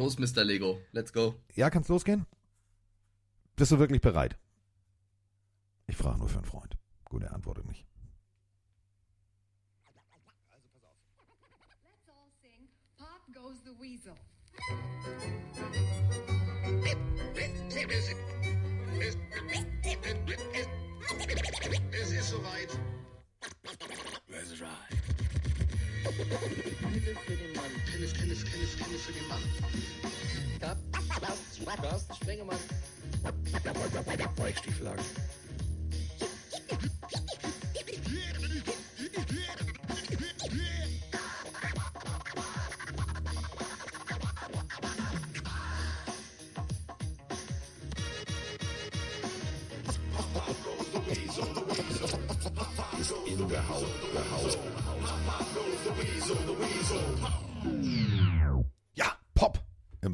Los, Mr. Lego. Let's go. Ja, kann's losgehen? Bist du wirklich bereit? Ich frage nur für einen Freund. Gut, er antwortet nicht. Also pass auf. Let's all sing Pop Goes the Weasel. Es ist soweit. Let's ride. Pille für den Mann. Pille, Pille, Pille, Pille für den Mann. Carsten Sprengemann. Weichstiefelagen.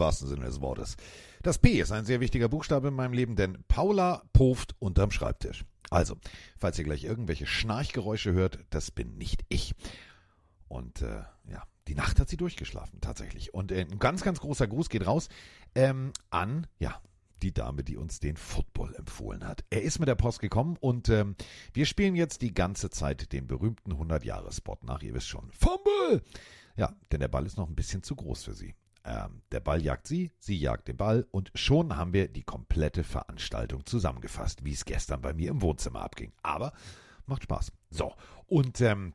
Wahrsten Sinne des Wortes. Das P ist ein sehr wichtiger Buchstabe in meinem Leben, denn Paula poft unterm Schreibtisch. Also, falls ihr gleich irgendwelche Schnarchgeräusche hört, das bin nicht ich. Und äh, ja, die Nacht hat sie durchgeschlafen, tatsächlich. Und äh, ein ganz, ganz großer Gruß geht raus ähm, an, ja, die Dame, die uns den Football empfohlen hat. Er ist mit der Post gekommen und ähm, wir spielen jetzt die ganze Zeit den berühmten 100-Jahres-Spot nach. Ihr wisst schon, Fumble! Ja, denn der Ball ist noch ein bisschen zu groß für sie. Ähm, der Ball jagt sie, sie jagt den Ball und schon haben wir die komplette Veranstaltung zusammengefasst, wie es gestern bei mir im Wohnzimmer abging. Aber macht Spaß. So, und ähm,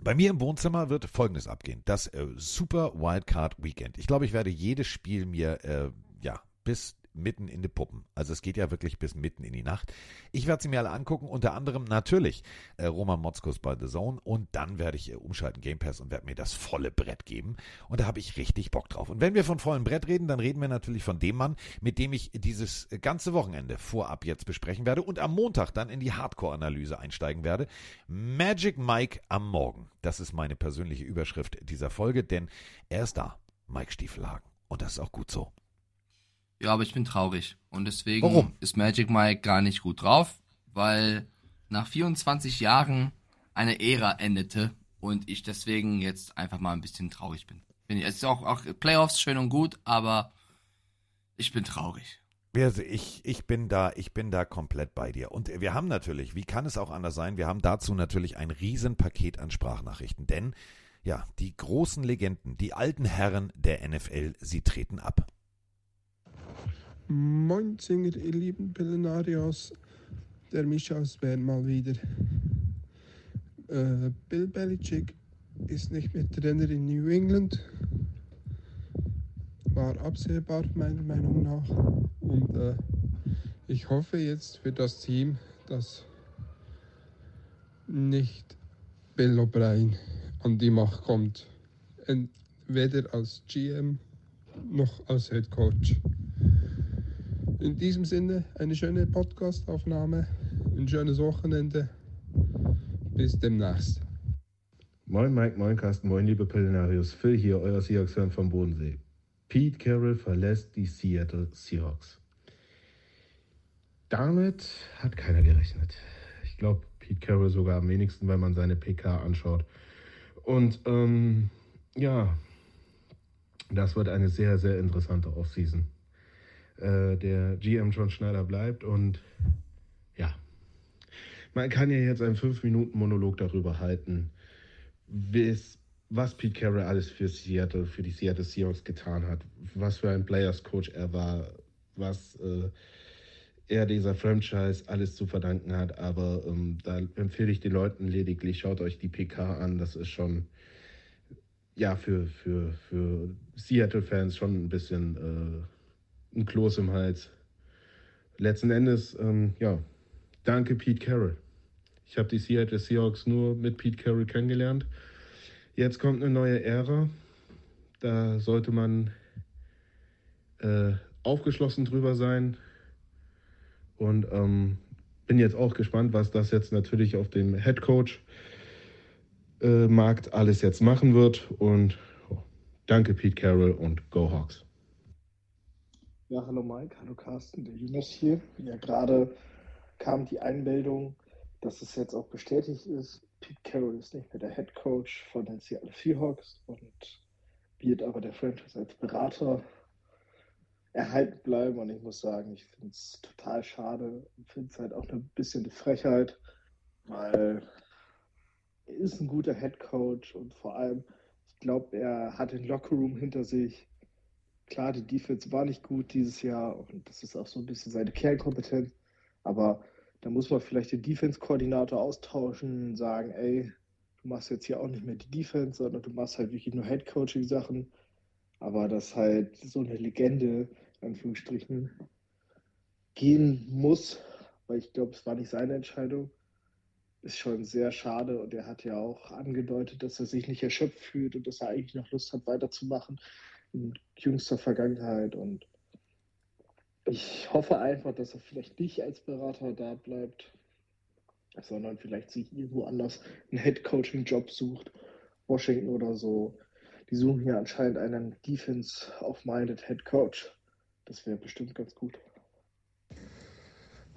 bei mir im Wohnzimmer wird Folgendes abgehen. Das äh, Super Wildcard Weekend. Ich glaube, ich werde jedes Spiel mir, äh, ja, bis mitten in die Puppen. Also es geht ja wirklich bis mitten in die Nacht. Ich werde sie mir alle angucken, unter anderem natürlich äh, Roman Motzkos bei The Zone und dann werde ich äh, umschalten Game Pass und werde mir das volle Brett geben und da habe ich richtig Bock drauf. Und wenn wir von vollem Brett reden, dann reden wir natürlich von dem Mann, mit dem ich dieses ganze Wochenende vorab jetzt besprechen werde und am Montag dann in die Hardcore-Analyse einsteigen werde. Magic Mike am Morgen. Das ist meine persönliche Überschrift dieser Folge, denn er ist da, Mike Stiefelhagen. Und das ist auch gut so. Ja, aber ich bin traurig. Und deswegen Warum? ist Magic Mike gar nicht gut drauf, weil nach 24 Jahren eine Ära endete und ich deswegen jetzt einfach mal ein bisschen traurig bin. bin ich, es ist auch, auch Playoffs schön und gut, aber ich bin traurig. Also ich, ich bin da, ich bin da komplett bei dir. Und wir haben natürlich, wie kann es auch anders sein, wir haben dazu natürlich ein Riesenpaket an Sprachnachrichten. Denn, ja, die großen Legenden, die alten Herren der NFL, sie treten ab. Moin Singer, ihr lieben Pillenarios. Der Mischa aus Bern mal wieder. Äh, Bill Belichick ist nicht mehr Trainer in New England. War absehbar, meiner Meinung nach. Und äh, ich hoffe jetzt für das Team, dass nicht Bill O'Brien an die Macht kommt. Weder als GM noch als Head Coach. In diesem Sinne eine schöne Podcastaufnahme, ein schönes Wochenende. Bis demnächst. Moin Mike, moin Carsten, moin liebe Pillenarius. Phil hier, euer Seahawks-Fan vom Bodensee. Pete Carroll verlässt die Seattle Seahawks. Damit hat keiner gerechnet. Ich glaube, Pete Carroll sogar am wenigsten, wenn man seine PK anschaut. Und ähm, ja, das wird eine sehr, sehr interessante Offseason. Äh, der GM John Schneider bleibt und ja, man kann ja jetzt einen 5-Minuten-Monolog darüber halten, bis, was Pete Carroll alles für Seattle, für die Seattle Seahawks getan hat, was für ein Players Coach er war, was äh, er dieser Franchise alles zu verdanken hat. Aber ähm, da empfehle ich den Leuten lediglich, schaut euch die PK an. Das ist schon, ja, für, für, für Seattle-Fans schon ein bisschen äh, ein Kloß im Hals. Letzten Endes, ähm, ja, danke Pete Carroll. Ich habe die Seattle Seahawks nur mit Pete Carroll kennengelernt. Jetzt kommt eine neue Ära. Da sollte man äh, aufgeschlossen drüber sein. Und ähm, bin jetzt auch gespannt, was das jetzt natürlich auf dem Head Coach äh, Markt alles jetzt machen wird. Und oh, danke Pete Carroll und Go Hawks. Ja, hallo Mike, hallo Carsten, der Jonas hier. Ja, gerade kam die Einmeldung, dass es jetzt auch bestätigt ist, Pete Carroll ist nicht mehr der Head Coach von den Seattle Seahawks und wird aber der Franchise als Berater erhalten bleiben. Und ich muss sagen, ich finde es total schade. Ich finde es halt auch ein bisschen eine Frechheit, weil er ist ein guter Head Coach und vor allem, ich glaube, er hat den Lockerroom hinter sich. Klar, die Defense war nicht gut dieses Jahr und das ist auch so ein bisschen seine Kernkompetenz. Aber da muss man vielleicht den Defense-Koordinator austauschen, sagen, ey, du machst jetzt hier auch nicht mehr die Defense, sondern du machst halt wirklich nur Head-Coaching-Sachen. Aber dass halt so eine Legende, in Anführungsstrichen, gehen muss, weil ich glaube, es war nicht seine Entscheidung, ist schon sehr schade. Und er hat ja auch angedeutet, dass er sich nicht erschöpft fühlt und dass er eigentlich noch Lust hat, weiterzumachen jüngster Vergangenheit. Und ich hoffe einfach, dass er vielleicht nicht als Berater da bleibt, sondern vielleicht sich irgendwo anders einen Head-Coaching-Job sucht, Washington oder so. Die suchen ja anscheinend einen Defense-of-Minded Head Coach. Das wäre bestimmt ganz gut.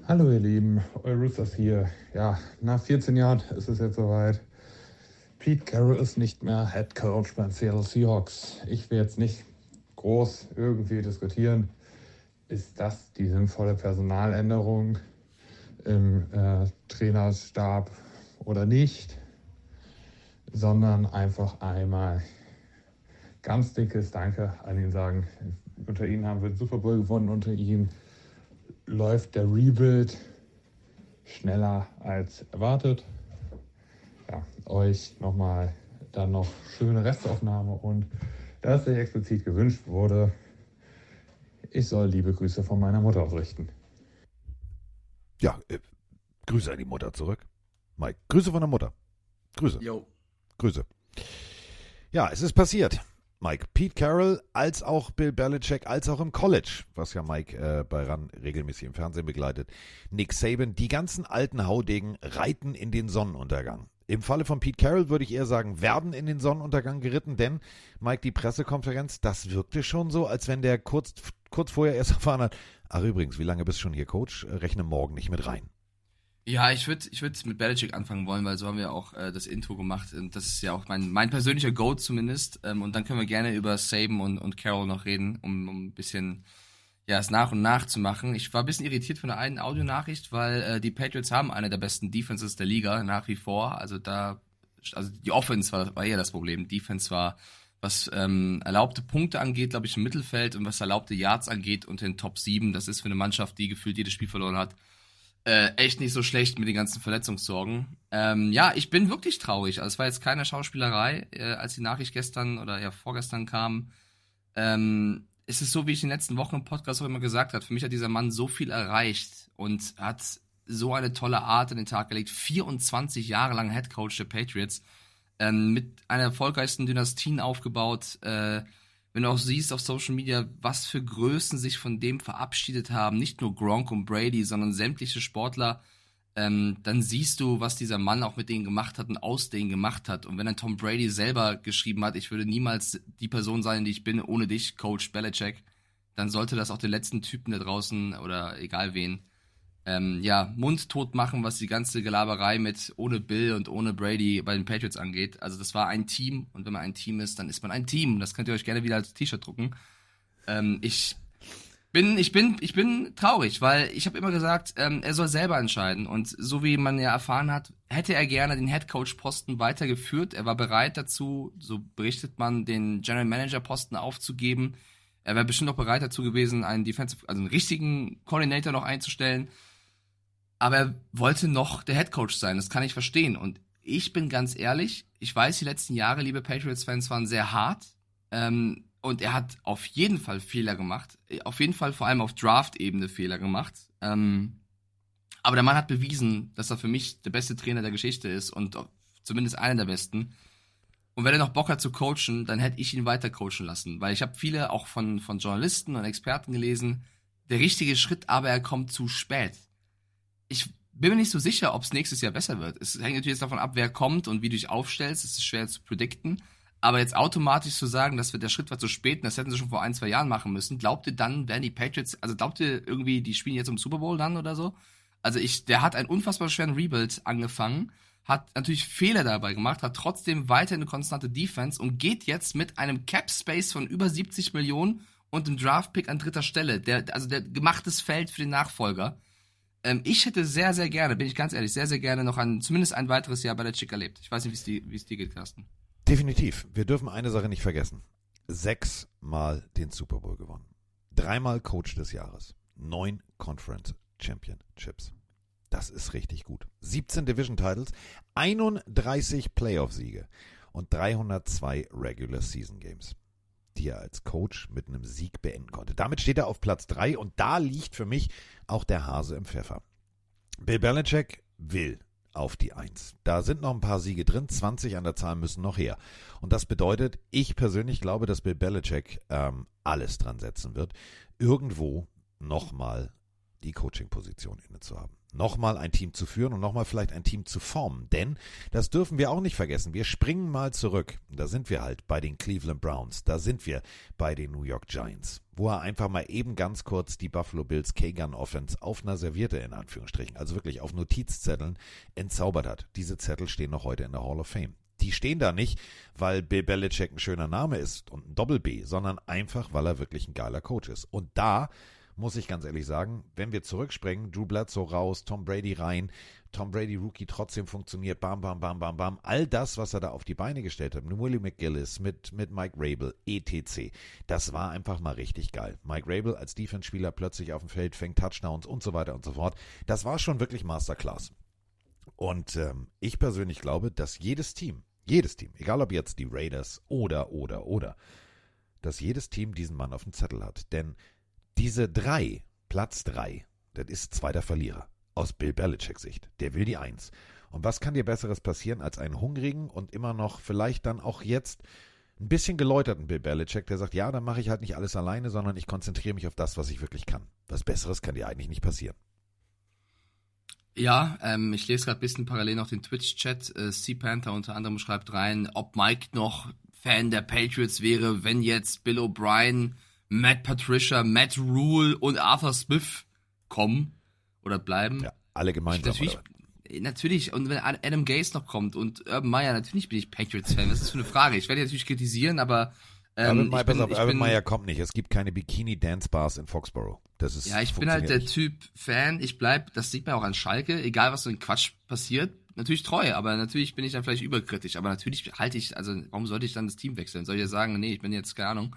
Hallo ihr Lieben, euer Roosters hier. Ja, nach 14 Jahren ist es jetzt soweit. Pete Carroll ist nicht mehr Head Coach beim Seattle Seahawks. Ich will jetzt nicht groß irgendwie diskutieren, ist das die sinnvolle Personaländerung im äh, Trainerstab oder nicht, sondern einfach einmal ganz dickes Danke an ihn sagen. Unter ihnen haben wir den Super Bowl gewonnen, unter ihm läuft der Rebuild schneller als erwartet. Ja, euch nochmal dann noch schöne Restaufnahme und dass sich explizit gewünscht wurde, ich soll liebe Grüße von meiner Mutter ausrichten. Ja, äh, Grüße an die Mutter zurück. Mike, Grüße von der Mutter. Grüße. Jo. Grüße. Ja, es ist passiert. Mike, Pete Carroll, als auch Bill Belichick, als auch im College, was ja Mike äh, bei RAN regelmäßig im Fernsehen begleitet, Nick Saban, die ganzen alten Haudegen reiten in den Sonnenuntergang. Im Falle von Pete Carroll würde ich eher sagen, werden in den Sonnenuntergang geritten, denn Mike, die Pressekonferenz, das wirkte schon so, als wenn der kurz, kurz vorher erst erfahren hat, ach übrigens, wie lange bist du schon hier Coach? Rechne morgen nicht mit rein. Ja, ich würde ich würd mit Belichick anfangen wollen, weil so haben wir auch äh, das Intro gemacht. Und das ist ja auch mein, mein persönlicher Goat zumindest. Ähm, und dann können wir gerne über Saban und, und Carroll noch reden, um, um ein bisschen ja, es nach und nach zu machen. Ich war ein bisschen irritiert von der einen Audionachricht, weil äh, die Patriots haben eine der besten Defenses der Liga nach wie vor. Also da, also die Offense war, war eher das Problem. Defense war, was ähm, erlaubte Punkte angeht, glaube ich, im Mittelfeld und was erlaubte Yards angeht unter den Top 7. Das ist für eine Mannschaft, die gefühlt jedes Spiel verloren hat, äh, echt nicht so schlecht mit den ganzen Verletzungssorgen. Ähm, ja, ich bin wirklich traurig. Also es war jetzt keine Schauspielerei, äh, als die Nachricht gestern oder ja vorgestern kam. Ähm, es ist so, wie ich in den letzten Wochen im Podcast auch immer gesagt habe. Für mich hat dieser Mann so viel erreicht und hat so eine tolle Art in den Tag gelegt. 24 Jahre lang Head Coach der Patriots. Ähm, mit einer erfolgreichsten Dynastien aufgebaut. Äh, wenn du auch siehst auf Social Media, was für Größen sich von dem verabschiedet haben, nicht nur Gronk und Brady, sondern sämtliche Sportler, ähm, dann siehst du, was dieser Mann auch mit denen gemacht hat und aus denen gemacht hat. Und wenn dann Tom Brady selber geschrieben hat, ich würde niemals die Person sein, die ich bin, ohne dich, Coach Belichick, dann sollte das auch den letzten Typen da draußen oder egal wen, ähm, ja, mundtot machen, was die ganze Gelaberei mit ohne Bill und ohne Brady bei den Patriots angeht. Also das war ein Team und wenn man ein Team ist, dann ist man ein Team. Das könnt ihr euch gerne wieder als T-Shirt drucken. Ähm, ich bin, ich bin, ich bin traurig, weil ich habe immer gesagt, ähm, er soll selber entscheiden. Und so wie man ja erfahren hat, hätte er gerne den Head Coach Posten weitergeführt. Er war bereit dazu, so berichtet man, den General Manager Posten aufzugeben. Er wäre bestimmt auch bereit dazu gewesen, einen Defensive, also einen richtigen Coordinator noch einzustellen. Aber er wollte noch der Head Coach sein. Das kann ich verstehen. Und ich bin ganz ehrlich, ich weiß, die letzten Jahre, liebe Patriots-Fans, waren sehr hart. Ähm, und er hat auf jeden Fall Fehler gemacht. Auf jeden Fall vor allem auf Draft-Ebene Fehler gemacht. Ähm, aber der Mann hat bewiesen, dass er für mich der beste Trainer der Geschichte ist und zumindest einer der besten. Und wenn er noch Bock hat zu coachen, dann hätte ich ihn weiter coachen lassen. Weil ich habe viele auch von, von Journalisten und Experten gelesen, der richtige Schritt, aber er kommt zu spät ich bin mir nicht so sicher, ob es nächstes Jahr besser wird. Es hängt natürlich jetzt davon ab, wer kommt und wie du dich aufstellst. Es ist schwer zu predikten. Aber jetzt automatisch zu sagen, dass der Schritt war zu spät und das hätten sie schon vor ein, zwei Jahren machen müssen, glaubt ihr dann, werden die Patriots, also glaubt ihr irgendwie, die spielen jetzt im Super Bowl dann oder so? Also ich, der hat einen unfassbar schweren Rebuild angefangen, hat natürlich Fehler dabei gemacht, hat trotzdem weiter eine konstante Defense und geht jetzt mit einem Cap Space von über 70 Millionen und einem Draft-Pick an dritter Stelle. Der, also der gemachtes Feld für den Nachfolger. Ähm, ich hätte sehr, sehr gerne, bin ich ganz ehrlich, sehr, sehr gerne noch ein, zumindest ein weiteres Jahr bei der Chick erlebt. Ich weiß nicht, wie es dir geht, Carsten. Definitiv. Wir dürfen eine Sache nicht vergessen. Sechsmal den Super Bowl gewonnen. Dreimal Coach des Jahres. Neun Conference Championships. Das ist richtig gut. 17 Division Titles, 31 Playoff-Siege und 302 Regular Season Games, die er als Coach mit einem Sieg beenden konnte. Damit steht er auf Platz 3 und da liegt für mich auch der Hase im Pfeffer. Bill Belichick will auf die Eins. Da sind noch ein paar Siege drin, 20 an der Zahl müssen noch her. Und das bedeutet, ich persönlich glaube, dass Bill Belichick ähm, alles dran setzen wird, irgendwo nochmal die Coaching-Position inne zu haben. Nochmal ein Team zu führen und nochmal vielleicht ein Team zu formen. Denn, das dürfen wir auch nicht vergessen, wir springen mal zurück. Da sind wir halt bei den Cleveland Browns, da sind wir bei den New York Giants, wo er einfach mal eben ganz kurz die Buffalo Bills K-Gun Offense auf einer Serviette in Anführungsstrichen, also wirklich auf Notizzetteln entzaubert hat. Diese Zettel stehen noch heute in der Hall of Fame. Die stehen da nicht, weil Bill Belichick ein schöner Name ist und ein Doppel-B, sondern einfach, weil er wirklich ein geiler Coach ist. Und da muss ich ganz ehrlich sagen, wenn wir zurückspringen, Drew Bledsoe raus, Tom Brady rein, Tom Brady Rookie trotzdem funktioniert, bam, bam, bam, bam, bam, all das, was er da auf die Beine gestellt hat, mit Willie McGillis, mit, mit Mike Rabel, etc., das war einfach mal richtig geil. Mike Rabel als Defense-Spieler plötzlich auf dem Feld, fängt Touchdowns und so weiter und so fort. Das war schon wirklich Masterclass. Und ähm, ich persönlich glaube, dass jedes Team, jedes Team, egal ob jetzt die Raiders oder, oder, oder, dass jedes Team diesen Mann auf dem Zettel hat. Denn diese drei, Platz drei, das ist zweiter Verlierer. Aus Bill Belichicks Sicht. Der will die Eins. Und was kann dir Besseres passieren als einen hungrigen und immer noch vielleicht dann auch jetzt ein bisschen geläuterten Bill Belichick, der sagt, ja, dann mache ich halt nicht alles alleine, sondern ich konzentriere mich auf das, was ich wirklich kann. Was Besseres kann dir eigentlich nicht passieren. Ja, ähm, ich lese gerade ein bisschen parallel noch den Twitch-Chat. Äh, Sea Panther unter anderem schreibt rein, ob Mike noch Fan der Patriots wäre, wenn jetzt Bill O'Brien, Matt Patricia, Matt Rule und Arthur Smith kommen oder bleiben. Ja, alle gemeinsam. Natürlich, natürlich, und wenn Adam Gaze noch kommt und Urban Meyer, natürlich bin ich Patriots-Fan. Das ist für eine Frage. Ich werde natürlich kritisieren, aber ähm, Urban, Meyer, bin, auf, Urban bin, Meyer kommt nicht. Es gibt keine Bikini-Dance-Bars in Foxborough. Das ist, Ja, ich bin halt der funktioniert Typ Fan. Ich bleib, das sieht man auch an Schalke, egal was so ein Quatsch passiert, natürlich treu, aber natürlich bin ich dann vielleicht überkritisch. Aber natürlich halte ich, also warum sollte ich dann das Team wechseln? Soll ich ja sagen, nee, ich bin jetzt, keine Ahnung.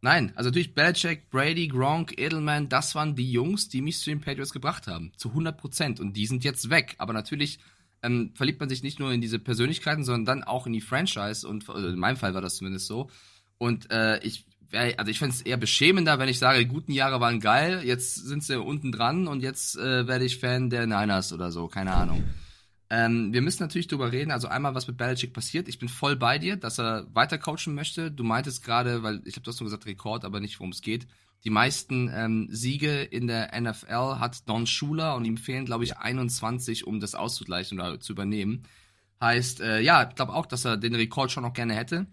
Nein, also natürlich Belichick, Brady, Gronk, Edelman, das waren die Jungs, die mich zu den Patriots gebracht haben. Zu 100 Prozent. Und die sind jetzt weg. Aber natürlich ähm, verliebt man sich nicht nur in diese Persönlichkeiten, sondern dann auch in die Franchise. Und also in meinem Fall war das zumindest so. Und äh, ich also ich fände es eher beschämender, wenn ich sage, die guten Jahre waren geil, jetzt sind sie unten dran und jetzt äh, werde ich Fan der Niners oder so, keine Ahnung. Ähm, wir müssen natürlich drüber reden, also einmal, was mit Belichick passiert. Ich bin voll bei dir, dass er weiter coachen möchte. Du meintest gerade, weil ich habe das nur gesagt, Rekord, aber nicht, worum es geht. Die meisten ähm, Siege in der NFL hat Don Schuler und ihm fehlen, glaube ich, 21, um das auszugleichen oder zu übernehmen. Heißt, äh, ja, ich glaube auch, dass er den Rekord schon noch gerne hätte.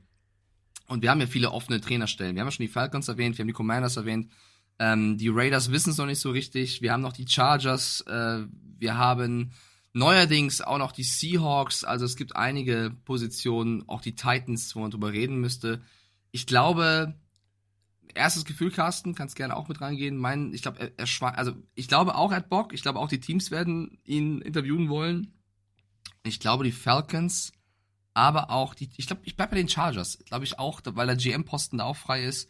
Und wir haben ja viele offene Trainerstellen. Wir haben ja schon die Falcons erwähnt, wir haben die Commanders erwähnt. Ähm, die Raiders wissen es noch nicht so richtig. Wir haben noch die Chargers. Äh, wir haben neuerdings auch noch die Seahawks. Also es gibt einige Positionen, auch die Titans, wo man drüber reden müsste. Ich glaube, erstes Gefühl, Carsten, kannst gerne auch mit reingehen. Mein, ich glaube, er, er also ich glaube auch, er hat Bock. Ich glaube auch, die Teams werden ihn interviewen wollen. Ich glaube, die Falcons, aber auch die, ich glaube, ich bleib bei den Chargers, glaube ich auch, weil der GM-Posten da auch frei ist,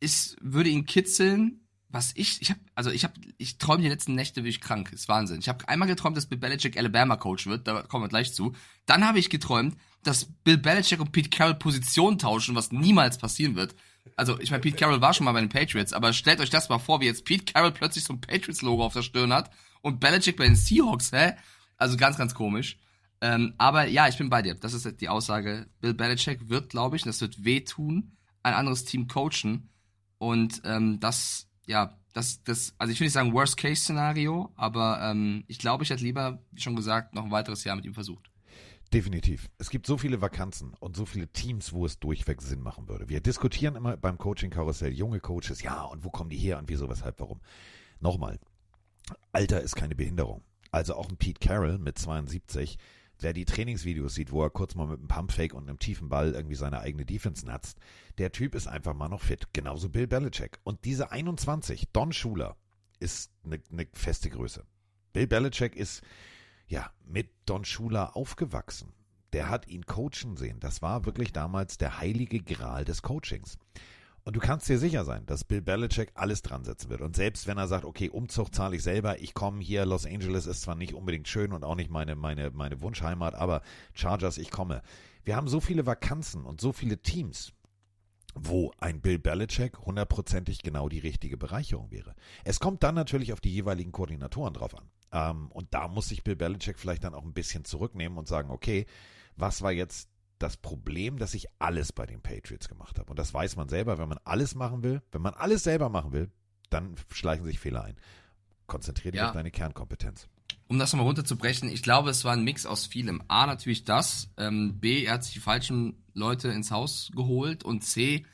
ist, würde ihn kitzeln. Was ich, ich habe, also ich habe, ich träume die letzten Nächte wie ich krank, ist Wahnsinn. Ich habe einmal geträumt, dass Bill Belichick Alabama Coach wird, da kommen wir gleich zu. Dann habe ich geträumt, dass Bill Belichick und Pete Carroll Position tauschen, was niemals passieren wird. Also, ich meine, Pete Carroll war schon mal bei den Patriots, aber stellt euch das mal vor, wie jetzt Pete Carroll plötzlich so ein Patriots-Logo auf der Stirn hat und Belichick bei den Seahawks, hä? Also ganz, ganz komisch. Ähm, aber ja, ich bin bei dir. Das ist die Aussage. Bill Belichick wird, glaube ich, und das wird wehtun, ein anderes Team coachen. Und ähm, das, ja, das, das, also ich will nicht sagen Worst-Case-Szenario, aber ähm, ich glaube, ich hätte lieber, wie schon gesagt, noch ein weiteres Jahr mit ihm versucht. Definitiv. Es gibt so viele Vakanzen und so viele Teams, wo es durchweg Sinn machen würde. Wir diskutieren immer beim Coaching-Karussell junge Coaches, ja, und wo kommen die her und wieso, weshalb, warum. Nochmal, Alter ist keine Behinderung. Also auch ein Pete Carroll mit 72, wer die Trainingsvideos sieht, wo er kurz mal mit einem Pumpfake und einem tiefen Ball irgendwie seine eigene Defense natzt, der Typ ist einfach mal noch fit. Genauso Bill Belichick. Und diese 21, Don Schuler, ist eine, eine feste Größe. Bill Belichick ist ja mit Don Schuler aufgewachsen. Der hat ihn coachen sehen. Das war wirklich damals der heilige Gral des Coachings. Und du kannst dir sicher sein, dass Bill Belichick alles dran setzen wird. Und selbst wenn er sagt, okay, Umzug zahle ich selber, ich komme hier, Los Angeles ist zwar nicht unbedingt schön und auch nicht meine, meine, meine Wunschheimat, aber Chargers, ich komme. Wir haben so viele Vakanzen und so viele Teams, wo ein Bill Belichick hundertprozentig genau die richtige Bereicherung wäre. Es kommt dann natürlich auf die jeweiligen Koordinatoren drauf an. Ähm, und da muss sich Bill Belichick vielleicht dann auch ein bisschen zurücknehmen und sagen, okay, was war jetzt das Problem, dass ich alles bei den Patriots gemacht habe. Und das weiß man selber, wenn man alles machen will, wenn man alles selber machen will, dann schleichen sich Fehler ein. Konzentriere dich Ja. auf deine Kernkompetenz. um das nochmal runterzubrechen, ich glaube, es war ein Mix aus vielem. A, natürlich das. Ähm, B, er hat sich die falschen Leute ins Haus geholt. Und C,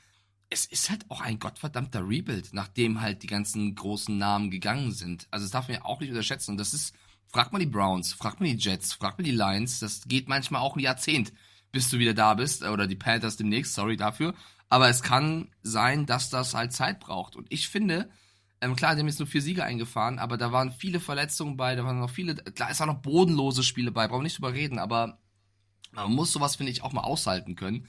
es ist halt auch ein gottverdammter Rebuild, nachdem halt die ganzen großen Namen gegangen sind. Also das darf man ja auch nicht unterschätzen. Und das ist, fragt man die Browns, fragt man die Jets, fragt man die Lions, das geht manchmal auch ein Jahrzehnt, bis du wieder da bist. Oder die Panthers demnächst, sorry dafür. Aber es kann sein, dass das halt Zeit braucht. Und ich finde, ähm, klar, die haben jetzt nur vier Siege eingefahren, aber da waren viele Verletzungen bei, da waren noch viele, klar, es waren noch bodenlose Spiele bei, brauchen wir nicht drüber reden, aber man muss sowas, finde ich, auch mal aushalten können.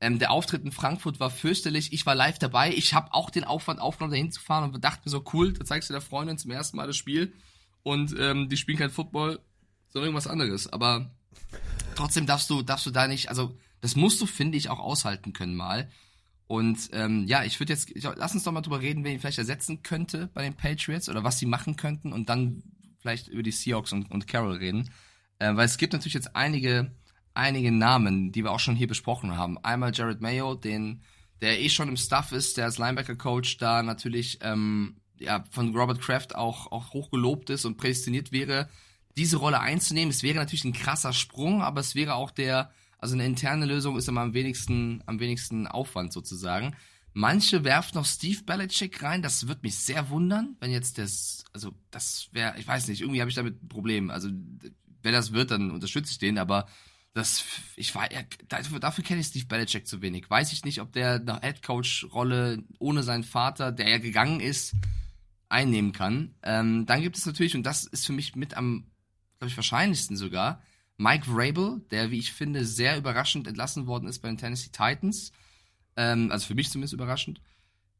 Ähm, der Auftritt in Frankfurt war fürchterlich, ich war live dabei, ich habe auch den Aufwand aufgenommen, da hinzufahren und dachte mir so, cool, da zeigst du der Freundin zum ersten Mal das Spiel und ähm, die spielen kein Football, sondern irgendwas anderes, aber trotzdem darfst du, darfst du da nicht, also das musst du, finde ich, auch aushalten können mal. Und ähm, ja, ich würde jetzt, ich, lass uns doch mal drüber reden, wen ich vielleicht ersetzen könnte bei den Patriots oder was sie machen könnten und dann vielleicht über die Seahawks und, und Carroll reden. Äh, weil es gibt natürlich jetzt einige, einige Namen, die wir auch schon hier besprochen haben. Einmal Jared Mayo, den, der eh schon im Staff ist, der als Linebacker-Coach da natürlich ähm, ja, von Robert Kraft auch, auch hochgelobt ist und prädestiniert wäre, diese Rolle einzunehmen. Es wäre natürlich ein krasser Sprung, aber es wäre auch der, also eine interne Lösung ist immer am wenigsten, am wenigsten Aufwand sozusagen. Manche werfen noch Steve Belichick rein, das wird mich sehr wundern, wenn jetzt das, also das wäre, ich weiß nicht, irgendwie habe ich damit ein Problem. Also wenn das wird, dann unterstütze ich den, aber das, ich war, ja, dafür, dafür kenne ich Steve Belichick zu wenig. Weiß ich nicht, ob der eine Headcoach-Rolle ohne seinen Vater, der ja gegangen ist, einnehmen kann. Ähm, dann gibt es natürlich, und das ist für mich mit am, glaube ich, wahrscheinlichsten sogar, Mike Vrabel, der, wie ich finde, sehr überraschend entlassen worden ist bei den Tennessee Titans. Ähm, also für mich zumindest überraschend.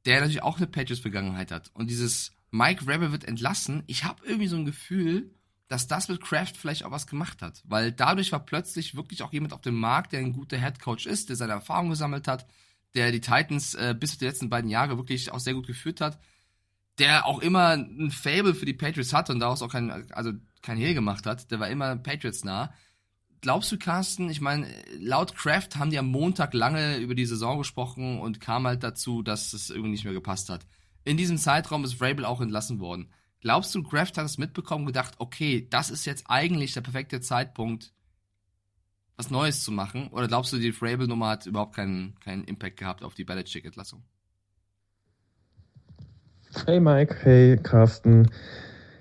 Der natürlich auch eine Patriots-Vergangenheit hat. Und dieses Mike Vrabel wird entlassen. Ich habe irgendwie so ein Gefühl, dass das mit Kraft vielleicht auch was gemacht hat. Weil dadurch war plötzlich wirklich auch jemand auf dem Markt, der ein guter Headcoach ist, der seine Erfahrung gesammelt hat, der die Titans äh, bis zu die letzten beiden Jahre wirklich auch sehr gut geführt hat, der auch immer ein Fable für die Patriots hatte und daraus auch kein, also kein Hehl gemacht hat, der war immer Patriots nah. Glaubst du, Carsten, ich meine, laut Kraft haben die am Montag lange über die Saison gesprochen und kam halt dazu, dass es irgendwie nicht mehr gepasst hat. In diesem Zeitraum ist Vrabel auch entlassen worden. Glaubst du, Kraft hat es mitbekommen und gedacht, okay, das ist jetzt eigentlich der perfekte Zeitpunkt, was Neues zu machen? Oder glaubst du, die Vrabel-Nummer hat überhaupt keinen, keinen Impact gehabt auf die Belichick-Entlassung? Hey Mike, hey Carsten.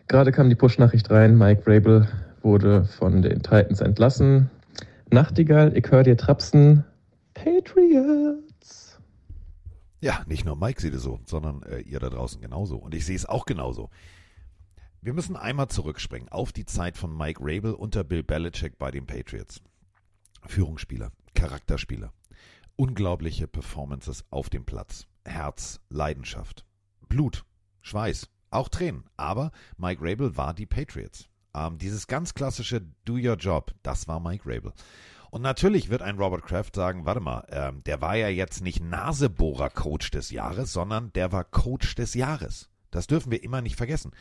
Gerade kam die Push-Nachricht rein, Mike Vrabel wurde von den Titans entlassen. Nachtigall, ich höre dir trapsen. Patriots. Ja, nicht nur Mike sieht es so, sondern äh, ihr da draußen genauso. Und ich sehe es auch genauso. Wir müssen einmal zurückspringen auf die Zeit von Mike Rabel unter Bill Belichick bei den Patriots. Führungsspieler, Charakterspieler, unglaubliche Performances auf dem Platz, Herz, Leidenschaft, Blut, Schweiß, auch Tränen. Aber Mike Rabel war die Patriots. Ähm, dieses ganz klassische Do Your Job, das war Mike Rabel. Und natürlich wird ein Robert Kraft sagen, warte mal, ähm, der war ja jetzt nicht Nasebohrer-Coach des Jahres, sondern der war Coach des Jahres. Das dürfen wir immer nicht vergessen.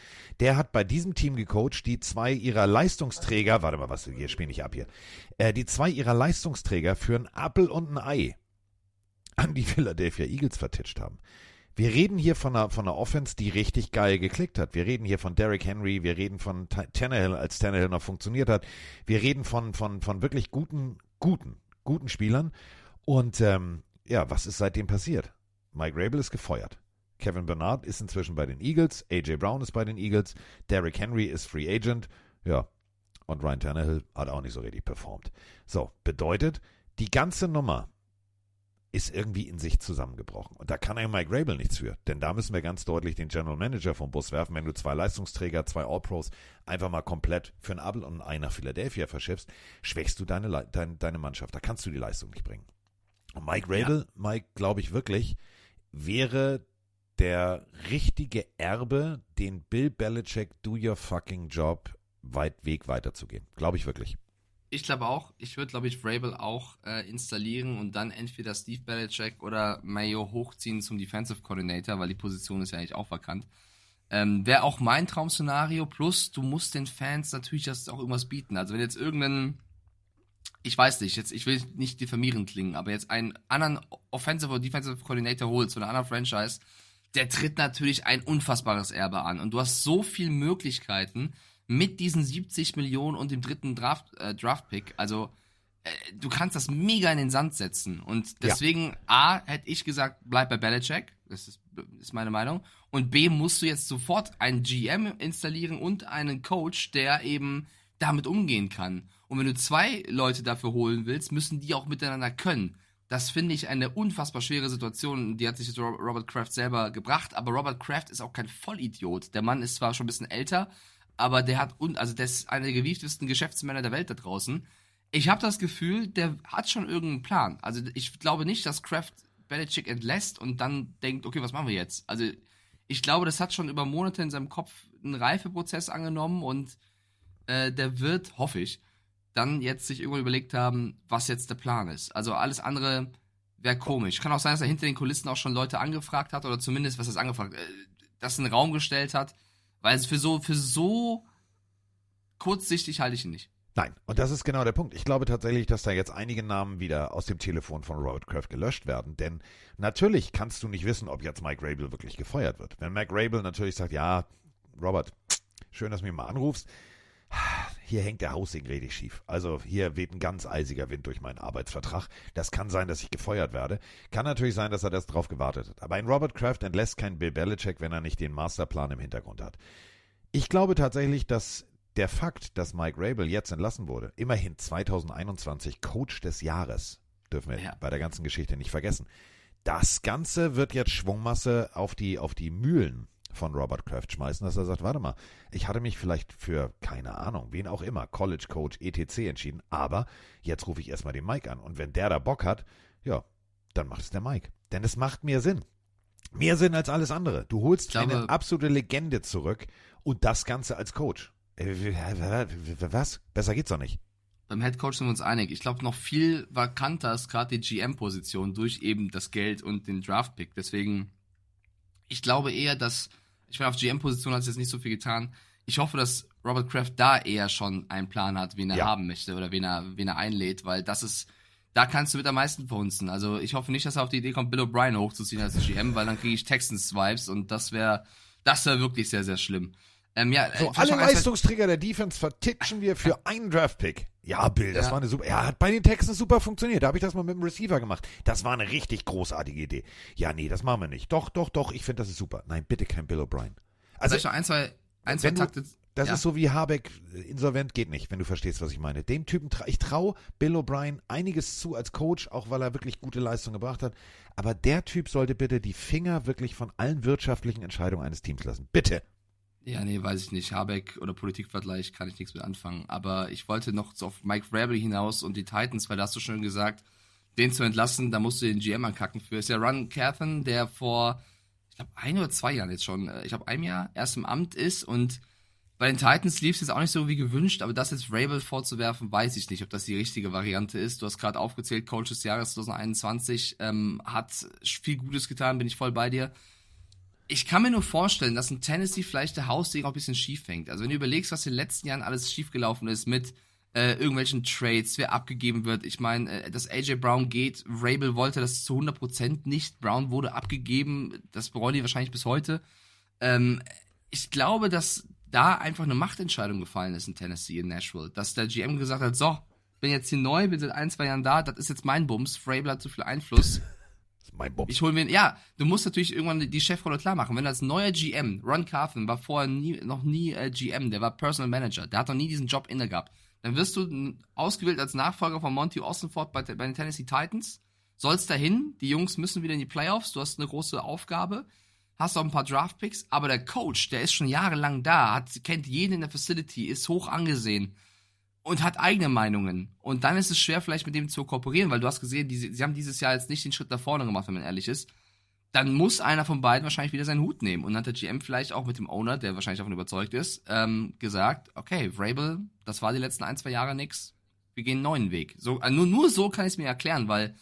Der hat bei diesem Team gecoacht, die zwei ihrer Leistungsträger, warte mal, was, hier spiele ich ab hier, äh, die zwei ihrer Leistungsträger für ein Appel und ein Ei an die Philadelphia Eagles vertitscht haben. Wir reden hier von einer, von einer Offense, die richtig geil geklickt hat. Wir reden hier von Derrick Henry, wir reden von Ta- Tannehill, als Tannehill noch funktioniert hat. Wir reden von, von, von wirklich guten, guten, guten Spielern. Und ähm, ja, was ist seitdem passiert? Mike Rabel ist gefeuert. Kevin Bernard ist inzwischen bei den Eagles, AJ Brown ist bei den Eagles, Derrick Henry ist Free Agent. Ja. Und Ryan Tannehill hat auch nicht so richtig performt. So, bedeutet, die ganze Nummer ist irgendwie in sich zusammengebrochen. Und da kann ja Mike Rabel nichts für. Denn da müssen wir ganz deutlich den General Manager vom Bus werfen. Wenn du zwei Leistungsträger, zwei All-Pros einfach mal komplett für einen Abel und ein Ei nach Philadelphia verschiffst, schwächst du deine, Le- dein, deine Mannschaft. Da kannst du die Leistung nicht bringen. Und Mike Rabel, Mike, glaube ich wirklich, wäre der richtige Erbe, den Bill Belichick do your fucking job weit Weg weiterzugehen. Glaube ich wirklich. Ich glaube auch, ich würde, glaube ich, Vrabel auch äh, installieren und dann entweder Steve Belichick oder Mayo hochziehen zum Defensive Coordinator, weil die Position ist ja eigentlich auch vakant. Ähm, Wäre auch mein Traum-Szenario, plus du musst den Fans natürlich das auch irgendwas bieten. Also wenn jetzt irgendein, ich weiß nicht, jetzt, ich will nicht diffamierend klingen, aber jetzt einen anderen Offensive oder Defensive Coordinator holst einer anderen Franchise, der tritt natürlich ein unfassbares Erbe an. Und du hast so viele Möglichkeiten mit diesen 70 Millionen und dem dritten Draft, äh, Draft-Pick. Also, äh, du kannst das mega in den Sand setzen. Und deswegen, A, hätte ich gesagt, bleib bei Belichick. Das ist, ist meine Meinung. Und B, musst du jetzt sofort einen GM installieren und einen Coach, der eben damit umgehen kann. Und wenn du zwei Leute dafür holen willst, müssen die auch miteinander können. Das finde ich eine unfassbar schwere Situation. Die hat sich Robert Kraft selber gebracht, aber Robert Kraft ist auch kein Vollidiot. Der Mann ist zwar schon ein bisschen älter, aber der hat und also der ist einer der gewieftesten Geschäftsmänner der Welt da draußen. Ich habe das Gefühl, der hat schon irgendeinen Plan. Also ich glaube nicht, dass Kraft Belichick entlässt und dann denkt, okay, was machen wir jetzt? Also ich glaube, das hat schon über Monate in seinem Kopf einen Reifeprozess angenommen und äh, der wird, hoffe ich, dann jetzt sich irgendwann überlegt haben, was jetzt der Plan ist. Also alles andere wäre komisch. Kann auch sein, dass er hinter den Kulissen auch schon Leute angefragt hat oder zumindest, was heißt angefragt, äh, das in den Raum gestellt hat, weil es für so, für so kurzsichtig halte ich ihn nicht. Nein, und das ist genau der Punkt. Ich glaube tatsächlich, dass da jetzt einige Namen wieder aus dem Telefon von Robert Kraft gelöscht werden. Denn natürlich kannst du nicht wissen, ob jetzt Mike Rabel wirklich gefeuert wird. Wenn Mike Rabel natürlich sagt, ja, Robert, schön, dass du mich mal anrufst. Hier hängt der Haussegen richtig schief. Also hier weht ein ganz eisiger Wind durch meinen Arbeitsvertrag. Das kann sein, dass ich gefeuert werde. Kann natürlich sein, dass er das drauf gewartet hat. Aber ein Robert Kraft entlässt keinen Bill Belichick, wenn er nicht den Masterplan im Hintergrund hat. Ich glaube tatsächlich, dass der Fakt, dass Mike Rabel jetzt entlassen wurde, immerhin 2021 Coach des Jahres, dürfen wir Ja. bei der ganzen Geschichte nicht vergessen. Das Ganze wird jetzt Schwungmasse auf die, auf die Mühlen von Robert Kraft schmeißen, dass er sagt, warte mal, ich hatte mich vielleicht für, keine Ahnung, wen auch immer, College Coach, etc. entschieden, aber jetzt rufe ich erstmal den Mike an. Und wenn der da Bock hat, ja, dann macht es der Mike. Denn es macht mehr Sinn. Mehr Sinn als alles andere. Du holst glaube- eine absolute Legende zurück und das Ganze als Coach. Äh, Was? Besser geht's doch nicht. Beim Head Coach sind wir uns einig. Ich glaube, noch viel vakanter ist gerade die GM-Position durch eben das Geld und den Draft-Pick. Deswegen, ich glaube eher, dass, ich meine, auf GM-Position hat es jetzt nicht so viel getan. Ich hoffe, dass Robert Kraft da eher schon einen Plan hat, wen er Ja. haben möchte oder wen er, wen er einlädt, weil das ist, da kannst du mit am meisten verhunzen. Also ich hoffe nicht, dass er auf die Idee kommt, Bill O'Brien hochzuziehen als GM, weil dann kriege ich Texans-Vibes und das wäre, das wäre wirklich sehr, sehr schlimm. Ähm, ja, äh, So, vielleicht alle Leistungsträger der Defense vertitschen wir für einen Draft-Pick. Ja, Bill, das Ja. war eine super. Er hat bei den Texans super funktioniert. Da habe ich das mal mit dem Receiver gemacht. Das war eine richtig großartige Idee. Ja, nee, das machen wir nicht. Doch, doch, doch, ich finde, das ist super. Nein, bitte kein Bill O'Brien. Also, noch ein, zwei, ein, zwei wenn du- Takte. Das ja. ist so wie Habeck äh, insolvent geht nicht, wenn du verstehst, was ich meine. Dem Typen, tra ich traue Bill O'Brien einiges zu als Coach, auch weil er wirklich gute Leistung gebracht hat. Aber der Typ sollte bitte die Finger wirklich von allen wirtschaftlichen Entscheidungen eines Teams lassen. Bitte. Ja, nee, weiß ich nicht. Habeck oder Politikvergleich kann ich nichts mit anfangen. Aber ich wollte noch auf Mike Vrabel hinaus und die Titans, weil da hast du schon gesagt, den zu entlassen, da musst du den GM ankacken für. Ist ja Ron Cathan, der vor, ich glaube, ein oder zwei Jahren jetzt schon, äh, ich glaube, einem Jahr erst im Amt ist und bei den Titans lief es jetzt auch nicht so wie gewünscht, aber das jetzt Rabel vorzuwerfen, weiß ich nicht, ob das die richtige Variante ist. Du hast gerade aufgezählt, Coach des Jahres 2021 ähm, hat viel Gutes getan, bin ich voll bei dir ich kann mir nur vorstellen, dass in Tennessee vielleicht der Haussegen auch ein bisschen schief hängt. Also wenn du überlegst, was in den letzten Jahren alles schiefgelaufen ist mit äh, irgendwelchen Trades, wer abgegeben wird. Ich meine, äh, dass AJ Brown geht, Rabel wollte das zu 100% nicht. Brown wurde abgegeben, das bereuen die wahrscheinlich bis heute. Ähm, ich glaube, dass da einfach eine Machtentscheidung gefallen ist in Tennessee, in Nashville. Dass der GM gesagt hat, so, bin jetzt hier neu, bin seit ein, zwei Jahren da, das ist jetzt mein Bums, Vrabel hat zu viel Einfluss. Mein Bob. Ich hole mir, ja, du musst natürlich irgendwann die Chefrolle klar machen. Wenn als neuer GM, Ron Carthen war vorher nie, noch nie äh, GM, der war Personal Manager, der hat noch nie diesen Job inne gehabt. Dann wirst du ausgewählt als Nachfolger von Monty Austinford bei, bei den Tennessee Titans, sollst dahin, die Jungs müssen wieder in die Playoffs, du hast eine große Aufgabe, hast auch ein paar Draftpicks, aber der Coach, der ist schon jahrelang da, hat, kennt jeden in der Facility, ist hoch angesehen und hat eigene Meinungen. Und dann ist es schwer, vielleicht mit dem zu kooperieren, weil du hast gesehen, die, sie haben dieses Jahr jetzt nicht den Schritt nach vorne gemacht, wenn man ehrlich ist. Dann muss einer von beiden wahrscheinlich wieder seinen Hut nehmen. Und dann hat der GM vielleicht auch mit dem Owner, der wahrscheinlich davon überzeugt ist, ähm, gesagt, okay, Vrabel, das war die letzten ein, zwei Jahre nix. Wir gehen einen neuen Weg. So, äh, nur, nur so kann ich es mir erklären, weil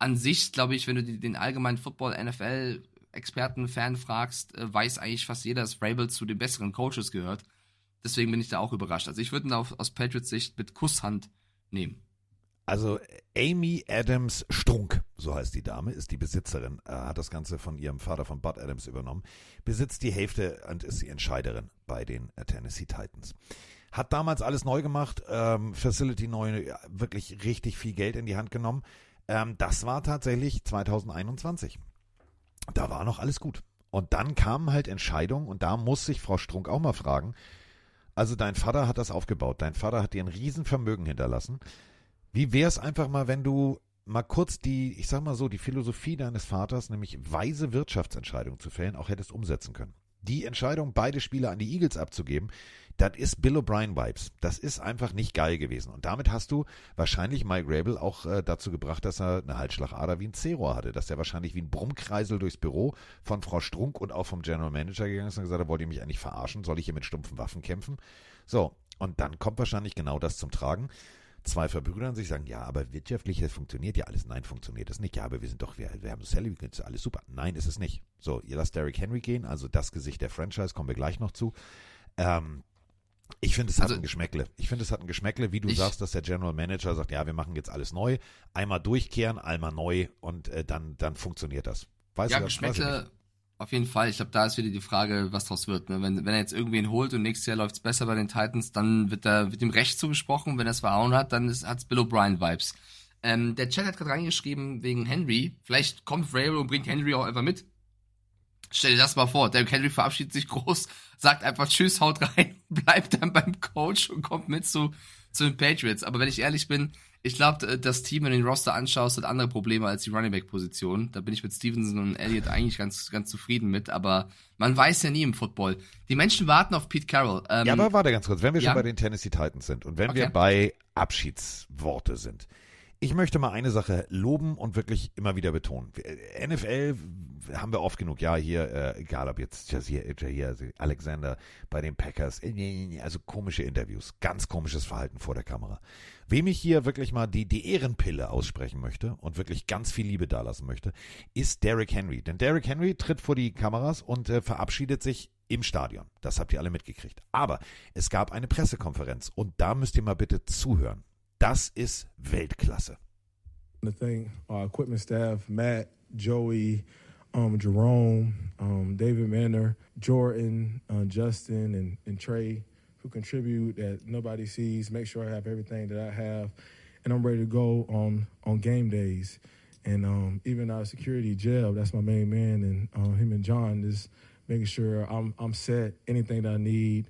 an sich, glaube ich, wenn du den allgemeinen Football, NFL, Experten, Fan fragst, äh, weiß eigentlich fast jeder, dass Vrabel zu den besseren Coaches gehört. Deswegen bin ich da auch überrascht. Also ich würde ihn auf, aus Patriots Sicht mit Kusshand nehmen. Also Amy Adams Strunk, so heißt die Dame, ist die Besitzerin, äh, hat das Ganze von ihrem Vater von Bud Adams übernommen, besitzt die Hälfte und ist die Entscheiderin bei den äh, Tennessee Titans. Hat damals alles neu gemacht, ähm, Facility neu, wirklich richtig viel Geld in die Hand genommen. Ähm, das war tatsächlich 2021. Da war noch alles gut. Und dann kamen halt Entscheidungen und da muss sich Frau Strunk auch mal fragen, also dein Vater hat das aufgebaut, dein Vater hat dir ein Riesenvermögen hinterlassen. Wie wäre es einfach mal, wenn du mal kurz die, ich sag mal so, die Philosophie deines Vaters, nämlich weise Wirtschaftsentscheidungen zu fällen, auch hättest umsetzen können? Die Entscheidung, beide Spieler an die Eagles abzugeben, das ist Bill O'Brien Vibes. Das ist einfach nicht geil gewesen. Und damit hast du wahrscheinlich Mike Rabel auch äh, dazu gebracht, dass er eine Halsschlagader wie ein C-Rohr hatte, dass er wahrscheinlich wie ein Brummkreisel durchs Büro von Frau Strunk und auch vom General Manager gegangen ist und gesagt hat, wollt ihr mich eigentlich verarschen? Soll ich hier mit stumpfen Waffen kämpfen? So, und dann kommt wahrscheinlich genau das zum Tragen zwei verbrüdern sich, sagen, ja, aber wirtschaftlich, das funktioniert ja alles. Nein, funktioniert das nicht. Ja, aber wir sind doch, wir, wir haben Salary, alles super. Nein, ist es nicht. So, ihr lasst Derrick Henry gehen, also das Gesicht der Franchise, kommen wir gleich noch zu. Ähm, ich finde, es hat Also- ein Geschmäckle. Ich finde, es hat ein Geschmäckle, wie du Ich- sagst, dass der General Manager sagt, ja, wir machen jetzt alles neu, einmal durchkehren, einmal neu und äh, dann, dann funktioniert das. Weißt ja, du. Geschmäckle auf jeden Fall. Ich glaube, da ist wieder die Frage, was draus wird. Ne? Wenn, wenn er jetzt irgendwen holt und nächstes Jahr läuft's besser bei den Titans, dann wird da wird ihm Recht zugesprochen. Wenn er es verhauen hat, dann ist, hat's Bill O'Brien-Vibes. Ähm, der Chat hat gerade reingeschrieben wegen Henry. Vielleicht kommt Vrabel und bringt Henry auch einfach mit. Stell dir das mal vor. Derrick Henry verabschiedet sich groß, sagt einfach Tschüss, haut rein, bleibt dann beim Coach und kommt mit zu, zu den Patriots. Aber wenn ich ehrlich bin, ich glaube, das Team, wenn du den Roster anschaust, hat andere Probleme als die Running Back Position. Da bin ich mit Stevenson und Elliott eigentlich ganz, ganz zufrieden mit. Aber man weiß ja nie im Football. Die Menschen warten auf Pete Carroll. Ähm, Ja, aber warte ganz kurz, wenn wir ja? schon bei den Tennessee Titans sind und wenn wir Okay. bei Abschiedsworte sind. Ich möchte mal eine Sache loben und wirklich immer wieder betonen. Wir- NFL haben wir oft genug, ja, hier, äh, egal ob jetzt Jazier, Jair Alexander bei den Packers, äh, also komische Interviews, ganz komisches Verhalten vor der Kamera. Wem ich hier wirklich mal die, die Ehrenpille aussprechen möchte und wirklich ganz viel Liebe dalassen möchte, ist Derrick Henry. Denn Derrick Henry tritt vor die Kameras und äh, verabschiedet sich im Stadion. Das habt ihr alle mitgekriegt. Aber es gab eine Pressekonferenz und da müsst ihr mal bitte zuhören. Das ist Weltklasse. to thank our equipment staff, Matt, Joey, um, Jerome, um, David Manner, Jordan, uh, Justin, and, and Trey, who contribute that nobody sees. Make sure I have everything that I have, and I'm ready to go on on game days. And um, even our security, Jeb, that's my main man, and uh, him and John is making sure I'm I'm set. Anything that I need,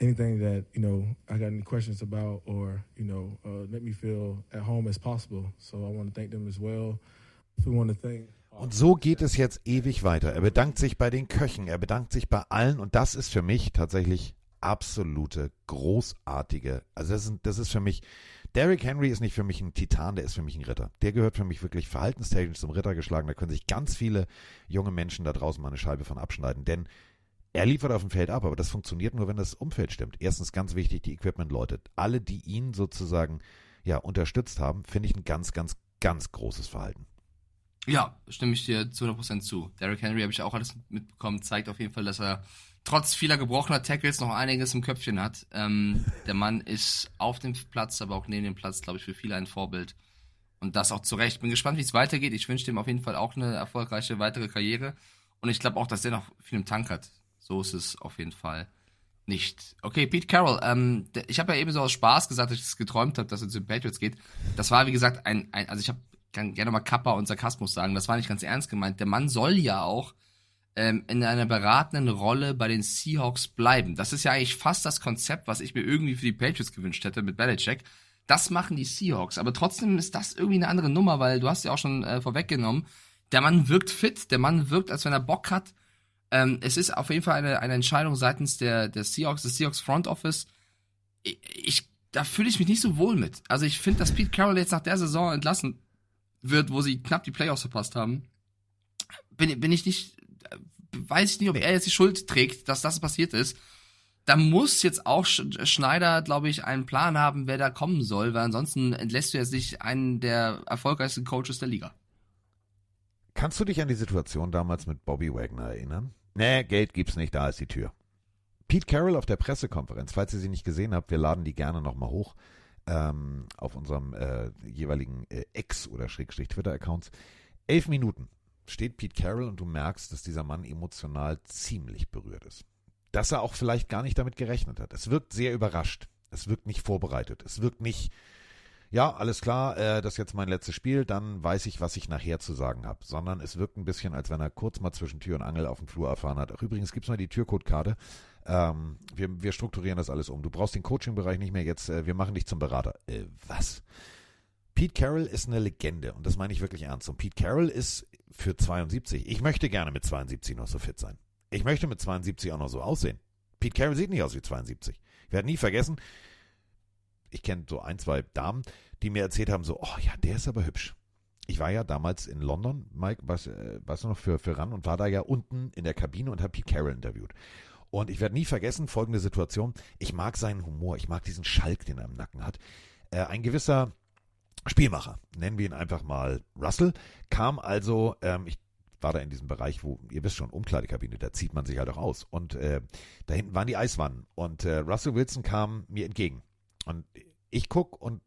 anything that you know I got any questions about, or you know, uh, make me feel at home as possible. So I want to thank them as well. We want to thank. Und so geht es jetzt ewig weiter. Er bedankt sich bei den Köchen, er bedankt sich bei allen und das ist für mich tatsächlich absolute, großartige, also das ist, das ist für mich, Derrick Henry ist nicht für mich ein Titan, der ist für mich ein Ritter. Der gehört für mich wirklich verhaltenstechnisch zum Ritter geschlagen. Da können sich ganz viele junge Menschen da draußen mal eine Scheibe von abschneiden, denn er liefert auf dem Feld ab, aber das funktioniert nur, wenn das Umfeld stimmt. Erstens ganz wichtig, die Equipment-Leute. Alle, die ihn sozusagen ja unterstützt haben, finde ich ein ganz, ganz, ganz großes Verhalten. Ja, stimme ich dir zu 100% zu. Derrick Henry habe ich auch alles mitbekommen, zeigt auf jeden Fall, dass er trotz vieler gebrochener Tackles noch einiges im Köpfchen hat. Ähm, der Mann ist auf dem Platz, aber auch neben dem Platz, glaube ich, für viele ein Vorbild. Und das auch zu Recht. Bin gespannt, wie es weitergeht. Ich wünsche dem auf jeden Fall auch eine erfolgreiche weitere Karriere. Und ich glaube auch, dass der noch viel im Tank hat. So ist es auf jeden Fall nicht. Okay, Pete Carroll, ähm, ich habe ja eben so aus Spaß gesagt, dass ich es geträumt habe, dass er zu den Patriots geht. Das war, wie gesagt, ein, ein also ich habe kann gerne mal Kappa und Sarkasmus sagen, das war nicht ganz ernst gemeint. Der Mann soll ja auch ähm, in einer beratenden Rolle bei den Seahawks bleiben. Das ist ja eigentlich fast das Konzept, was ich mir irgendwie für die Patriots gewünscht hätte mit Belichick. Das machen die Seahawks, aber trotzdem ist das irgendwie eine andere Nummer, weil du hast ja auch schon äh, vorweggenommen, der Mann wirkt fit, der Mann wirkt, als wenn er Bock hat. Ähm, es ist auf jeden Fall eine, eine Entscheidung seitens der, der Seahawks, des Seahawks Front Office. Ich, ich da fühle ich mich nicht so wohl mit. Also ich finde, dass Pete Carroll jetzt nach der Saison entlassen wird, wo sie knapp die Playoffs verpasst haben, bin, bin ich nicht, weiß ich nicht, ob er jetzt die Schuld trägt, dass das passiert ist. Da muss jetzt auch Schneider, glaube ich, einen Plan haben, wer da kommen soll, weil ansonsten entlässt du jetzt nicht einen der erfolgreichsten Coaches der Liga. Kannst du dich an die Situation damals mit Bobby Wagner erinnern? Nee, Geld gibt's nicht, da ist die Tür. Pete Carroll auf der Pressekonferenz, falls ihr sie nicht gesehen habt, wir laden die gerne nochmal hoch ähm, auf unserem äh, jeweiligen äh, Ex- oder Schrägstrich Twitter-Accounts. Elf Minuten steht Pete Carroll und du merkst, dass dieser Mann emotional ziemlich berührt ist. Dass er auch vielleicht gar nicht damit gerechnet hat. Es wirkt sehr überrascht. Es wirkt nicht vorbereitet. Es wirkt nicht, ja, alles klar, äh, das ist jetzt mein letztes Spiel, dann weiß ich, was ich nachher zu sagen habe. Sondern es wirkt ein bisschen, als wenn er kurz mal zwischen Tür und Angel auf dem Flur erfahren hat. Ach, übrigens gibt's mal die Türcodekarte. Ähm, wir, wir strukturieren das alles um. Du brauchst den Coaching-Bereich nicht mehr jetzt. Äh, wir machen dich zum Berater. Äh, was? Pete Carroll ist eine Legende und das meine ich wirklich ernst. Und Pete Carroll ist für 72. Ich möchte gerne mit 72 noch so fit sein. Ich möchte mit 72 auch noch so aussehen. Pete Carroll sieht nicht aus wie 72. Ich werde nie vergessen, ich kenne so ein, zwei Damen, die mir erzählt haben, so, oh ja, der ist aber hübsch. Ich war ja damals in London, Mike, weißt, äh, weißt du noch, für, für RAN und war da ja unten in der Kabine und habe Pete Carroll interviewt. Und ich werde nie vergessen, folgende Situation. Ich mag seinen Humor, ich mag diesen Schalk, den er im Nacken hat. Äh, ein gewisser Spielmacher, nennen wir ihn einfach mal Russell, kam also, ähm, ich war da in diesem Bereich, wo, ihr wisst schon, Umkleidekabine, da zieht man sich halt auch aus. Und äh, da hinten waren die Eiswannen. Und äh, Russell Wilson kam mir entgegen. Und ich guck und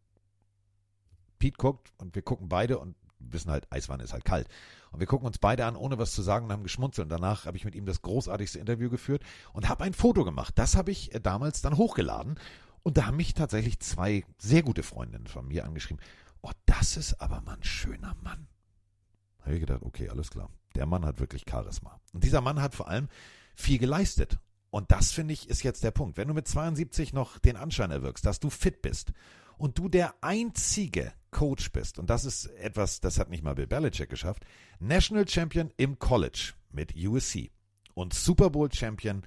Pete guckt und wir gucken beide und wissen halt, Eiswanne ist halt kalt. Und wir gucken uns beide an, ohne was zu sagen und haben geschmunzelt. Und danach habe ich mit ihm das großartigste Interview geführt und habe ein Foto gemacht. Das habe ich äh, damals dann hochgeladen. Und da haben mich tatsächlich zwei sehr gute Freundinnen von mir angeschrieben. Oh, das ist aber mal ein schöner Mann. Da habe ich gedacht, okay, alles klar. Der Mann hat wirklich Charisma. Und dieser Mann hat vor allem viel geleistet. Und das finde ich ist jetzt der Punkt. Wenn du mit 72 noch den Anschein erwirkst, dass du fit bist und du der einzige Coach bist, und das ist etwas, das hat nicht mal Bill Belichick geschafft, National Champion im College mit USC und Super Bowl Champion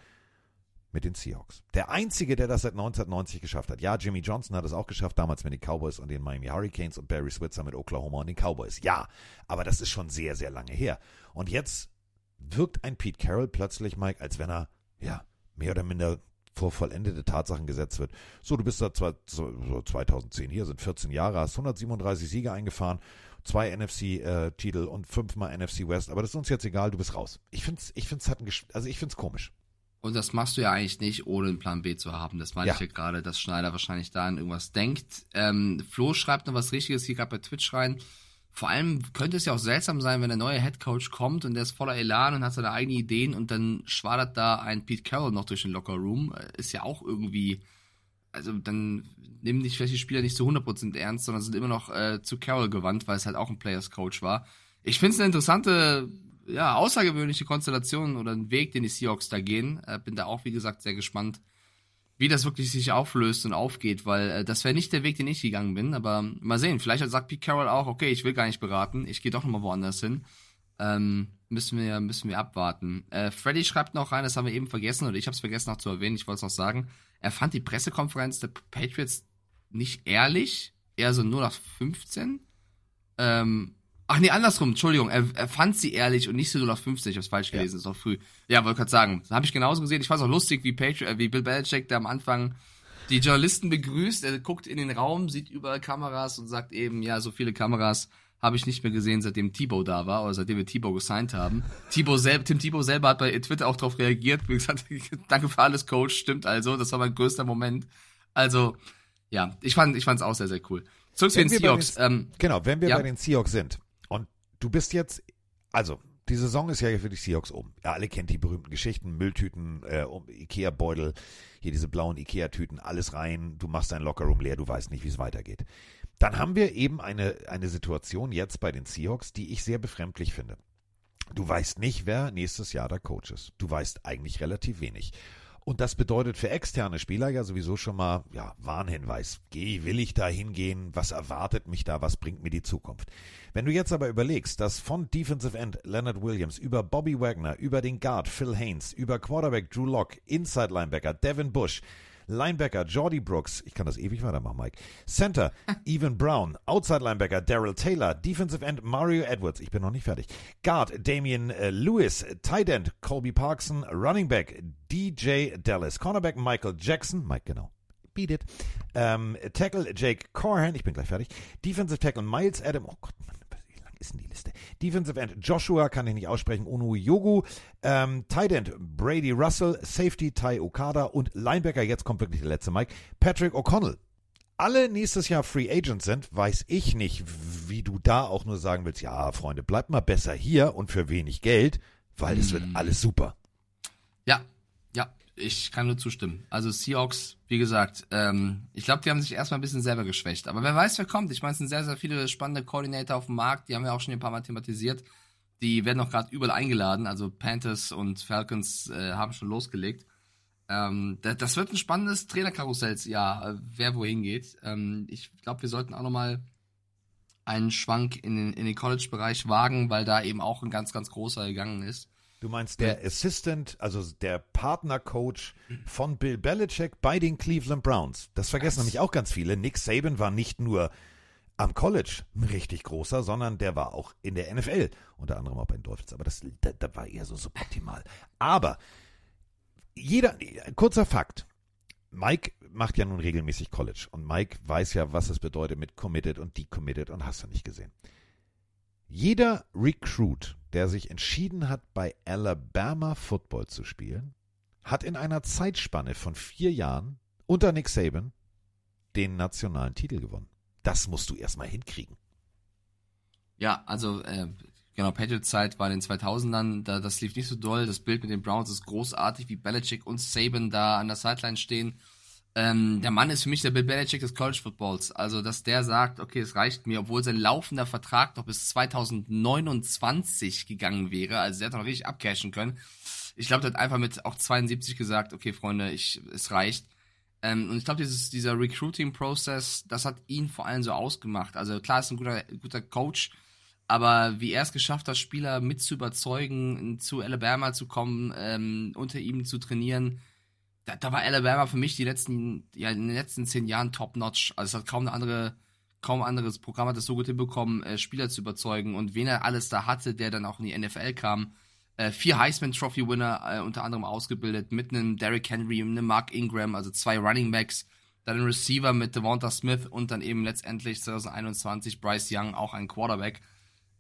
mit den Seahawks. Der einzige, der das seit 1990 geschafft hat. Ja, Jimmy Johnson hat es auch geschafft, damals mit den Cowboys und den Miami Hurricanes und Barry Switzer mit Oklahoma und den Cowboys. Ja, aber das ist schon sehr, sehr lange her. Und jetzt wirkt ein Pete Carroll plötzlich, Mike, als wenn er, ja, mehr oder minder vor vollendete Tatsachen gesetzt wird. So, du bist seit 2010 hier, sind 14 Jahre, hast 137 Siege eingefahren, zwei NFC-Titel äh, und fünfmal NFC West, aber das ist uns jetzt egal, du bist raus. Ich find's, ich find's hat ein, also ich find's komisch. Und das machst du ja eigentlich nicht, ohne einen Plan B zu haben. Das meine Ja. ich ja gerade, dass Schneider wahrscheinlich da an irgendwas denkt. Ähm, Flo schreibt noch was Richtiges hier gerade bei Twitch rein. Vor allem könnte es ja auch seltsam sein, wenn der neue Headcoach kommt und der ist voller Elan und hat seine eigenen Ideen und dann schwadert da ein Pete Carroll noch durch den Lockerroom. Äh, Ist ja auch irgendwie, also dann nehmen dich vielleicht die Spieler nicht zu 100% ernst, sondern sind immer noch äh, zu Carroll gewandt, weil es halt auch ein Players Coach war. Ich finde es eine interessante, ja, außergewöhnliche Konstellation oder ein Weg, den die Seahawks da gehen. Äh, bin da auch, wie gesagt, sehr gespannt, wie das wirklich sich auflöst und aufgeht, weil äh, das wäre nicht der Weg, den ich gegangen bin. Aber mal sehen, vielleicht sagt Pete Carroll auch, okay, ich will gar nicht beraten, ich gehe doch nochmal woanders hin. Ähm, müssen wir müssen wir abwarten. Äh, Freddy schreibt noch rein, das haben wir eben vergessen oder ich habe es vergessen noch zu erwähnen. Ich wollte es noch sagen. Er fand die Pressekonferenz der Patriots nicht ehrlich, eher so nur nach 15. Ähm, ach nee, andersrum, Entschuldigung. Er, er fand sie ehrlich und nicht so nur nach 15. Ich hab's falsch gelesen, ist auch früh. Ja, wollte gerade sagen. Habe ich genauso gesehen. Ich fand's auch lustig, wie, Patri äh, wie Bill Belichick, der am Anfang die Journalisten begrüßt. Er guckt in den Raum, sieht überall Kameras und sagt eben, ja, so viele Kameras habe ich nicht mehr gesehen, seitdem Thibaut da war oder seitdem wir Thibaut gesigned haben. Thibaut selber, Tim Thibaut selber hat bei Twitter auch darauf reagiert, wie gesagt, danke für alles, Coach, stimmt also, das war mein größter Moment. Also, ja, ich fand, ich fand's auch sehr, sehr cool. Zurück zu den Seahawks. den- Ähm, Genau, wenn wir ja. bei den Seahawks sind du bist jetzt, also die Saison ist ja für die Seahawks um. Ja, alle kennt die berühmten Geschichten, Mülltüten, äh, Ikea-Beutel, hier diese blauen Ikea-Tüten, alles rein, du machst dein Lockerroom leer, du weißt nicht, wie es weitergeht. dann haben wir eben eine, eine Situation jetzt bei den Seahawks, die ich sehr befremdlich finde. Du weißt nicht, wer nächstes Jahr der Coach ist. Du weißt eigentlich relativ wenig. Und das bedeutet für externe Spieler ja sowieso schon mal, ja, Warnhinweis. Geh, will ich da hingehen? Was erwartet mich da? Was bringt mir die Zukunft? Wenn du jetzt aber überlegst, dass von Defensive End Leonard Williams über Bobby Wagner, über den Guard Phil Haynes, über Quarterback Drew Locke, Inside Linebacker Devin Bush, Linebacker Jordy Brooks, ich kann das ewig weitermachen, Mike. Center Evan Brown, Outside Linebacker Daryl Taylor, Defensive End Mario Edwards, ich bin noch nicht fertig. Guard Damian äh, Lewis, Tight End Colby Parkson, Running Back DJ Dallas, Cornerback Michael Jackson, Mike genau. Beat it. Ähm, Tackle Jake Corhan, ich bin gleich fertig. Defensive Tackle Miles Adam, oh Gott, ist denn die Liste? Defensive End Joshua, kann ich nicht aussprechen, Onu Yogu. Ähm, Tight End Brady Russell, Safety Tai Okada und Linebacker, jetzt kommt wirklich der letzte Mike, Patrick O'Connell. Alle nächstes Jahr Free Agents sind, weiß ich nicht, wie du da auch nur sagen willst, ja, Freunde, bleibt mal besser hier und für wenig Geld, weil es wird alles super. Ja, ich kann nur zustimmen. Also Seahawks, wie gesagt, ähm, ich glaube, die haben sich erstmal ein bisschen selber geschwächt. Aber wer weiß, wer kommt. Ich meine, es sind sehr, sehr viele spannende Koordinator auf dem Markt. Die haben wir auch schon ein paar Mal thematisiert. Die werden auch gerade überall eingeladen. Also Panthers und Falcons äh, haben schon losgelegt. Ähm, das, das wird ein spannendes Trainerkarussell, ja, äh, wer wohin geht. Ähm, ich glaube, wir sollten auch nochmal einen Schwank in den, in den College-Bereich wagen, weil da eben auch ein ganz, ganz großer gegangen ist. Du meinst der Assistant, also der Partnercoach von Bill Belichick bei den Cleveland Browns. Das vergessen nämlich auch ganz viele. Nick Saban war nicht nur am College ein richtig großer, sondern der war auch in der NFL, unter anderem auch bei den Dolphins. Aber das, das, das war eher so suboptimal. Aber jeder, kurzer Fakt. Mike macht ja nun regelmäßig College und Mike weiß ja, was es bedeutet mit committed und decommitted und hast du nicht gesehen. Jeder Recruit, der sich entschieden hat, bei Alabama Football zu spielen, hat in einer Zeitspanne von vier Jahren unter Nick Saban den nationalen Titel gewonnen. Das musst du erstmal hinkriegen. Ja, also äh, genau, Patriots-Zeit war in den 2000ern, da, das lief nicht so doll. Das Bild mit den Browns ist großartig, wie Belichick und Saban da an der Sideline stehen. Ähm, der Mann ist für mich der Bill Belichick des College Footballs. Also, dass der sagt, okay, es reicht mir, obwohl sein laufender Vertrag noch bis 2029 gegangen wäre. Also, der hätte noch richtig abcashen können. Ich glaube, der hat einfach mit auch 72 gesagt, okay, Freunde, ich, es reicht. Ähm, und ich glaube, dieser Recruiting-Prozess, das hat ihn vor allem so ausgemacht. Also, klar, ist ein guter, guter Coach, aber wie er es geschafft hat, Spieler mit zu überzeugen, zu Alabama zu kommen, ähm, unter ihm zu trainieren, da, da war Alabama für mich die letzten, ja, in den letzten zehn Jahren top-notch. Also es hat kaum eine andere, kaum ein anderes Programm hat es so gut hinbekommen, äh, Spieler zu überzeugen und wen er alles da hatte, der dann auch in die NFL kam. Äh, vier Heisman Trophy Winner äh, unter anderem ausgebildet, mit einem Derrick Henry, einem Mark Ingram, also zwei Running Backs, dann ein Receiver mit Devonta Smith und dann eben letztendlich 2021 Bryce Young, auch ein Quarterback.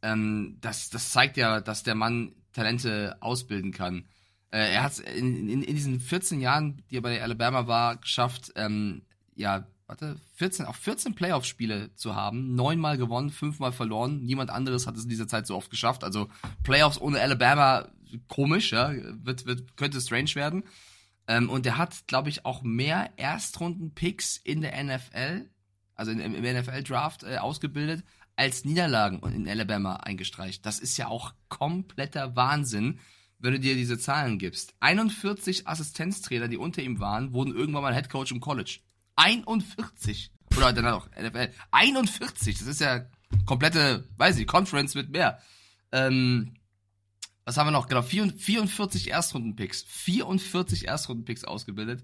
Ähm, das, das zeigt ja, dass der Mann Talente ausbilden kann. Äh, er hat es in, in, in, diesen 14 Jahren, die er bei Alabama war, geschafft, ähm, ja, warte, 14, auch 14 Playoff-Spiele zu haben, neunmal gewonnen, fünfmal verloren. Niemand anderes hat es in dieser Zeit so oft geschafft. Also Playoffs ohne Alabama, komisch, ja, wird, wird, könnte strange werden. Ähm, und er hat, glaube ich, auch mehr Erstrunden-Picks in der NFL, also im, im NFL-Draft äh, ausgebildet, als Niederlagen in Alabama eingestreicht. Das ist ja auch kompletter Wahnsinn wenn du dir diese Zahlen gibst. 41 Assistenztrainer, die unter ihm waren, wurden irgendwann mal Headcoach im College. 41. Oder dann auch NFL. 41. Das ist ja komplette, weiß ich, Conference mit mehr. Ähm, was haben wir noch? Genau, 44 Erstrundenpicks. 44 Erstrundenpicks ausgebildet.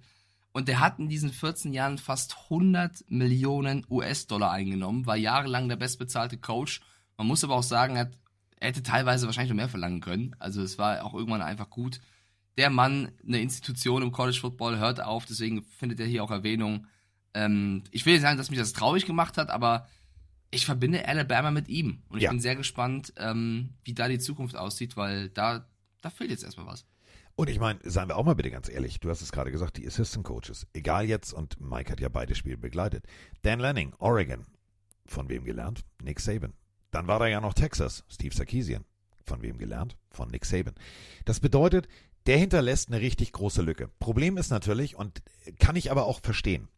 Und der hat in diesen 14 Jahren fast 100 Millionen US-Dollar eingenommen, war jahrelang der bestbezahlte Coach. Man muss aber auch sagen, er hat er hätte teilweise wahrscheinlich noch mehr verlangen können. Also es war auch irgendwann einfach gut. Der Mann, eine Institution im College Football, hört auf, deswegen findet er hier auch Erwähnung. Ähm, ich will nicht sagen, dass mich das traurig gemacht hat, aber ich verbinde Alabama mit ihm. Und ich Ja. bin sehr gespannt, ähm, wie da die Zukunft aussieht, weil da, da fehlt jetzt erstmal was. Und ich meine, seien wir auch mal bitte ganz ehrlich, du hast es gerade gesagt, die Assistant Coaches, egal jetzt, und Mike hat ja beide Spiele begleitet. Dan Lanning, Oregon, von wem gelernt? Nick Saban. Dann war da ja noch Texas, Steve Sarkisian. Von wem gelernt? Von Nick Saban. Das bedeutet, der hinterlässt eine richtig große Lücke. Problem ist natürlich, und kann ich aber auch verstehen,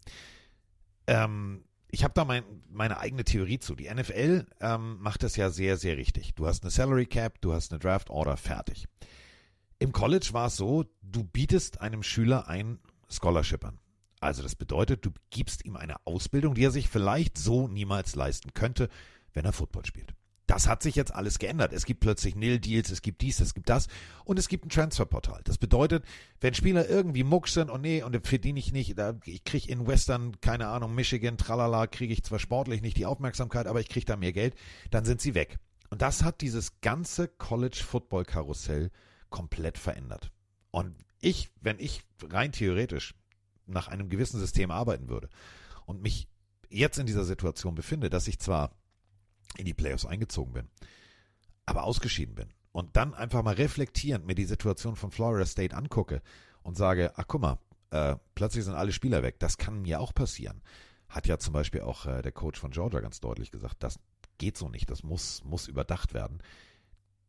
ähm, ich habe da mein, meine eigene Theorie zu. Die NFL ähm, macht das ja sehr, sehr richtig. Du hast eine Salary Cap, du hast eine Draft Order, fertig. Im College war es so, du bietest einem Schüler ein Scholarship an. Also das bedeutet, du gibst ihm eine Ausbildung, die er sich vielleicht so niemals leisten könnte, wenn er Football spielt. Das hat sich jetzt alles geändert. Es gibt plötzlich Nil-Deals, es gibt dies, es gibt das und es gibt ein Transferportal. Das bedeutet, wenn Spieler irgendwie muck sind und nee, und verdiene ich nicht, ich kriege in Western, keine Ahnung, Michigan, tralala, kriege ich zwar sportlich nicht die Aufmerksamkeit, aber ich kriege da mehr Geld, dann sind sie weg. Und das hat dieses ganze College-Football-Karussell komplett verändert. Und ich, wenn ich rein theoretisch nach einem gewissen System arbeiten würde und mich jetzt in dieser Situation befinde, dass ich zwar in die Playoffs eingezogen bin, aber ausgeschieden bin und dann einfach mal reflektierend mir die Situation von Florida State angucke und sage, ach guck mal, äh, plötzlich sind alle Spieler weg, das kann mir auch passieren. Hat ja zum Beispiel auch äh, der Coach von Georgia ganz deutlich gesagt, das geht so nicht, das muss, muss überdacht werden.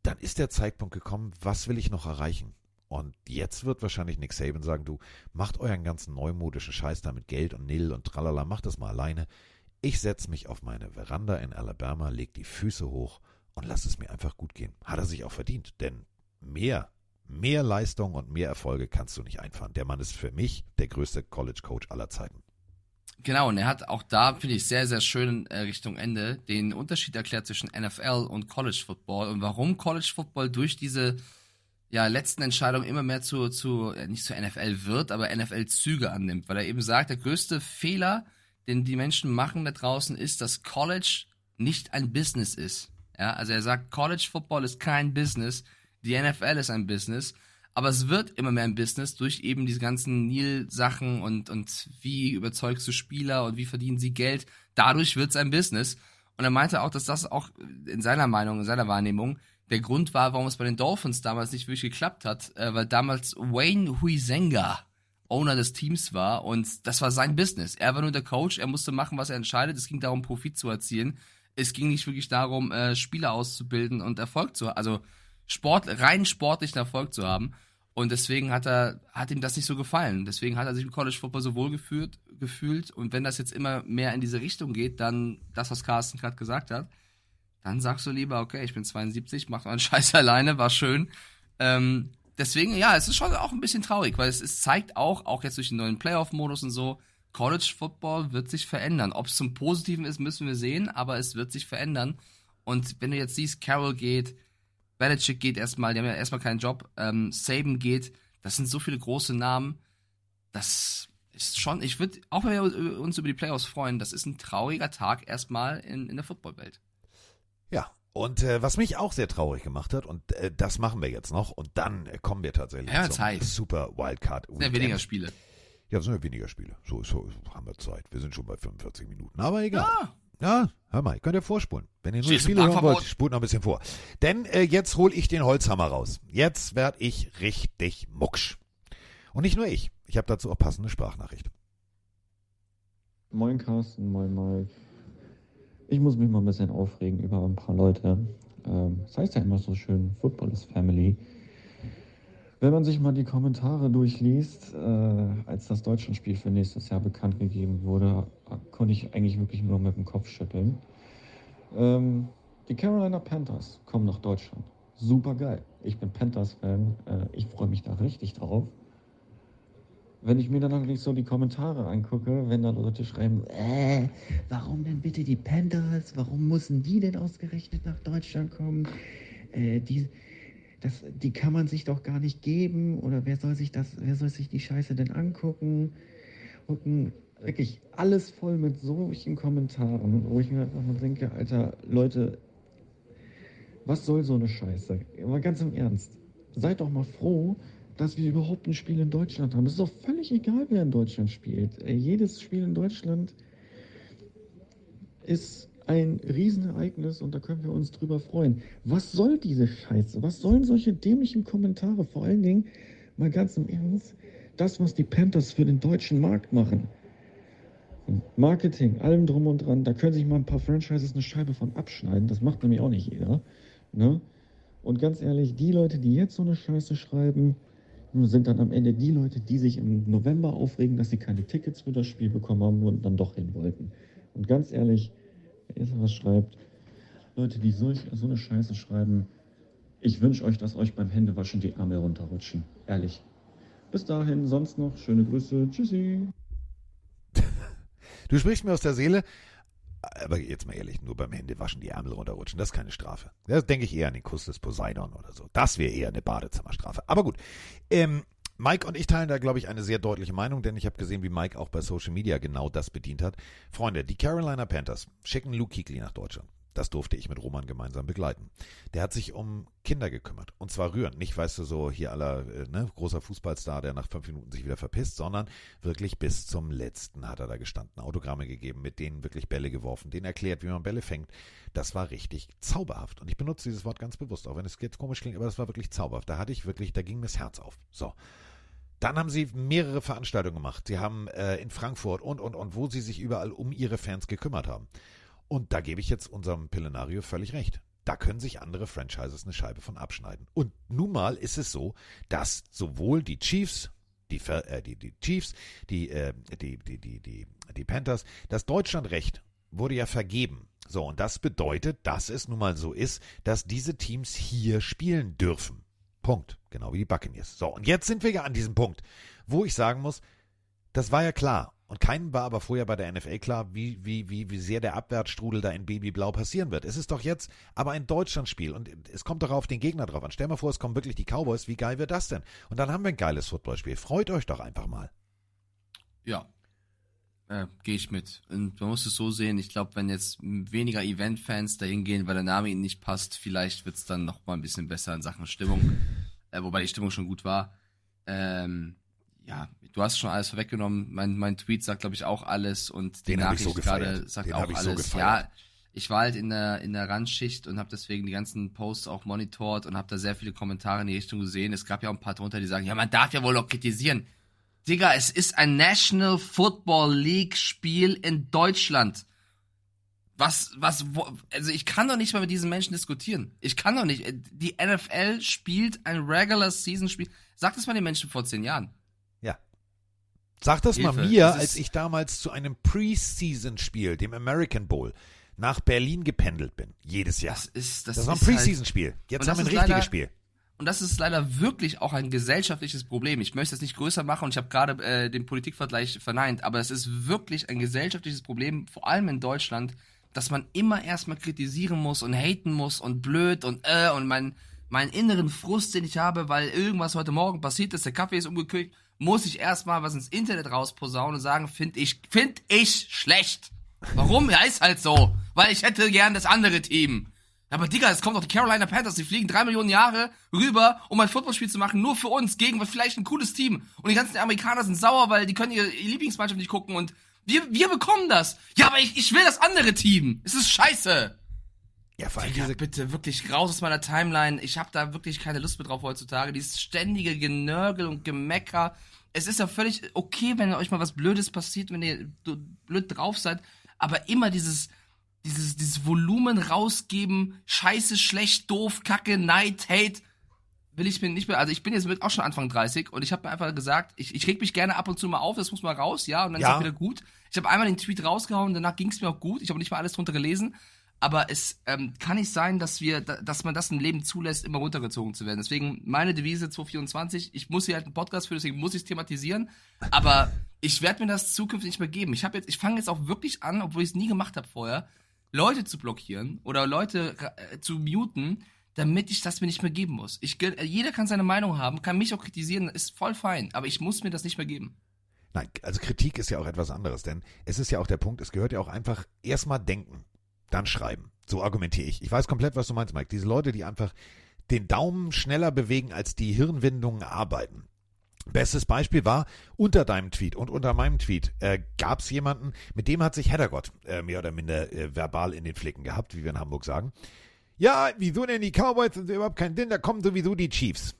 Dann ist der Zeitpunkt gekommen, was will ich noch erreichen? Und jetzt wird wahrscheinlich Nick Saban sagen, du macht euren ganzen neumodischen Scheiß da mit Geld und Nil und tralala, macht das mal alleine. Ich setze mich auf meine Veranda in Alabama, leg die Füße hoch und lass es mir einfach gut gehen. Hat er sich auch verdient, denn mehr, mehr Leistung und mehr Erfolge kannst du nicht einfahren. Der Mann ist für mich der größte College Coach aller Zeiten. Genau, und er hat auch da, finde ich, sehr, sehr schön äh, Richtung Ende den Unterschied erklärt zwischen NFL und College Football und warum College Football durch diese ja, letzten Entscheidung immer mehr zu, zu, äh, nicht zur NFL wird, aber NFL-Züge annimmt, weil er eben sagt, der größte Fehler, den die Menschen machen da draußen, ist, dass College nicht ein Business ist. Ja, also er sagt, College Football ist kein Business, die NFL ist ein Business, aber es wird immer mehr ein Business durch eben diese ganzen Neil-Sachen und, und wie überzeugst du Spieler und wie verdienen sie Geld. Dadurch wird es ein Business. Und er meinte auch, dass das auch in seiner Meinung, in seiner Wahrnehmung der Grund war, warum es bei den Dolphins damals nicht wirklich geklappt hat, äh, weil damals Wayne Huizenga Owner des Teams war und das war sein Business. Er war nur der Coach, er musste machen, was er entscheidet. Es ging darum, Profit zu erzielen. Es ging nicht wirklich darum, äh, Spieler auszubilden und Erfolg zu, also Sport, rein sportlichen Erfolg zu haben. Und deswegen hat er, hat ihm das nicht so gefallen. Deswegen hat er sich im College Football so wohl gefühlt, gefühlt. Und wenn das jetzt immer mehr in diese Richtung geht, dann das, was Carsten gerade gesagt hat, dann sagst du lieber, okay, ich bin 72, mach einen Scheiß alleine, war schön. Ähm, deswegen, ja, es ist schon auch ein bisschen traurig, weil es, es zeigt auch, auch jetzt durch den neuen Playoff-Modus und so, College Football wird sich verändern. Ob es zum Positiven ist, müssen wir sehen, aber es wird sich verändern. Und wenn du jetzt siehst, Carroll geht, Belichick geht erstmal, die haben ja erstmal keinen Job, ähm, Saban geht, das sind so viele große Namen, das ist schon, ich würde, auch wenn wir uns über die Playoffs freuen, das ist ein trauriger Tag erstmal in, in der Footballwelt. Ja, und äh, was mich auch sehr traurig gemacht hat, und äh, das machen wir jetzt noch, und dann äh, kommen wir tatsächlich ja, zum Zeit. Super Wildcard. Sehr weniger Spiele. Ja, es sind ja weniger Spiele. So, so haben wir Zeit. Wir sind schon bei 45 Minuten. Aber egal. Ja. Ja, hör mal, könnt ihr vorspulen. Wenn ihr nur Spiele ein hören wollt, spult noch ein bisschen vor. Denn äh, jetzt hole ich den Holzhammer raus. Jetzt werd ich richtig mucksch. Und nicht nur ich. Ich habe dazu auch passende Sprachnachricht. Moin Carsten, moin Mike. Ich muss mich mal ein bisschen aufregen über ein paar Leute. Ähm, das heißt ja immer so schön, Football is Family. Wenn man sich mal die Kommentare durchliest, äh, als das Deutschlandspiel für nächstes Jahr bekannt gegeben wurde, konnte ich eigentlich wirklich nur mit dem Kopf schütteln. Ähm, die Carolina Panthers kommen nach Deutschland. Super geil. Ich bin Panthers-Fan. Äh, ich freue mich da richtig drauf. Wenn ich mir dann natürlich so die Kommentare angucke, wenn da Leute schreiben, äh, warum denn bitte die Panthers? Warum müssen die denn ausgerechnet nach Deutschland kommen? Äh, die, das, die kann man sich doch gar nicht geben. Oder wer soll sich das, wer soll sich die Scheiße denn angucken? Gucken, wirklich alles voll mit solchen Kommentaren, wo ich mir einfach mal denke, Alter, Leute, was soll so eine Scheiße? Mal ganz im Ernst. Seid doch mal froh, dass wir überhaupt ein Spiel in Deutschland haben. Es ist doch völlig egal, wer in Deutschland spielt. Äh, jedes Spiel in Deutschland ist ein Riesenereignis und da können wir uns drüber freuen. Was soll diese Scheiße? Was sollen solche dämlichen Kommentare? Vor allen Dingen, mal ganz im Ernst, das, was die Panthers für den deutschen Markt machen. Marketing, allem drum und dran, da können sich mal ein paar Franchises eine Scheibe von abschneiden. Das macht nämlich auch nicht jeder. Ne? Und ganz ehrlich, die Leute, die jetzt so eine Scheiße schreiben, sind dann am Ende die Leute, die sich im November aufregen, dass sie keine Tickets für das Spiel bekommen haben und dann doch hin wollten. Und ganz ehrlich, wenn ihr sowas schreibt, Leute, die solch, so eine Scheiße schreiben, ich wünsche euch, dass euch beim Händewaschen die Ärmel runterrutschen. Ehrlich. Bis dahin, sonst noch schöne Grüße. Tschüssi. Du sprichst mir aus der Seele, aber jetzt mal ehrlich, nur beim Händewaschen die Ärmel runterrutschen, das ist keine Strafe. Das denke ich eher an den Kuss des Poseidon oder so. Das wäre eher eine Badezimmerstrafe. Aber gut. Ähm, Mike und ich teilen da, glaube ich, eine sehr deutliche Meinung, denn ich habe gesehen, wie Mike auch bei Social Media genau das bedient hat. Freunde, die Carolina Panthers schicken Luke Kuechly nach Deutschland. Das durfte ich mit Roman gemeinsam begleiten. Der hat sich um Kinder gekümmert. Und zwar rühren. Nicht, weißt du, so hier aller, äh, ne, großer Fußballstar, der nach fünf Minuten sich wieder verpisst, sondern wirklich bis zum letzten hat er da gestanden. Autogramme gegeben, mit denen wirklich Bälle geworfen, denen erklärt, wie man Bälle fängt. Das war richtig zauberhaft. Und ich benutze dieses Wort ganz bewusst, auch wenn es jetzt komisch klingt, aber das war wirklich zauberhaft. Da hatte ich wirklich, da ging mir das Herz auf. So. Dann haben sie mehrere Veranstaltungen gemacht. Sie haben äh, in Frankfurt und, und, und, wo sie sich überall um ihre Fans gekümmert haben. Und da gebe ich jetzt unserem Pillenario völlig recht. Da können sich andere Franchises eine Scheibe von abschneiden. Und nun mal ist es so, dass sowohl die Chiefs, die, äh, die, die Chiefs, die, äh, die, die, die, die, die Panthers, das Deutschlandrecht wurde ja vergeben. So, und das bedeutet, dass es nun mal so ist, dass diese Teams hier spielen dürfen. Punkt. Genau wie die Buccaneers. So, und jetzt sind wir ja an diesem Punkt, wo ich sagen muss, das war ja klar. Und keinem war aber vorher bei der NFL klar, wie, wie, wie, wie sehr der Abwärtsstrudel da in Babyblau passieren wird. Es ist doch jetzt aber ein Deutschlandspiel und es kommt doch auf den Gegner drauf an. Stell mal vor, es kommen wirklich die Cowboys. Wie geil wird das denn? Und dann haben wir ein geiles Footballspiel. Freut euch doch einfach mal. Ja. Äh, Gehe ich mit. Und man muss es so sehen, ich glaube, wenn jetzt weniger Event-Fans dahin gehen, weil der Name ihnen nicht passt, vielleicht wird es dann noch mal ein bisschen besser in Sachen Stimmung. Äh, wobei die Stimmung schon gut war. Ähm, ja, du hast schon alles vorweggenommen. Mein, mein Tweet sagt, glaube ich, auch alles und die Den Nachricht so gerade sagt Den auch ich so alles. gefeiert. ja, ich war halt in der, in der Randschicht und habe deswegen die ganzen Posts auch monitort und habe da sehr viele Kommentare in die Richtung gesehen. Es gab ja auch ein paar drunter, die sagen, ja, man darf ja wohl auch kritisieren. Digga, es ist ein National Football League Spiel in Deutschland. Was, was, wo, also ich kann doch nicht mal mit diesen Menschen diskutieren. Ich kann doch nicht. Die NFL spielt ein Regular Season Spiel. Sag das mal den Menschen vor zehn Jahren. Sag das mal Hilfe. mir, Das ist- als ich damals zu einem Preseason-Spiel, dem American Bowl, nach Berlin gependelt bin. Jedes Jahr. Das ist, Das, das war ein halt- Preseason-Spiel. Jetzt haben wir ein richtiges leider- Spiel. Und das ist leider wirklich auch ein gesellschaftliches Problem. Ich möchte es nicht größer machen und ich habe gerade äh, den Politikvergleich verneint, aber es ist wirklich ein gesellschaftliches Problem, vor allem in Deutschland, dass man immer erstmal kritisieren muss und haten muss und blöd und äh und mein meinen inneren Frust, den ich habe, weil irgendwas heute Morgen passiert ist, der Kaffee ist umgekühlt, muss ich erstmal was ins Internet rausposaunen und sagen, finde ich, finde ich schlecht. Warum? Ja, ist halt so. Weil ich hätte gern das andere Team. Aber Digga, es kommt doch die Carolina Panthers, die fliegen drei Millionen Jahre rüber, um ein Footballspiel zu machen, nur für uns, gegen vielleicht ein cooles Team. Und die ganzen Amerikaner sind sauer, weil die können ihre Lieblingsmannschaft nicht gucken und wir, wir bekommen das. Ja, aber ich, ich will das andere Team. Es ist scheiße. Ja, vor allem Digga, diese, bitte wirklich raus aus meiner Timeline. Ich habe da wirklich keine Lust mehr drauf heutzutage. Dieses ständige Genörgel und Gemecker. Es ist ja völlig okay, wenn euch mal was Blödes passiert, wenn ihr blöd drauf seid. Aber immer dieses, dieses, dieses Volumen rausgeben, scheiße, schlecht, doof, kacke, Neid, Hate, will ich mir nicht mehr, also ich bin jetzt mit auch schon Anfang 30 und ich habe mir einfach gesagt, ich, ich reg mich gerne ab und zu mal auf, das muss mal raus, ja, und dann Ja. ist auch wieder gut. Ich habe einmal den Tweet rausgehauen, danach ging es mir auch gut, ich habe nicht mal alles drunter gelesen, aber es ähm, kann nicht sein, dass wir, da- dass man das im Leben zulässt, immer runtergezogen zu werden. Deswegen meine Devise 224, ich muss hier halt einen Podcast für, deswegen muss ich es thematisieren, aber ich werde mir das zukünftig nicht mehr geben. Ich ich fange jetzt auch wirklich an, obwohl ich es nie gemacht habe vorher, Leute zu blockieren oder Leute äh, zu muten, damit ich das mir nicht mehr geben muss. Ich, jeder kann seine Meinung haben, kann mich auch kritisieren, ist voll fein, aber ich muss mir das nicht mehr geben. nein, also Kritik ist ja auch etwas anderes, denn es ist ja auch der Punkt, es gehört ja auch einfach erstmal denken, dann schreiben. So argumentiere ich. Ich weiß komplett, was du meinst, Mike. Diese Leute, die einfach den Daumen schneller bewegen, als die Hirnwindungen arbeiten. Bestes Beispiel war, unter deinem Tweet und unter meinem Tweet äh, gab es jemanden, mit dem hat sich Heddergott äh, mehr oder minder äh, verbal in den Flicken gehabt, wie wir in Hamburg sagen. Ja, wieso denn die Cowboys? Ist überhaupt kein Sinn, da kommen sowieso die Chiefs.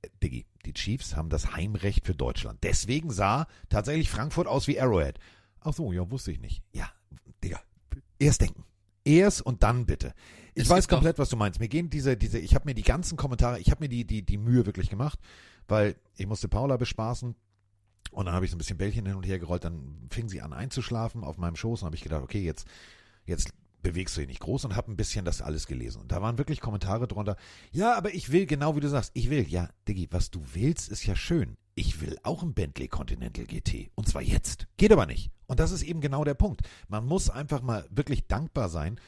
Äh, Diggi, die Chiefs haben das Heimrecht für Deutschland. Deswegen sah tatsächlich Frankfurt aus wie Arrowhead. Ach so, ja, wusste ich nicht. Ja, Digga, erst denken. Erst und dann bitte. Ich Es weiß komplett, was du meinst. Mir gehen diese, diese, ich habe mir die ganzen Kommentare, ich habe mir die, die, die Mühe wirklich gemacht, weil ich musste Paula bespaßen Und dann habe ich so ein bisschen Bällchen hin und her gerollt, dann fing sie an einzuschlafen auf meinem Schoß und habe ich gedacht, okay, jetzt, jetzt bewegst du dich nicht groß und habe ein bisschen das alles gelesen. Und da waren wirklich Kommentare drunter, ja, aber ich will, genau wie du sagst, ich will, ja, Diggi, was du willst, ist ja schön. Ich will auch ein Bentley Continental GT. Und zwar jetzt. Geht aber nicht. Und das ist eben genau der Punkt. Man muss einfach mal wirklich dankbar sein,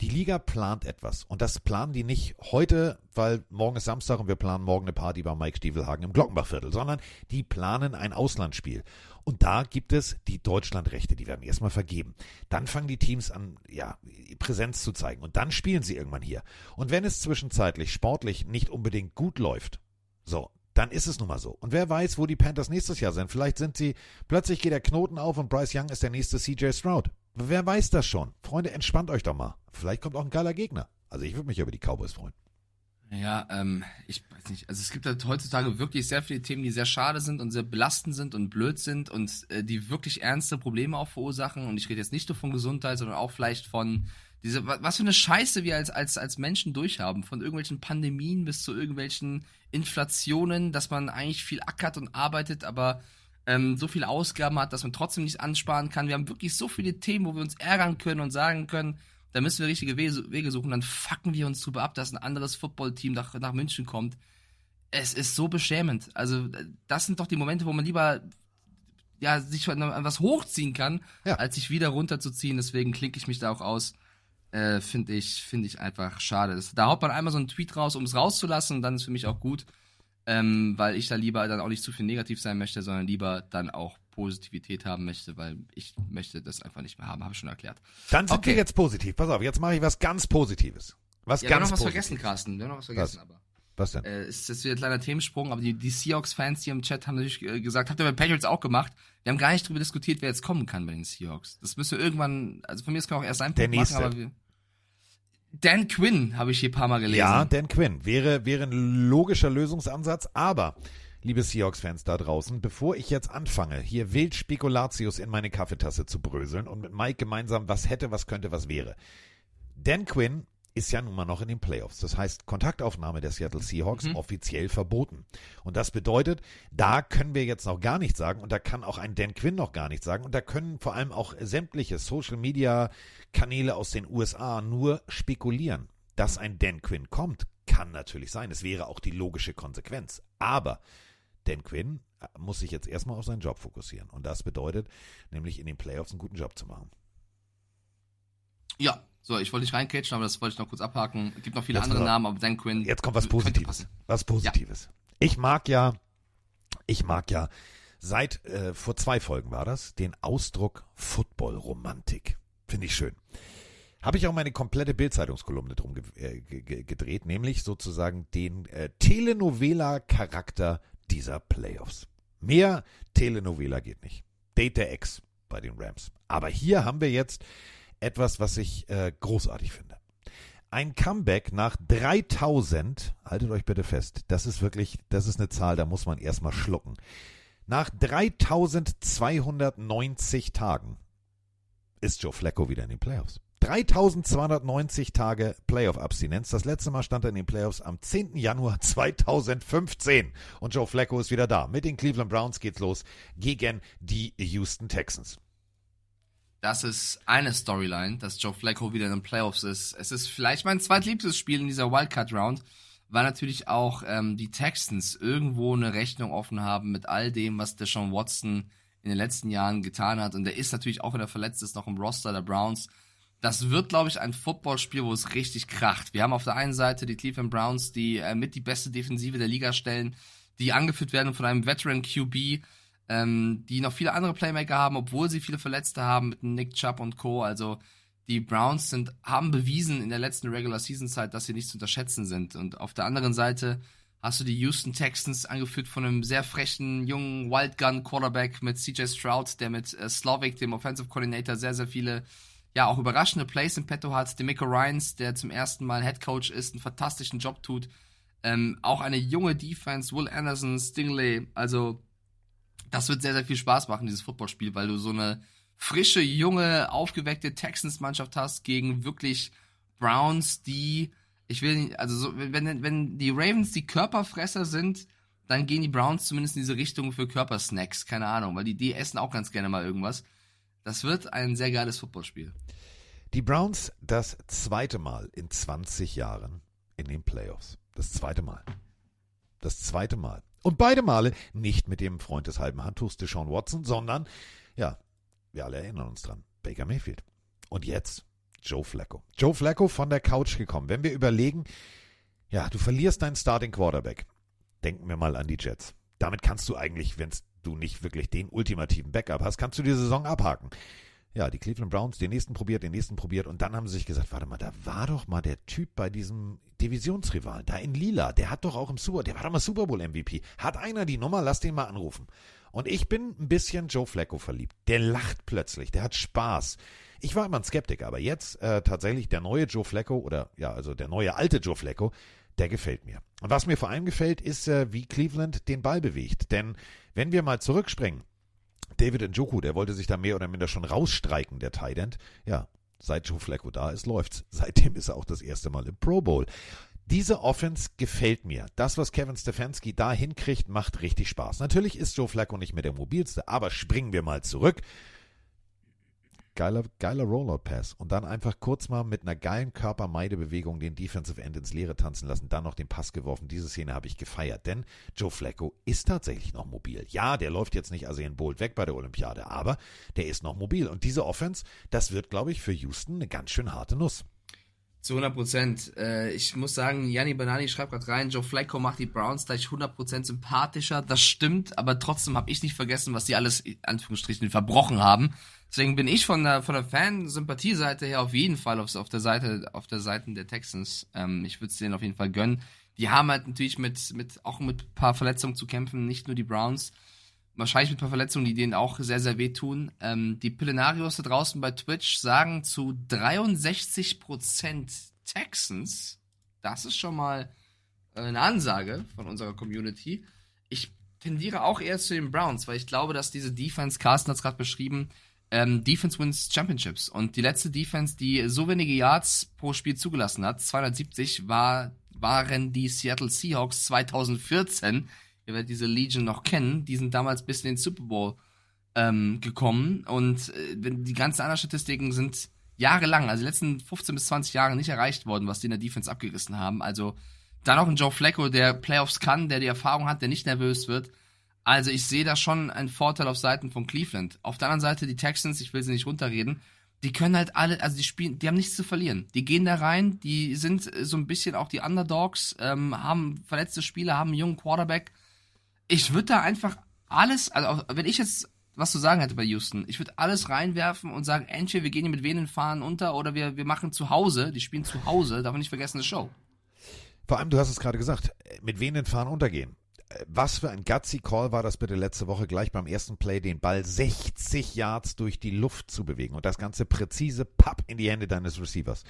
die Liga plant etwas. Und das planen die nicht heute, weil morgen ist Samstag und wir planen morgen eine Party bei Mike Stiefelhagen im Glockenbachviertel, sondern die planen ein Auslandsspiel. Und da gibt es die Deutschlandrechte, die werden erstmal vergeben. Dann fangen die Teams an, ja, Präsenz zu zeigen. Und dann spielen sie irgendwann hier. Und wenn es zwischenzeitlich sportlich nicht unbedingt gut läuft, so, dann ist es nun mal so. Und wer weiß, wo die Panthers nächstes Jahr sind. Vielleicht sind sie, plötzlich geht der Knoten auf und Bryce Young ist der nächste CJ Stroud. Wer weiß das schon? Freunde, entspannt euch doch mal. Vielleicht kommt auch ein geiler Gegner. Also ich würde mich über die Cowboys freuen. Ja, ähm, ich weiß nicht. Also es gibt halt heutzutage wirklich sehr viele Themen, die sehr schade sind und sehr belastend sind und blöd sind und äh, die wirklich ernste Probleme auch verursachen. Und ich rede jetzt nicht nur von Gesundheit, sondern auch vielleicht von diese, was für eine Scheiße wir als, als, als Menschen durchhaben. Von irgendwelchen Pandemien bis zu irgendwelchen Inflationen, dass man eigentlich viel ackert und arbeitet, aber ähm, so viele Ausgaben hat, dass man trotzdem nicht ansparen kann. Wir haben wirklich so viele Themen, wo wir uns ärgern können und sagen können, da müssen wir richtige Wege suchen. Dann fucken wir uns drüber ab, dass ein anderes Footballteam nach, nach München kommt. Es ist so beschämend. Also, das sind doch die Momente, wo man lieber ja, sich an was hochziehen kann, ja. als sich wieder runterzuziehen. Deswegen klinke ich mich da auch aus. Äh, finde ich, finde ich einfach schade. Da haut man einmal so einen Tweet raus, um es rauszulassen, und dann ist für mich auch gut. Ähm, weil ich da lieber dann auch nicht zu viel negativ sein möchte, sondern lieber dann auch Positivität haben möchte, weil ich möchte das einfach nicht mehr haben, habe ich schon erklärt. Dann sind okay. wir jetzt positiv. Pass auf, jetzt mache ich was ganz Positives. Was ja, ganz wir haben noch was Positives. vergessen, Carsten. Wir haben noch was vergessen, was? aber. Was denn? Äh, ist jetzt wieder ein kleiner Themensprung, aber die, die Seahawks-Fans hier im Chat haben natürlich äh, gesagt, habt ihr bei Patriots auch gemacht. Wir haben gar nicht darüber diskutiert, wer jetzt kommen kann bei den Seahawks. Das müsste irgendwann, also von mir ist kann auch erst ein Punkt machen, aber wir, Dan Quinn habe ich hier ein paar Mal gelesen. Ja, Dan Quinn wäre, wäre ein logischer Lösungsansatz, aber liebe Seahawks-Fans da draußen, bevor ich jetzt anfange, hier wild Spekulatius in meine Kaffeetasse zu bröseln und mit Mike gemeinsam was hätte, was könnte, was wäre. Dan Quinn ist ja nun mal noch in den Playoffs. Das heißt, Kontaktaufnahme der Seattle Seahawks Mhm. offiziell verboten. Und das bedeutet, da können wir jetzt noch gar nichts sagen und da kann auch ein Dan Quinn noch gar nichts sagen und da können vor allem auch sämtliche Social Media Kanäle aus den USA nur spekulieren. Dass ein Dan Quinn kommt, kann natürlich sein. Es wäre auch die logische Konsequenz. Aber Dan Quinn muss sich jetzt erstmal auf seinen Job fokussieren. Und das bedeutet, nämlich in den Playoffs einen guten Job zu machen. Ja, so, ich wollte nicht reincatchen, aber das wollte ich noch kurz abhaken. Es gibt noch viele Jetzt andere. Namen, aber Dan Quinn. Jetzt kommt was Positives. Was Positives. Ich mag ja, ich mag ja, seit äh, vor zwei Folgen war das, den Ausdruck Football-Romantik. Finde ich schön. Habe ich auch meine komplette Bildzeitungskolumne drum ge äh, ge ge gedreht, nämlich sozusagen den äh, Telenovela-Charakter dieser Playoffs. Mehr Telenovela geht nicht. Date der Ex bei den Rams. Aber hier haben wir jetzt etwas, was ich äh, großartig finde. Ein Comeback nach 3000, haltet euch bitte fest, das ist wirklich, das ist eine Zahl, da muss man erstmal schlucken. Nach 3290 Tagen ist Joe Flacco wieder in den Playoffs. 3290 Tage Playoff-Abstinenz. Das letzte Mal stand er in den Playoffs am 10. Januar 2015. Und Joe Flacco ist wieder da. Mit den Cleveland Browns geht's los gegen die Houston Texans. Das ist eine Storyline, dass Joe Flacco wieder in den Playoffs ist. Es ist vielleicht mein zweitliebstes Spiel in dieser Wildcard-Round, weil natürlich auch ähm, die Texans irgendwo eine Rechnung offen haben mit all dem, was Deshaun Watson in den letzten Jahren getan hat. Und der ist natürlich auch, wenn er verletzt ist, noch im Roster der Browns. Das wird, glaube ich, ein Footballspiel, wo es richtig kracht. Wir haben auf der einen Seite die Cleveland Browns, die äh, mit die beste Defensive der Liga stellen, die angeführt werden von einem Veteran QB, ähm, die noch viele andere Playmaker haben, obwohl sie viele Verletzte haben mit Nick Chubb und Co. Also die Browns sind, haben bewiesen in der letzten Regular Season Zeit, dass sie nicht zu unterschätzen sind. Und auf der anderen Seite hast du die Houston Texans angeführt von einem sehr frechen jungen Wildgun Quarterback mit CJ Stroud, der mit äh, Slovic, dem Offensive Coordinator, sehr sehr viele ja auch überraschende Plays im Petto hat. Demico Ryans, der zum ersten Mal Head Coach ist, einen fantastischen Job tut. Ähm, auch eine junge Defense, Will Anderson, Stingley, also das wird sehr, sehr viel Spaß machen, dieses Footballspiel, weil du so eine frische, junge, aufgeweckte Texans-Mannschaft hast gegen wirklich Browns, die, ich will nicht, also so, wenn, wenn die Ravens die Körperfresser sind, dann gehen die Browns zumindest in diese Richtung für Körpersnacks, keine Ahnung, weil die, die essen auch ganz gerne mal irgendwas. Das wird ein sehr geiles Footballspiel. Die Browns das zweite Mal in 20 Jahren in den Playoffs. Das zweite Mal. Das zweite Mal. Und beide Male nicht mit dem Freund des halben Handtuchs Deshaun Watson, sondern, ja, wir alle erinnern uns dran, Baker Mayfield. Und jetzt Joe Flacco. Joe Flacco von der Couch gekommen. Wenn wir überlegen, ja, du verlierst deinen Starting Quarterback. Denken wir mal an die Jets. Damit kannst du eigentlich, wenn du nicht wirklich den ultimativen Backup hast, kannst du die Saison abhaken. Ja, die Cleveland Browns, den nächsten probiert, den nächsten probiert und dann haben sie sich gesagt, warte mal, da war doch mal der Typ bei diesem Divisionsrivalen, da in Lila, der hat doch auch im Super, der war doch mal Super Bowl MVP. Hat einer die Nummer, lass den mal anrufen. Und ich bin ein bisschen Joe Flacco verliebt. Der lacht plötzlich, der hat Spaß. Ich war immer ein Skeptiker, aber jetzt äh, tatsächlich der neue Joe Flacco oder ja, also der neue alte Joe Flacco, der gefällt mir. Und was mir vor allem gefällt, ist, äh, wie Cleveland den Ball bewegt. Denn wenn wir mal zurückspringen, David Njoku, der wollte sich da mehr oder minder schon rausstreiken, der Tight End. Ja, seit Joe Flacco da ist, läuft's. Seitdem ist er auch das erste Mal im Pro Bowl. Diese Offense gefällt mir. Das, was Kevin Stefanski da hinkriegt, macht richtig Spaß. Natürlich ist Joe Flacco nicht mehr der mobilste, aber springen wir mal zurück geiler, geiler Rollout-Pass und dann einfach kurz mal mit einer geilen Körpermeidebewegung den Defensive End ins Leere tanzen lassen, dann noch den Pass geworfen. Diese Szene habe ich gefeiert, denn Joe Flacco ist tatsächlich noch mobil. Ja, der läuft jetzt nicht Arsen Bolt weg bei der Olympiade, aber der ist noch mobil. Und diese Offense, das wird, glaube ich, für Houston eine ganz schön harte Nuss. Zu 100 Prozent. Äh, ich muss sagen, Janni Banani schreibt gerade rein, Joe Flacco macht die Browns gleich 100 Prozent sympathischer. Das stimmt, aber trotzdem habe ich nicht vergessen, was die alles, in Anführungsstrichen, verbrochen haben. Deswegen bin ich von der, von der Fan-Sympathie-Seite her auf jeden Fall auf, auf der Seite, auf der Seite der Texans. Ähm, ich würde es denen auf jeden Fall gönnen. Die haben halt natürlich mit, mit, auch mit ein paar Verletzungen zu kämpfen, nicht nur die Browns. Wahrscheinlich mit ein paar Verletzungen, die denen auch sehr, sehr wehtun. Ähm, die Pillenarios da draußen bei Twitch sagen zu 63% Texans. Das ist schon mal eine Ansage von unserer Community. Ich tendiere auch eher zu den Browns, weil ich glaube, dass diese Defense, Carsten hat es gerade beschrieben, ähm, Defense wins Championships. Und die letzte Defense, die so wenige Yards pro Spiel zugelassen hat, 270, war, waren die Seattle Seahawks 2014. Ihr werdet diese Legion noch kennen. Die sind damals bis in den Super Bowl ähm, gekommen. Und äh, die ganzen anderen Statistiken sind jahrelang, also die letzten 15 bis 20 Jahre nicht erreicht worden, was die in der Defense abgerissen haben. Also dann auch ein Joe Flacco, der Playoffs kann, der die Erfahrung hat, der nicht nervös wird. Also ich sehe da schon einen Vorteil auf Seiten von Cleveland. Auf der anderen Seite die Texans, ich will sie nicht runterreden, die können halt alle, also die spielen, die haben nichts zu verlieren. Die gehen da rein, die sind so ein bisschen auch die Underdogs, ähm, haben verletzte Spieler, haben einen jungen Quarterback. Ich würde da einfach alles, also wenn ich jetzt was zu sagen hätte bei Houston, ich würde alles reinwerfen und sagen, entweder wir gehen hier mit wenigen Fahren unter oder wir, wir machen zu Hause, die spielen zu Hause, darf man nicht vergessen, eine Show. Vor allem, du hast es gerade gesagt, mit wenigen Fahren untergehen was für ein gutsy Call war das bitte letzte Woche gleich beim ersten Play, den Ball 60 Yards durch die Luft zu bewegen und das Ganze präzise papp in die Hände deines Receivers.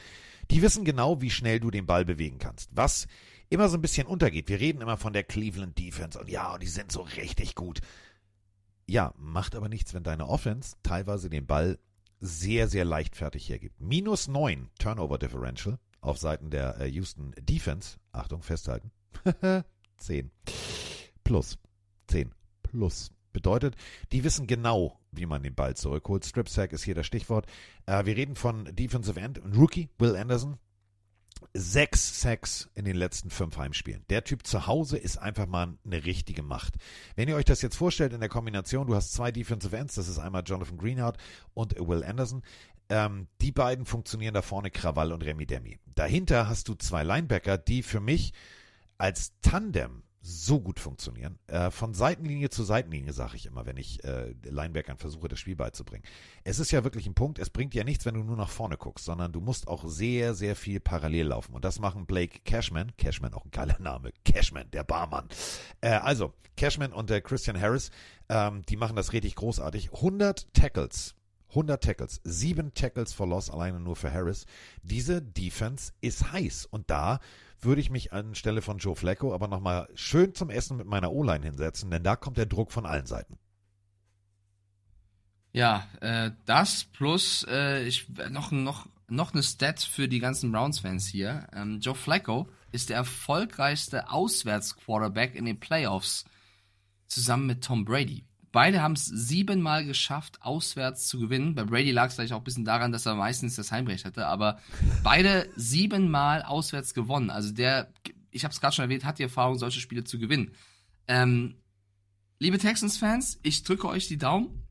Die wissen genau, wie schnell du den Ball bewegen kannst. Was immer so ein bisschen untergeht. Wir reden immer von der Cleveland Defense und ja, die sind so richtig gut. Ja, macht aber nichts, wenn deine Offense teilweise den Ball sehr, sehr leichtfertig hergibt. Minus 9 Turnover Differential auf Seiten der äh, Houston Defense. Achtung, festhalten. 10 plus. 10 plus. Bedeutet, die wissen genau, wie man den Ball zurückholt. Strip Sack ist hier das Stichwort. Äh, wir reden von Defensive End, Rookie, Will Anderson. Sechs Sacks in den letzten fünf Heimspielen. Der Typ zu Hause ist einfach mal eine richtige Macht. Wenn ihr euch das jetzt vorstellt in der Kombination, du hast zwei Defensive Ends, das ist einmal Jonathan Greenhardt und Will Anderson. Ähm, die beiden funktionieren da vorne Krawall und Remy Demi. Dahinter hast du zwei Linebacker, die für mich als Tandem so gut funktionieren. Äh, von Seitenlinie zu Seitenlinie sage ich immer, wenn ich äh, Linebackern versuche, das Spiel beizubringen. Es ist ja wirklich ein Punkt, es bringt ja nichts, wenn du nur nach vorne guckst, sondern du musst auch sehr, sehr viel parallel laufen. Und das machen Blake Cashman, Cashman auch ein geiler Name, Cashman, der Barmann. Äh, also, Cashman und der Christian Harris, ähm, die machen das richtig großartig. 100 Tackles 100 Tackles, 7 Tackles for Loss alleine nur für Harris. Diese Defense ist heiß und da würde ich mich anstelle von Joe Flacco aber nochmal schön zum Essen mit meiner O-Line hinsetzen, denn da kommt der Druck von allen Seiten. Ja, äh, das plus äh, ich noch noch noch eine Stat für die ganzen Browns-Fans hier. Ähm, Joe Flacco ist der erfolgreichste Auswärts-Quarterback in den Playoffs zusammen mit Tom Brady. Beide haben es siebenmal geschafft, auswärts zu gewinnen. Bei Brady lag es vielleicht auch ein bisschen daran, dass er meistens das Heimrecht hatte, aber beide siebenmal auswärts gewonnen. Also der, ich habe es gerade schon erwähnt, hat die Erfahrung, solche Spiele zu gewinnen. Ähm, liebe Texans-Fans, ich drücke euch die Daumen.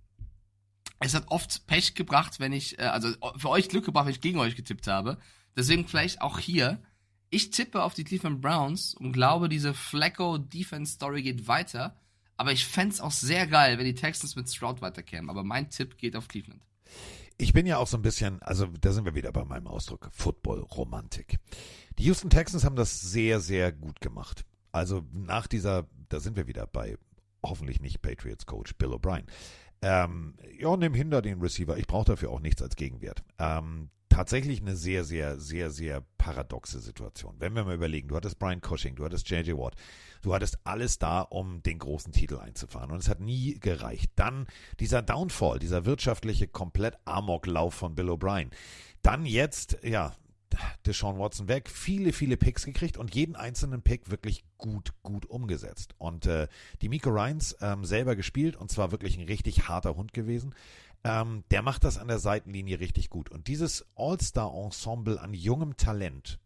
Es hat oft Pech gebracht, wenn ich, äh, also für euch Glück gebracht, wenn ich gegen euch getippt habe. Deswegen vielleicht auch hier. Ich tippe auf die Cleveland Browns und glaube, diese Flacco-Defense-Story geht weiter. Aber ich fände es auch sehr geil, wenn die Texans mit Stroud weiterkämen. Aber mein Tipp geht auf Cleveland. Ich bin ja auch so ein bisschen, also da sind wir wieder bei meinem Ausdruck, Football-Romantik. Die Houston Texans haben das sehr, sehr gut gemacht. Also nach dieser, da sind wir wieder bei hoffentlich nicht Patriots Coach Bill O'Brien. Ähm, ja, nimm hinter den Receiver. Ich brauche dafür auch nichts als Gegenwert. Ähm, tatsächlich eine sehr, sehr, sehr, sehr paradoxe Situation. Wenn wir mal überlegen, du hattest Brian Cushing, du hattest JJ Watt, du hattest alles da, um den großen Titel einzufahren und es hat nie gereicht. Dann dieser Downfall, dieser wirtschaftliche komplett Amoklauf von Bill O'Brien. Dann jetzt, ja, Deshaun Watson weg, viele, viele Picks gekriegt und jeden einzelnen Pick wirklich gut, gut umgesetzt. Und äh, die Miko Ryans ähm, selber gespielt und zwar wirklich ein richtig harter Hund gewesen. Ähm, der macht das an der Seitenlinie richtig gut. Und dieses All-Star-Ensemble an jungem Talent,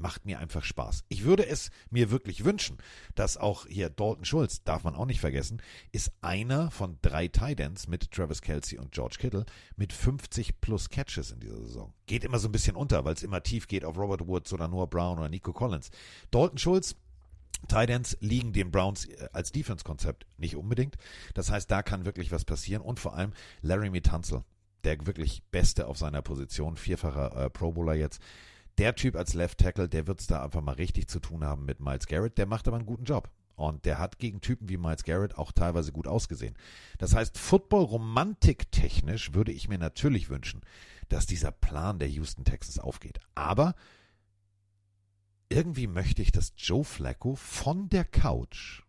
macht mir einfach Spaß. Ich würde es mir wirklich wünschen, dass auch hier Dalton Schulz, darf man auch nicht vergessen, ist einer von drei Titans mit Travis Kelsey und George Kittle mit 50 plus Catches in dieser Saison. Geht immer so ein bisschen unter, weil es immer tief geht auf Robert Woods oder Noah Brown oder Nico Collins. Dalton Schulz Titans liegen den Browns äh, als Defense-Konzept nicht unbedingt. Das heißt, da kann wirklich was passieren. Und vor allem Larry Mitanzel, der wirklich Beste auf seiner Position, vierfacher äh, Pro Bowler jetzt, der Typ als Left Tackle, der wird es da einfach mal richtig zu tun haben mit Miles Garrett. Der macht aber einen guten Job. Und der hat gegen Typen wie Miles Garrett auch teilweise gut ausgesehen. Das heißt, Football-Romantik technisch würde ich mir natürlich wünschen, dass dieser Plan der Houston Texans aufgeht. Aber irgendwie möchte ich, dass Joe Flacco von der Couch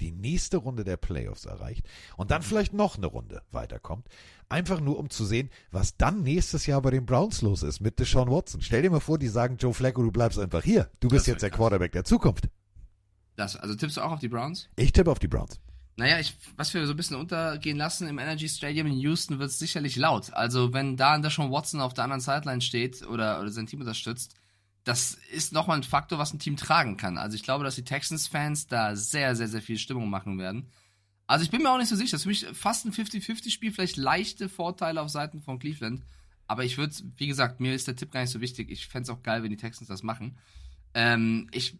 die nächste Runde der Playoffs erreicht und dann vielleicht noch eine Runde weiterkommt. Einfach nur, um zu sehen, was dann nächstes Jahr bei den Browns los ist mit Deshaun Watson. Stell dir mal vor, die sagen, Joe Flacco, du bleibst einfach hier. Du bist jetzt der Quarterback der Zukunft. Das, also tippst du auch auf die Browns? Ich tippe auf die Browns. Naja, ich, was wir so ein bisschen untergehen lassen im Energy Stadium in Houston wird es sicherlich laut. Also wenn da Deshaun Watson auf der anderen Sideline steht oder, oder sein Team unterstützt, das ist nochmal ein Faktor, was ein Team tragen kann. Also ich glaube, dass die Texans-Fans da sehr, sehr, sehr viel Stimmung machen werden. Also ich bin mir auch nicht so sicher. Das ist für mich fast ein 50-50-Spiel, vielleicht leichte Vorteile auf Seiten von Cleveland. Aber ich würde, wie gesagt, mir ist der Tipp gar nicht so wichtig. Ich fände es auch geil, wenn die Texans das machen. Ähm, ich,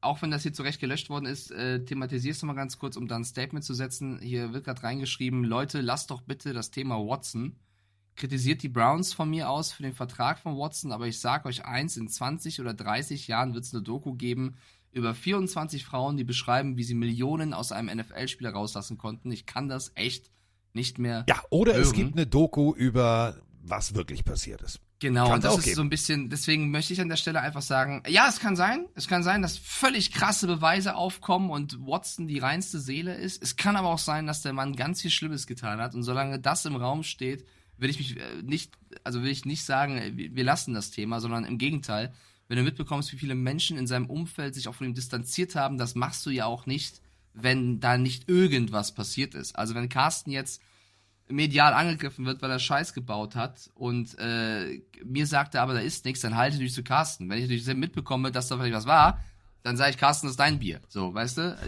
auch wenn das hier zurecht gelöscht worden ist, äh, thematisierst du mal ganz kurz, um dann ein Statement zu setzen. Hier wird gerade reingeschrieben, Leute, lasst doch bitte das Thema Watson kritisiert die Browns von mir aus für den Vertrag von Watson, aber ich sage euch eins, in 20 oder 30 Jahren wird es eine Doku geben über 24 Frauen, die beschreiben, wie sie Millionen aus einem NFL-Spieler rauslassen konnten. Ich kann das echt nicht mehr. Ja, oder hören. es gibt eine Doku über was wirklich passiert ist. Genau, und das ist geben. so ein bisschen, deswegen möchte ich an der Stelle einfach sagen, ja, es kann sein, es kann sein, dass völlig krasse Beweise aufkommen und Watson die reinste Seele ist. Es kann aber auch sein, dass der Mann ganz viel Schlimmes getan hat und solange das im Raum steht, will ich mich äh, nicht, also will ich nicht sagen, äh, wir lassen das Thema, sondern im Gegenteil, wenn du mitbekommst, wie viele Menschen in seinem Umfeld sich auch von ihm distanziert haben, das machst du ja auch nicht, wenn da nicht irgendwas passiert ist. Also wenn Carsten jetzt medial angegriffen wird, weil er Scheiß gebaut hat und äh, mir sagte aber, da ist nichts, dann halte dich zu Carsten. Wenn ich natürlich mitbekomme, dass da vielleicht was war, dann sage ich, Carsten, das ist dein Bier. So, weißt du?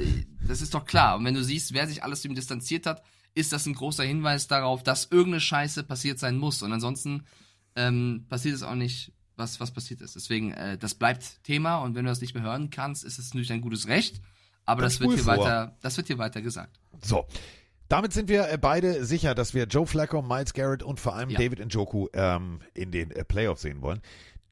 Das ist doch klar. Und wenn du siehst, wer sich alles zu ihm distanziert hat, ist das ein großer Hinweis darauf, dass irgendeine Scheiße passiert sein muss. Und ansonsten ähm, passiert es auch nicht, was, was passiert ist. Deswegen, äh, das bleibt Thema und wenn du das nicht mehr hören kannst, ist es natürlich dein gutes Recht. Aber das, das wird hier weiter, das wird hier weiter gesagt. So. Damit sind wir äh, beide sicher, dass wir Joe Flacco, Miles Garrett und vor allem ja. David Njoku ähm, in den äh, Playoffs sehen wollen.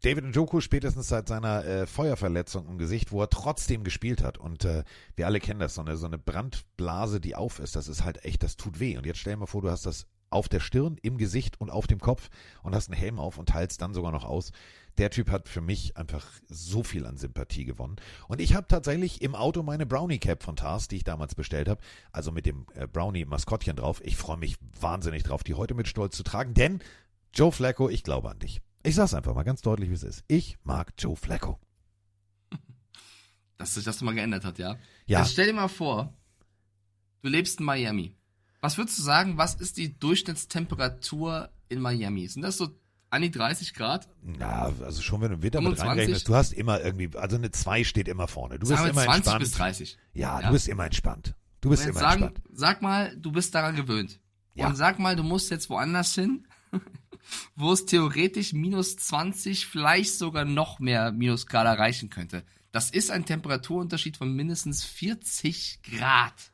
David Njoku spätestens seit seiner äh, Feuerverletzung im Gesicht, wo er trotzdem gespielt hat. Und äh, wir alle kennen das, so eine, so eine Brandblase, die auf ist, das ist halt echt, das tut weh. Und jetzt stell dir mal vor, du hast das auf der Stirn, im Gesicht und auf dem Kopf und hast einen Helm auf und teilst dann sogar noch aus. Der Typ hat für mich einfach so viel an Sympathie gewonnen. Und ich habe tatsächlich im Auto meine Brownie Cap von Tars, die ich damals bestellt habe, also mit dem äh, Brownie Maskottchen drauf. Ich freue mich wahnsinnig drauf, die heute mit Stolz zu tragen, denn Joe Flacco, ich glaube an dich. Ich sag's einfach mal ganz deutlich, wie es ist. Ich mag Joe Flacco. dass sich das mal geändert hat, ja. Ja. Jetzt stell dir mal vor, du lebst in Miami. Was würdest du sagen, was ist die Durchschnittstemperatur in Miami? Sind das so an die 30 Grad? Na, also schon wenn du Winter mit 25? reinrechnest, du hast immer irgendwie, also eine 2 steht immer vorne. Du Sagen bist immer 20 entspannt. bis 30. Ja, Ja. du bist immer entspannt. Du bist immer sagen, entspannt. Sag mal, du bist daran gewöhnt. Ja. Und sag mal, du musst jetzt woanders hin, wo es theoretisch minus 20, vielleicht sogar noch mehr Minusgrad erreichen könnte. Das ist ein Temperaturunterschied von mindestens 40 Grad.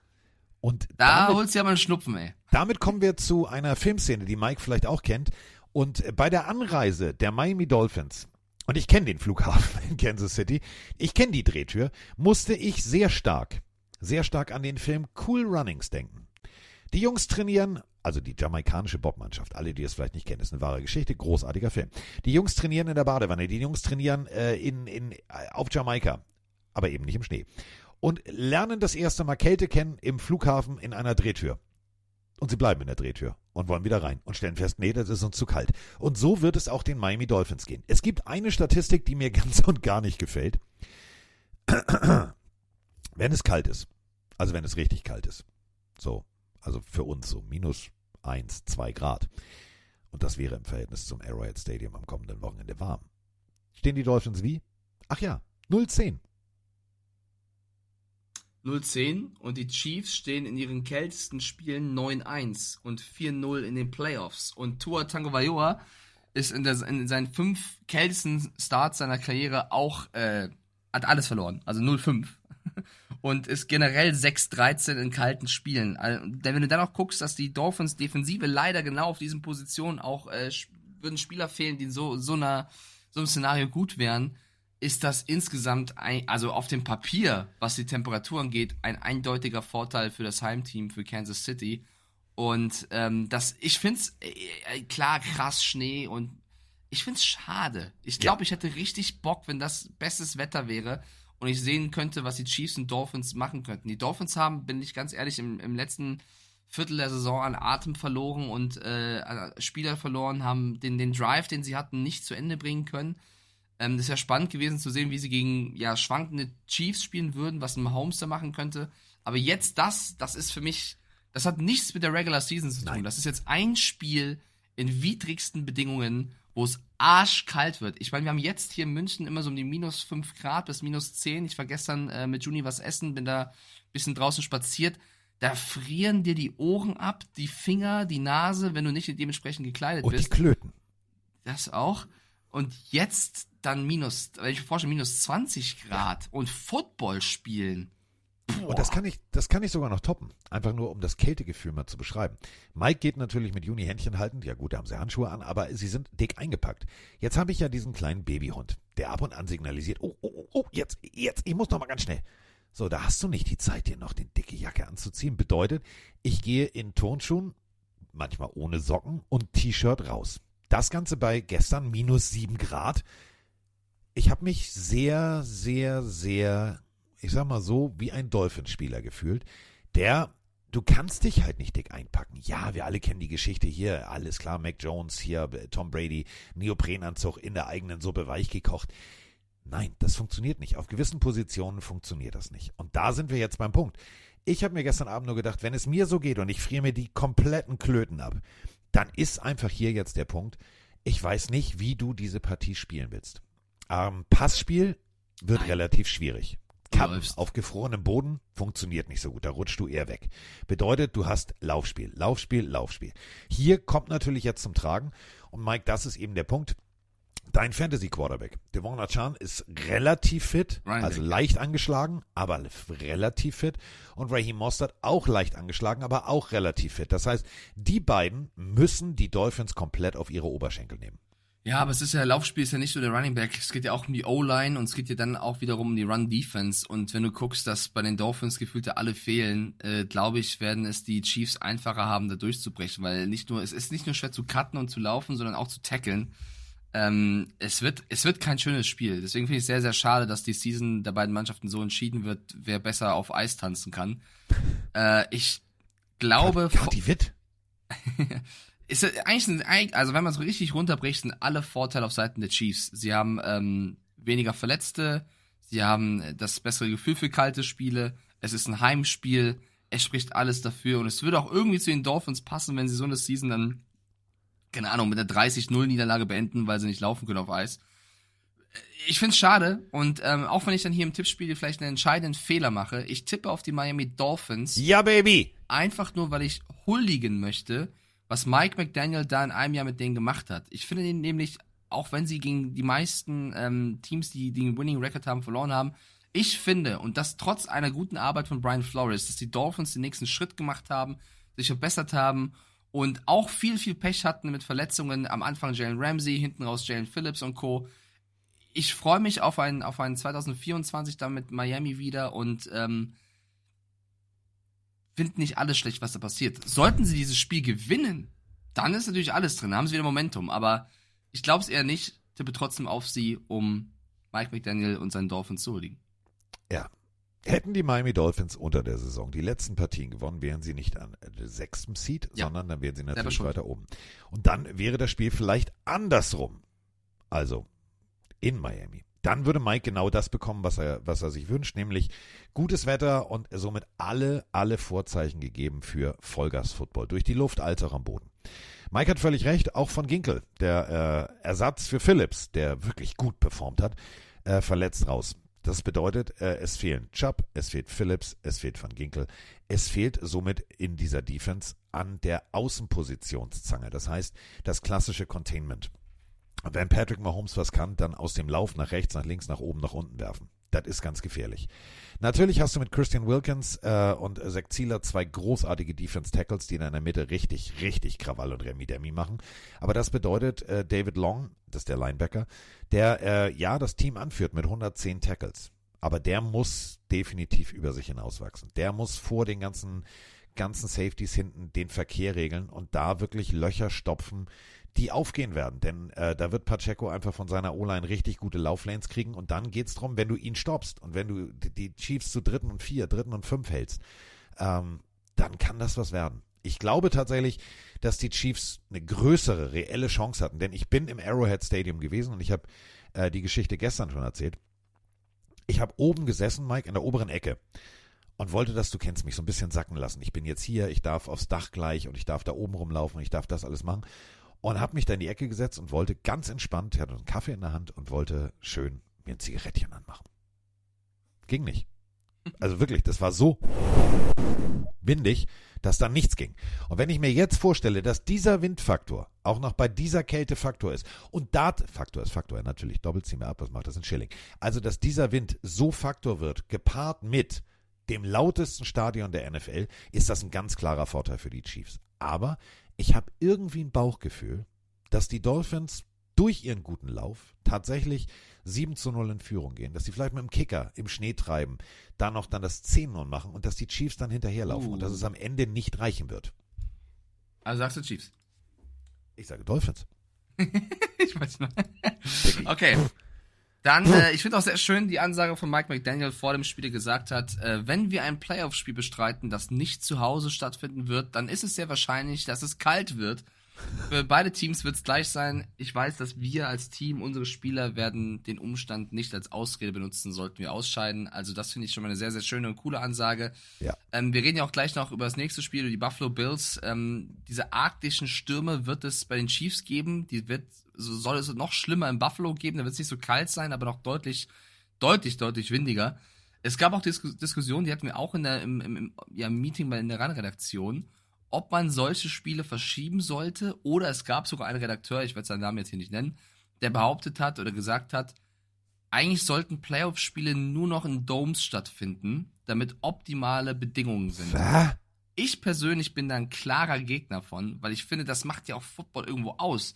Und Da damit- holst du ja mal einen Schnupfen, ey. Damit kommen wir zu einer Filmszene, die Mike vielleicht auch kennt. Und bei der Anreise der Miami Dolphins, und ich kenne den Flughafen in Kansas City, ich kenne die Drehtür, musste ich sehr stark, sehr stark an den Film Cool Runnings denken. Die Jungs trainieren, also die jamaikanische Bobmannschaft, alle, die es vielleicht nicht kennen, ist eine wahre Geschichte, großartiger Film. Die Jungs trainieren in der Badewanne, die Jungs trainieren äh, in, in, äh, auf Jamaika, aber eben nicht im Schnee. Und lernen das erste Mal Kälte kennen im Flughafen in einer Drehtür. Und sie bleiben in der Drehtür und wollen wieder rein und stellen fest, nee, das ist uns zu kalt. Und so wird es auch den Miami Dolphins gehen. Es gibt eine Statistik, die mir ganz und gar nicht gefällt. Wenn es kalt ist, also wenn es richtig kalt ist, so, also für uns so minus 1, 2 Grad, und das wäre im Verhältnis zum Arrowhead Stadium am kommenden Wochenende warm, stehen die Dolphins wie? Ach ja, 0-10. 0-10 und die Chiefs stehen in ihren kältesten Spielen 9-1 und 4-0 in den Playoffs. Und Tua Tagovailoa ist in, der, in seinen fünf kältesten Starts seiner Karriere auch, äh, hat alles verloren, also 0-5. Und ist generell 6-13 in kalten Spielen. Also, Denn wenn du dann auch guckst, dass die Dolphins Defensive leider genau auf diesen Positionen auch, äh, würden Spieler fehlen, die in so, so einer, so einem Szenario gut wären, ist das insgesamt, ein, also auf dem Papier, was die Temperatur angeht, ein eindeutiger Vorteil für das Heimteam, für Kansas City. Und ähm, das, ich find's äh, äh, klar krass Schnee und ich find's schade. Ich glaube, ich hätte richtig Bock, wenn das bestes Wetter wäre und ich sehen könnte, was die Chiefs und Dolphins machen könnten. Die Dolphins haben, bin ich ganz ehrlich, im, im letzten Viertel der Saison an Atem verloren und äh, Spieler verloren, haben den, den Drive, den sie hatten, nicht zu Ende bringen können. Ähm, das ist ja spannend gewesen zu sehen, wie sie gegen ja, schwankende Chiefs spielen würden, was ein Mahomes da machen könnte. Aber jetzt das, das ist für mich, das hat nichts mit der Regular Season zu tun. Das ist jetzt ein Spiel in widrigsten Bedingungen, wo es arschkalt wird. Ich meine, wir haben jetzt hier in München immer so um die minus 5 Grad bis minus 10. Ich war gestern äh, mit Juni was essen, bin da ein bisschen draußen spaziert. Da frieren dir die Ohren ab, die Finger, die Nase, wenn du nicht dementsprechend gekleidet Und die bist. Klöten. Das auch. Und jetzt dann minus, wenn ich mir vorstelle, minus 20 Grad und Football spielen. Und das kann ich, das kann ich sogar noch toppen. Einfach nur, um das Kältegefühl mal zu beschreiben. Mike geht natürlich mit Juni Händchen haltend. Ja gut, da haben sie Handschuhe an, aber sie sind dick eingepackt. Jetzt habe ich ja diesen kleinen Babyhund, der ab und an signalisiert, oh, oh, oh, oh, jetzt, jetzt, ich muss noch mal ganz schnell. So, da hast du nicht die Zeit, dir noch die dicke Jacke anzuziehen. Bedeutet, ich gehe in Turnschuhen, manchmal ohne Socken und T-Shirt raus. Das Ganze bei gestern minus sieben Grad. Ich habe mich sehr, sehr, sehr, ich sag mal so, wie ein Dolphinspieler gefühlt, der, du kannst dich halt nicht dick einpacken. Ja, wir alle kennen die Geschichte hier, alles klar, Mac Jones hier, Tom Brady, Neoprenanzug in der eigenen Suppe weich gekocht. Nein, das funktioniert nicht. Auf gewissen Positionen funktioniert das nicht. Und da sind wir jetzt beim Punkt. Ich habe mir gestern Abend nur gedacht, wenn es mir so geht und ich friere mir die kompletten Klöten ab, dann ist einfach hier jetzt der Punkt, ich weiß nicht, wie du diese Partie spielen willst. Ähm, Passspiel wird relativ schwierig. Kappen auf gefrorenem Boden funktioniert nicht so gut, da rutschst du eher weg. Bedeutet, du hast Laufspiel, Laufspiel, Laufspiel. Hier kommt natürlich jetzt zum Tragen und Mike, das ist eben der Punkt. Dein Fantasy Quarterback, Devon Achan, ist relativ fit, Ryan also Day. leicht angeschlagen, aber relativ fit. Und Raheem Mostert auch leicht angeschlagen, aber auch relativ fit. Das heißt, die beiden müssen die Dolphins komplett auf ihre Oberschenkel nehmen. Ja, aber es ist ja, Laufspiel ist ja nicht nur der Running Back, es geht ja auch um die O-Line und es geht ja dann auch wiederum um die Run-Defense. Und wenn du guckst, dass bei den Dolphins gefühlte alle fehlen, äh, glaube ich, werden es die Chiefs einfacher haben, da durchzubrechen, weil nicht nur, es ist nicht nur schwer zu cutten und zu laufen, sondern auch zu tackeln. Ähm, es wird, es wird kein schönes Spiel. Deswegen finde ich es sehr, sehr schade, dass die Season der beiden Mannschaften so entschieden wird, wer besser auf Eis tanzen kann. Äh, ich glaube, Kati Witt. ist eigentlich, ein, also wenn man es richtig runterbricht, sind alle Vorteile auf Seiten der Chiefs. Sie haben ähm, weniger Verletzte, Sie haben das bessere Gefühl für kalte Spiele. Es ist ein Heimspiel. Es spricht alles dafür. Und es würde auch irgendwie zu den Dolphins passen, wenn sie so eine Season dann, keine Ahnung, mit einer 30-0-Niederlage beenden, weil sie nicht laufen können auf Eis. Ich find's schade. Und ähm, auch wenn ich dann hier im Tippspiel vielleicht einen entscheidenden Fehler mache, ich tippe auf die Miami Dolphins. Ja, Baby! Einfach nur, weil ich huldigen möchte, was Mike McDaniel da in einem Jahr mit denen gemacht hat. Ich finde ihn nämlich, auch wenn sie gegen die meisten ähm, Teams, die, einen Winning Record haben, verloren haben, ich finde, und das trotz einer guten Arbeit von Brian Flores, dass die Dolphins den nächsten Schritt gemacht haben, sich verbessert haben und auch viel, viel Pech hatten mit Verletzungen. Am Anfang Jalen Ramsey, hinten raus Jalen Phillips und Co. Ich freue mich auf ein, auf ein 2024 dann mit Miami wieder und ähm, finde nicht alles schlecht, was da passiert. Sollten sie dieses Spiel gewinnen, dann ist natürlich alles drin, haben sie wieder Momentum. Aber ich glaube es eher nicht, tippe trotzdem auf sie, um Mike McDaniel und seinen Dolphins zu huldigen. Ja. Hätten die Miami Dolphins unter der Saison die letzten Partien gewonnen, wären sie nicht an der sechsten Seed, Ja. sondern dann wären sie natürlich weiter oben. Und dann wäre das Spiel vielleicht andersrum. Also in Miami. Dann würde Mike genau das bekommen, was er, was er sich wünscht, nämlich gutes Wetter und somit alle, alle Vorzeichen gegeben für Vollgas-Football. Durch die Luft auch am Boden. Mike hat völlig recht, auch von Ginkel, der äh, Ersatz für Phillips, der wirklich gut performt hat, äh, verletzt raus. Das bedeutet, äh, es fehlen Chubb, es fehlt Phillips, es fehlt Van Ginkel. Es fehlt somit in dieser Defense an der Außenpositionszange. Das heißt, das klassische Containment. Wenn Patrick Mahomes was kann, dann aus dem Lauf nach rechts, nach links, nach oben, nach unten werfen. Das ist ganz gefährlich. Natürlich hast du mit Christian Wilkins äh, und Zach Zieler zwei großartige Defense Tackles, die in der Mitte richtig, richtig Krawall und Remi Demi machen. Aber das bedeutet, äh, David Long, das ist der Linebacker, der äh, ja das Team anführt mit 110 Tackles. Aber der muss definitiv über sich hinauswachsen. Der muss vor den ganzen, ganzen Safeties hinten den Verkehr regeln und da wirklich Löcher stopfen, die aufgehen werden. Denn äh, da wird Pacheco einfach von seiner O-Line richtig gute Lauflanes kriegen und dann geht's drum, wenn du ihn stoppst und wenn du die- Chiefs zu dritten und vier, dritten und fünf hältst, ähm, dann kann das was werden. Ich glaube tatsächlich, dass die Chiefs eine größere, reelle Chance hatten, denn ich bin im Arrowhead Stadium gewesen und ich habe äh, die Geschichte gestern schon erzählt. Ich habe oben gesessen, Mike, in der oberen Ecke und wollte das, du kennst mich, so ein bisschen sacken lassen. Ich bin jetzt hier, ich darf aufs Dach gleich und ich darf da oben rumlaufen ich darf das alles machen. Und habe mich da in die Ecke gesetzt und wollte ganz entspannt, hatte einen Kaffee in der Hand und wollte schön mir ein Zigarettchen anmachen. Ging nicht. Also wirklich, das war so windig, dass da nichts ging. Und wenn ich mir jetzt vorstelle, dass dieser Windfaktor auch noch bei dieser Kälte Faktor ist und da Faktor ist Faktor, ja, natürlich, doppelt ziehen wir ab, was macht das in Schilling? Also, dass dieser Wind so Faktor wird, gepaart mit dem lautesten Stadion der NFL, ist das ein ganz klarer Vorteil für die Chiefs. Aber ich habe irgendwie ein Bauchgefühl, dass die Dolphins durch ihren guten Lauf tatsächlich 7 zu 0 in Führung gehen, dass sie vielleicht mit dem Kicker im Schnee treiben, da noch dann das 10-0 machen und dass die Chiefs dann hinterherlaufen Uh. und dass es am Ende nicht reichen wird. Also sagst du Chiefs. Ich sage Dolphins. ich weiß nicht. Okay. Dann, äh, ich finde auch sehr schön die Ansage von Mike McDaniel vor dem Spiel, der gesagt hat, äh, wenn wir ein Playoff-Spiel bestreiten, das nicht zu Hause stattfinden wird, dann ist es sehr wahrscheinlich, dass es kalt wird. Für beide Teams wird es gleich sein. Ich weiß, dass wir als Team, unsere Spieler werden den Umstand nicht als Ausrede benutzen, sollten wir ausscheiden. Also das finde ich schon mal eine sehr, sehr schöne und coole Ansage. Ja. Ähm, wir reden ja auch gleich noch über das nächste Spiel, über die Buffalo Bills. Ähm, diese arktischen Stürme wird es bei den Chiefs geben. Die wird, soll es noch schlimmer in Buffalo geben. Da wird es nicht so kalt sein, aber noch deutlich, deutlich, deutlich windiger. Es gab auch Dis Diskussionen, die hatten wir auch in der, im, im, ja, Meeting bei in der RAN-Redaktion, ob man solche Spiele verschieben sollte. Oder es gab sogar einen Redakteur, ich werde seinen Namen jetzt hier nicht nennen, der behauptet hat oder gesagt hat, eigentlich sollten Playoff-Spiele nur noch in Domes stattfinden, damit optimale Bedingungen sind. Was? Ich persönlich bin da ein klarer Gegner von, weil ich finde, das macht ja auch Football irgendwo aus.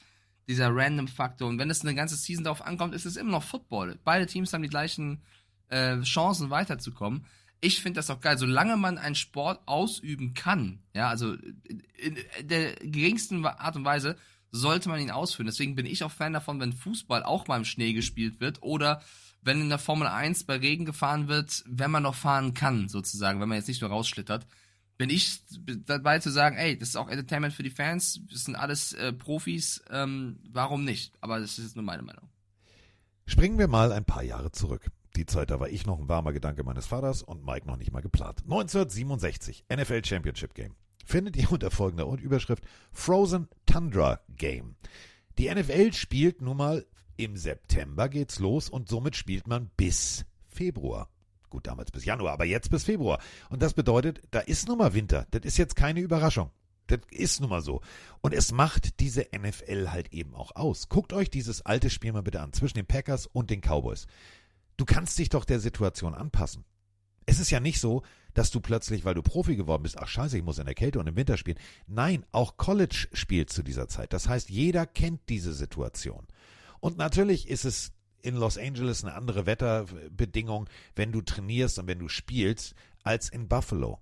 Dieser Random-Faktor. Und wenn es eine ganze Season darauf ankommt, ist es immer noch Football. Beide Teams haben die gleichen äh, Chancen weiterzukommen. Ich finde das auch geil, solange man einen Sport ausüben kann, ja, also in, in der geringsten Art und Weise sollte man ihn ausführen. Deswegen bin ich auch Fan davon, wenn Fußball auch mal im Schnee gespielt wird oder wenn in der Formel 1 bei Regen gefahren wird, wenn man noch fahren kann, sozusagen, wenn man jetzt nicht nur rausschlittert, bin ich dabei zu sagen, ey, das ist auch Entertainment für die Fans, das sind alles äh, Profis, ähm, warum nicht? Aber das ist nur meine Meinung. Springen wir mal ein paar Jahre zurück. Die Zeit, da war ich noch ein warmer Gedanke meines Vaters und Mike noch nicht mal geplant. 1967, NFL Championship Game. Findet ihr unter folgender Überschrift Frozen Tundra Game. Die NFL spielt nun mal im September geht's los und somit spielt man bis Februar. Gut, damals bis Januar, aber jetzt bis Februar. Und das bedeutet, da ist nun mal Winter. Das ist jetzt keine Überraschung. Das ist nun mal so. Und es macht diese NFL halt eben auch aus. Guckt euch dieses alte Spiel mal bitte an, zwischen den Packers und den Cowboys. Du kannst dich doch der Situation anpassen. Es ist ja nicht so, dass du plötzlich, weil du Profi geworden bist, ach scheiße, ich muss in der Kälte und im Winter spielen. Nein, auch College spielt zu dieser Zeit. Das heißt, jeder kennt diese Situation. Und natürlich ist es in Los Angeles eine andere Wetterbedingung, wenn du trainierst und wenn du spielst, als in Buffalo.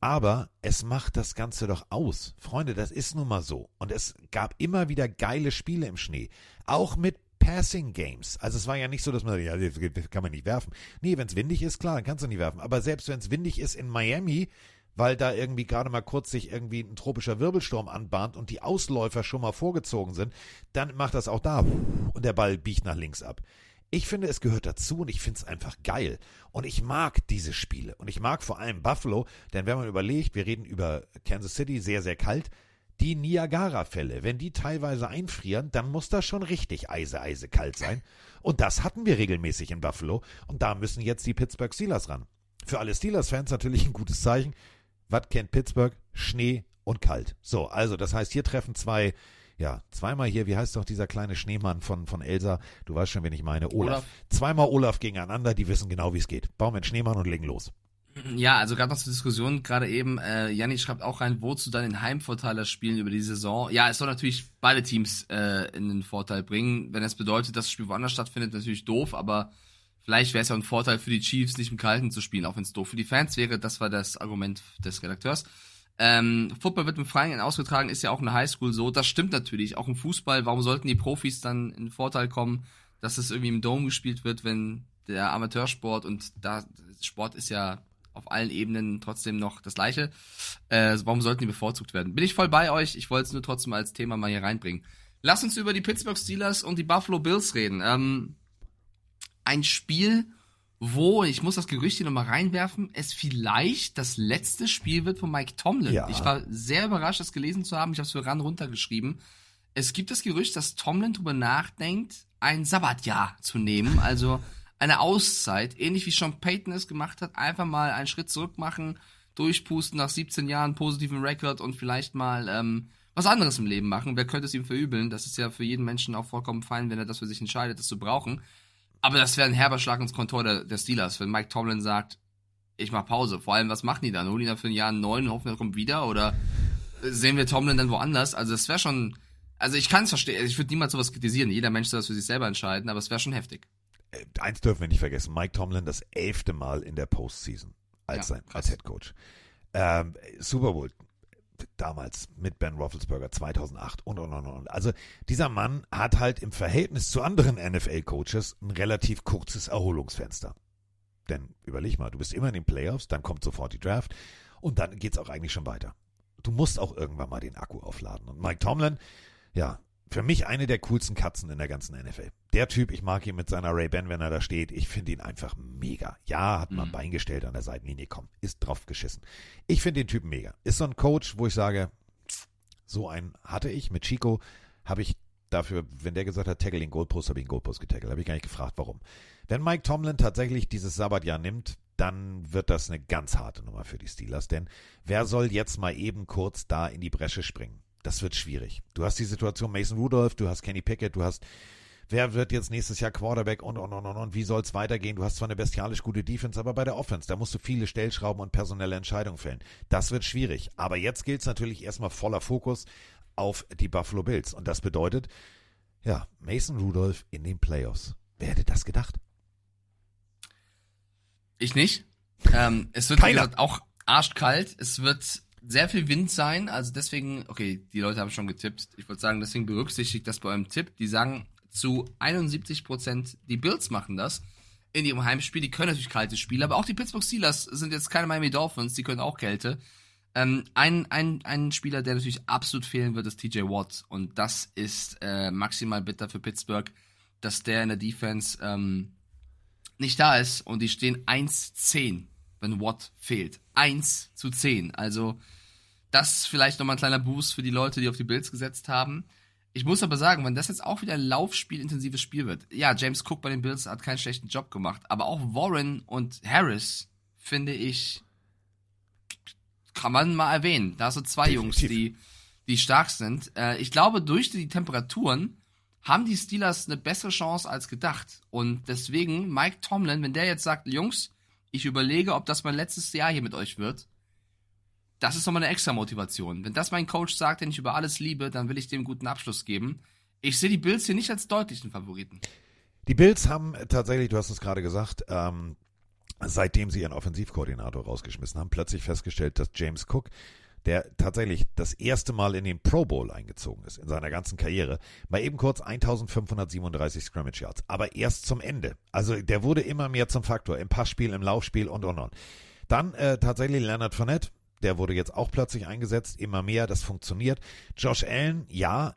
Aber es macht das Ganze doch aus. Freunde, das ist nun mal so. Und es gab immer wieder geile Spiele im Schnee. Auch mit Passing Games. Also es war ja nicht so, dass man, ja, das kann man nicht werfen. Nee, wenn es windig ist, klar, dann kannst du nicht werfen. Aber selbst wenn es windig ist in Miami, weil da irgendwie gerade mal kurz sich irgendwie ein tropischer Wirbelsturm anbahnt und die Ausläufer schon mal vorgezogen sind, dann macht das auch da und der Ball biegt nach links ab. Ich finde, es gehört dazu und ich finde es einfach geil. Und ich mag diese Spiele. Und ich mag vor allem Buffalo, denn wenn man überlegt, wir reden über Kansas City, sehr, sehr kalt, die Niagara-Fälle, wenn die teilweise einfrieren, dann muss das schon richtig eise, eise kalt sein. Und das hatten wir regelmäßig in Buffalo. Und da müssen jetzt die Pittsburgh Steelers ran. Für alle Steelers-Fans natürlich ein gutes Zeichen. Was kennt Pittsburgh? Schnee und kalt. So, also das heißt, hier treffen zwei, ja, zweimal hier, wie heißt doch dieser kleine Schneemann von, von Elsa? Du weißt schon, wen ich meine. Olaf. Olaf. Zweimal Olaf gegeneinander, die wissen genau, wie es geht. Bauen wir einen Schneemann und legen los. Ja, also gerade noch zur Diskussion, gerade eben, äh, Janni schreibt auch rein, wozu dann den Heimvorteiler spielen über die Saison. Ja, es soll natürlich beide Teams äh, in den Vorteil bringen. Wenn das bedeutet, dass das Spiel woanders stattfindet, natürlich doof, aber vielleicht wäre es ja ein Vorteil für die Chiefs, nicht im Kalten zu spielen, auch wenn es doof für die Fans wäre. Das war das Argument des Redakteurs. Ähm, Football wird im Freien ausgetragen, ist ja auch in der Highschool so. Das stimmt natürlich. Auch im Fußball, warum sollten die Profis dann in Vorteil kommen, dass es irgendwie im Dome gespielt wird, wenn der Amateursport und da Sport ist ja auf allen Ebenen trotzdem noch das gleiche. Äh, warum sollten die bevorzugt werden? Bin ich voll bei euch. Ich wollte es nur trotzdem als Thema mal hier reinbringen. Lass uns über die Pittsburgh Steelers und die Buffalo Bills reden. Ähm, ein Spiel, wo, ich muss das Gerücht hier nochmal reinwerfen, es vielleicht das letzte Spiel wird von Mike Tomlin. Ja. Ich war sehr überrascht, das gelesen zu haben. Ich habe es für ran runtergeschrieben. Es gibt das Gerücht, dass Tomlin darüber nachdenkt, ein Sabbatjahr zu nehmen. Also eine Auszeit, ähnlich wie Sean Payton es gemacht hat, einfach mal einen Schritt zurück machen, durchpusten nach 17 Jahren positiven Rekord und vielleicht mal ähm, was anderes im Leben machen. Wer könnte es ihm verübeln? Das ist ja für jeden Menschen auch vollkommen fein, wenn er das für sich entscheidet, das zu brauchen. Aber das wäre ein herber Schlag ins Kontor der, der Steelers, wenn Mike Tomlin sagt, ich mach Pause. Vor allem, was machen die dann? Holen die dann für ein Jahr einen neuen und hoffen, er kommt wieder? Oder sehen wir Tomlin dann woanders? Also das wäre schon, also ich kann es verstehen, ich würde niemals sowas kritisieren. Jeder Mensch soll das für sich selber entscheiden, aber es wäre schon heftig. Äh, Eins dürfen wir nicht vergessen, Mike Tomlin das elfte Mal in der Postseason als, Ja, sein, als Head Coach. Ähm, Super Bowl damals mit Ben Roethlisberger 2008 und und und und. Also dieser Mann hat halt im Verhältnis zu anderen NFL-Coaches ein relativ kurzes Erholungsfenster. Denn überleg mal, du bist immer in den Playoffs, dann kommt sofort die Draft und dann geht's auch eigentlich schon weiter. Du musst auch irgendwann mal den Akku aufladen. Und Mike Tomlin, ja, für mich eine der coolsten Katzen in der ganzen NFL. Der Typ, ich mag ihn mit seiner Ray-Ban, wenn er da steht. Ich finde ihn einfach mega. Ja, hat mal ein Mhm. Bein gestellt an der Seitenlinie, komm, ist drauf geschissen. Ich finde den Typen mega. Ist so ein Coach, wo ich sage, so einen hatte ich mit Chico, habe ich dafür, wenn der gesagt hat, tackle den Goalpost, habe ich den Goalpost getackelt. Habe ich gar nicht gefragt, warum. Wenn Mike Tomlin tatsächlich dieses Sabbatjahr nimmt, dann wird das eine ganz harte Nummer für die Steelers, denn wer soll jetzt mal eben kurz da in die Bresche springen? Das wird schwierig. Du hast die Situation Mason Rudolph, du hast Kenny Pickett, du hast Wer wird jetzt nächstes Jahr Quarterback und, und, und, und, und wie soll es weitergehen? Du hast zwar eine bestialisch gute Defense, aber bei der Offense, da musst du viele Stellschrauben und personelle Entscheidungen fällen. Das wird schwierig. Aber jetzt gilt es natürlich erstmal voller Fokus auf die Buffalo Bills. Und das bedeutet, ja, Mason Rudolph in den Playoffs. Wer hätte das gedacht? Ich nicht. Ähm, es wird Keiner. gesagt, auch arschkalt. Es wird sehr viel Wind sein. Also deswegen, okay, die Leute haben schon getippt. Ich wollte sagen, deswegen berücksichtigt das bei eurem Tipp. Die sagen zu 71 Prozent, die Bills machen das in ihrem Heimspiel. Die können natürlich kalte Spiele, aber auch die Pittsburgh Steelers sind jetzt keine Miami Dolphins. Die können auch Kälte. Ähm, ein, ein, ein Spieler, der natürlich absolut fehlen wird, ist TJ Watt. Und das ist äh, maximal bitter für Pittsburgh, dass der in der Defense ähm, nicht da ist und die stehen 1-10, wenn Watt fehlt. 1 zu 10. Also das vielleicht nochmal ein kleiner Boost für die Leute, die auf die Bills gesetzt haben. Ich muss aber sagen, wenn das jetzt auch wieder ein Laufspiel-intensives Spiel wird, ja, James Cook bei den Bills hat keinen schlechten Job gemacht, aber auch Warren und Harris, finde ich, kann man mal erwähnen. Da hast du zwei Jungs, die, die stark sind. Äh, ich glaube, durch die Temperaturen haben die Steelers eine bessere Chance als gedacht. Und deswegen, Mike Tomlin, wenn der jetzt sagt, Jungs, ich überlege, ob das mein letztes Jahr hier mit euch wird, das ist nochmal eine extra Motivation. Wenn das mein Coach sagt, den ich über alles liebe, dann will ich dem guten Abschluss geben. Ich sehe die Bills hier nicht als deutlichen Favoriten. Die Bills haben tatsächlich, du hast es gerade gesagt, ähm, seitdem sie ihren Offensivkoordinator rausgeschmissen haben, plötzlich festgestellt, dass James Cook, der tatsächlich das erste Mal in den Pro Bowl eingezogen ist in seiner ganzen Karriere, mal eben kurz 1537 Scrimmage Yards, aber erst zum Ende. Also der wurde immer mehr zum Faktor im Passspiel, im Laufspiel und und und. Dann äh, tatsächlich Leonard Fournette, der wurde jetzt auch plötzlich eingesetzt, immer mehr, das funktioniert. Josh Allen, ja,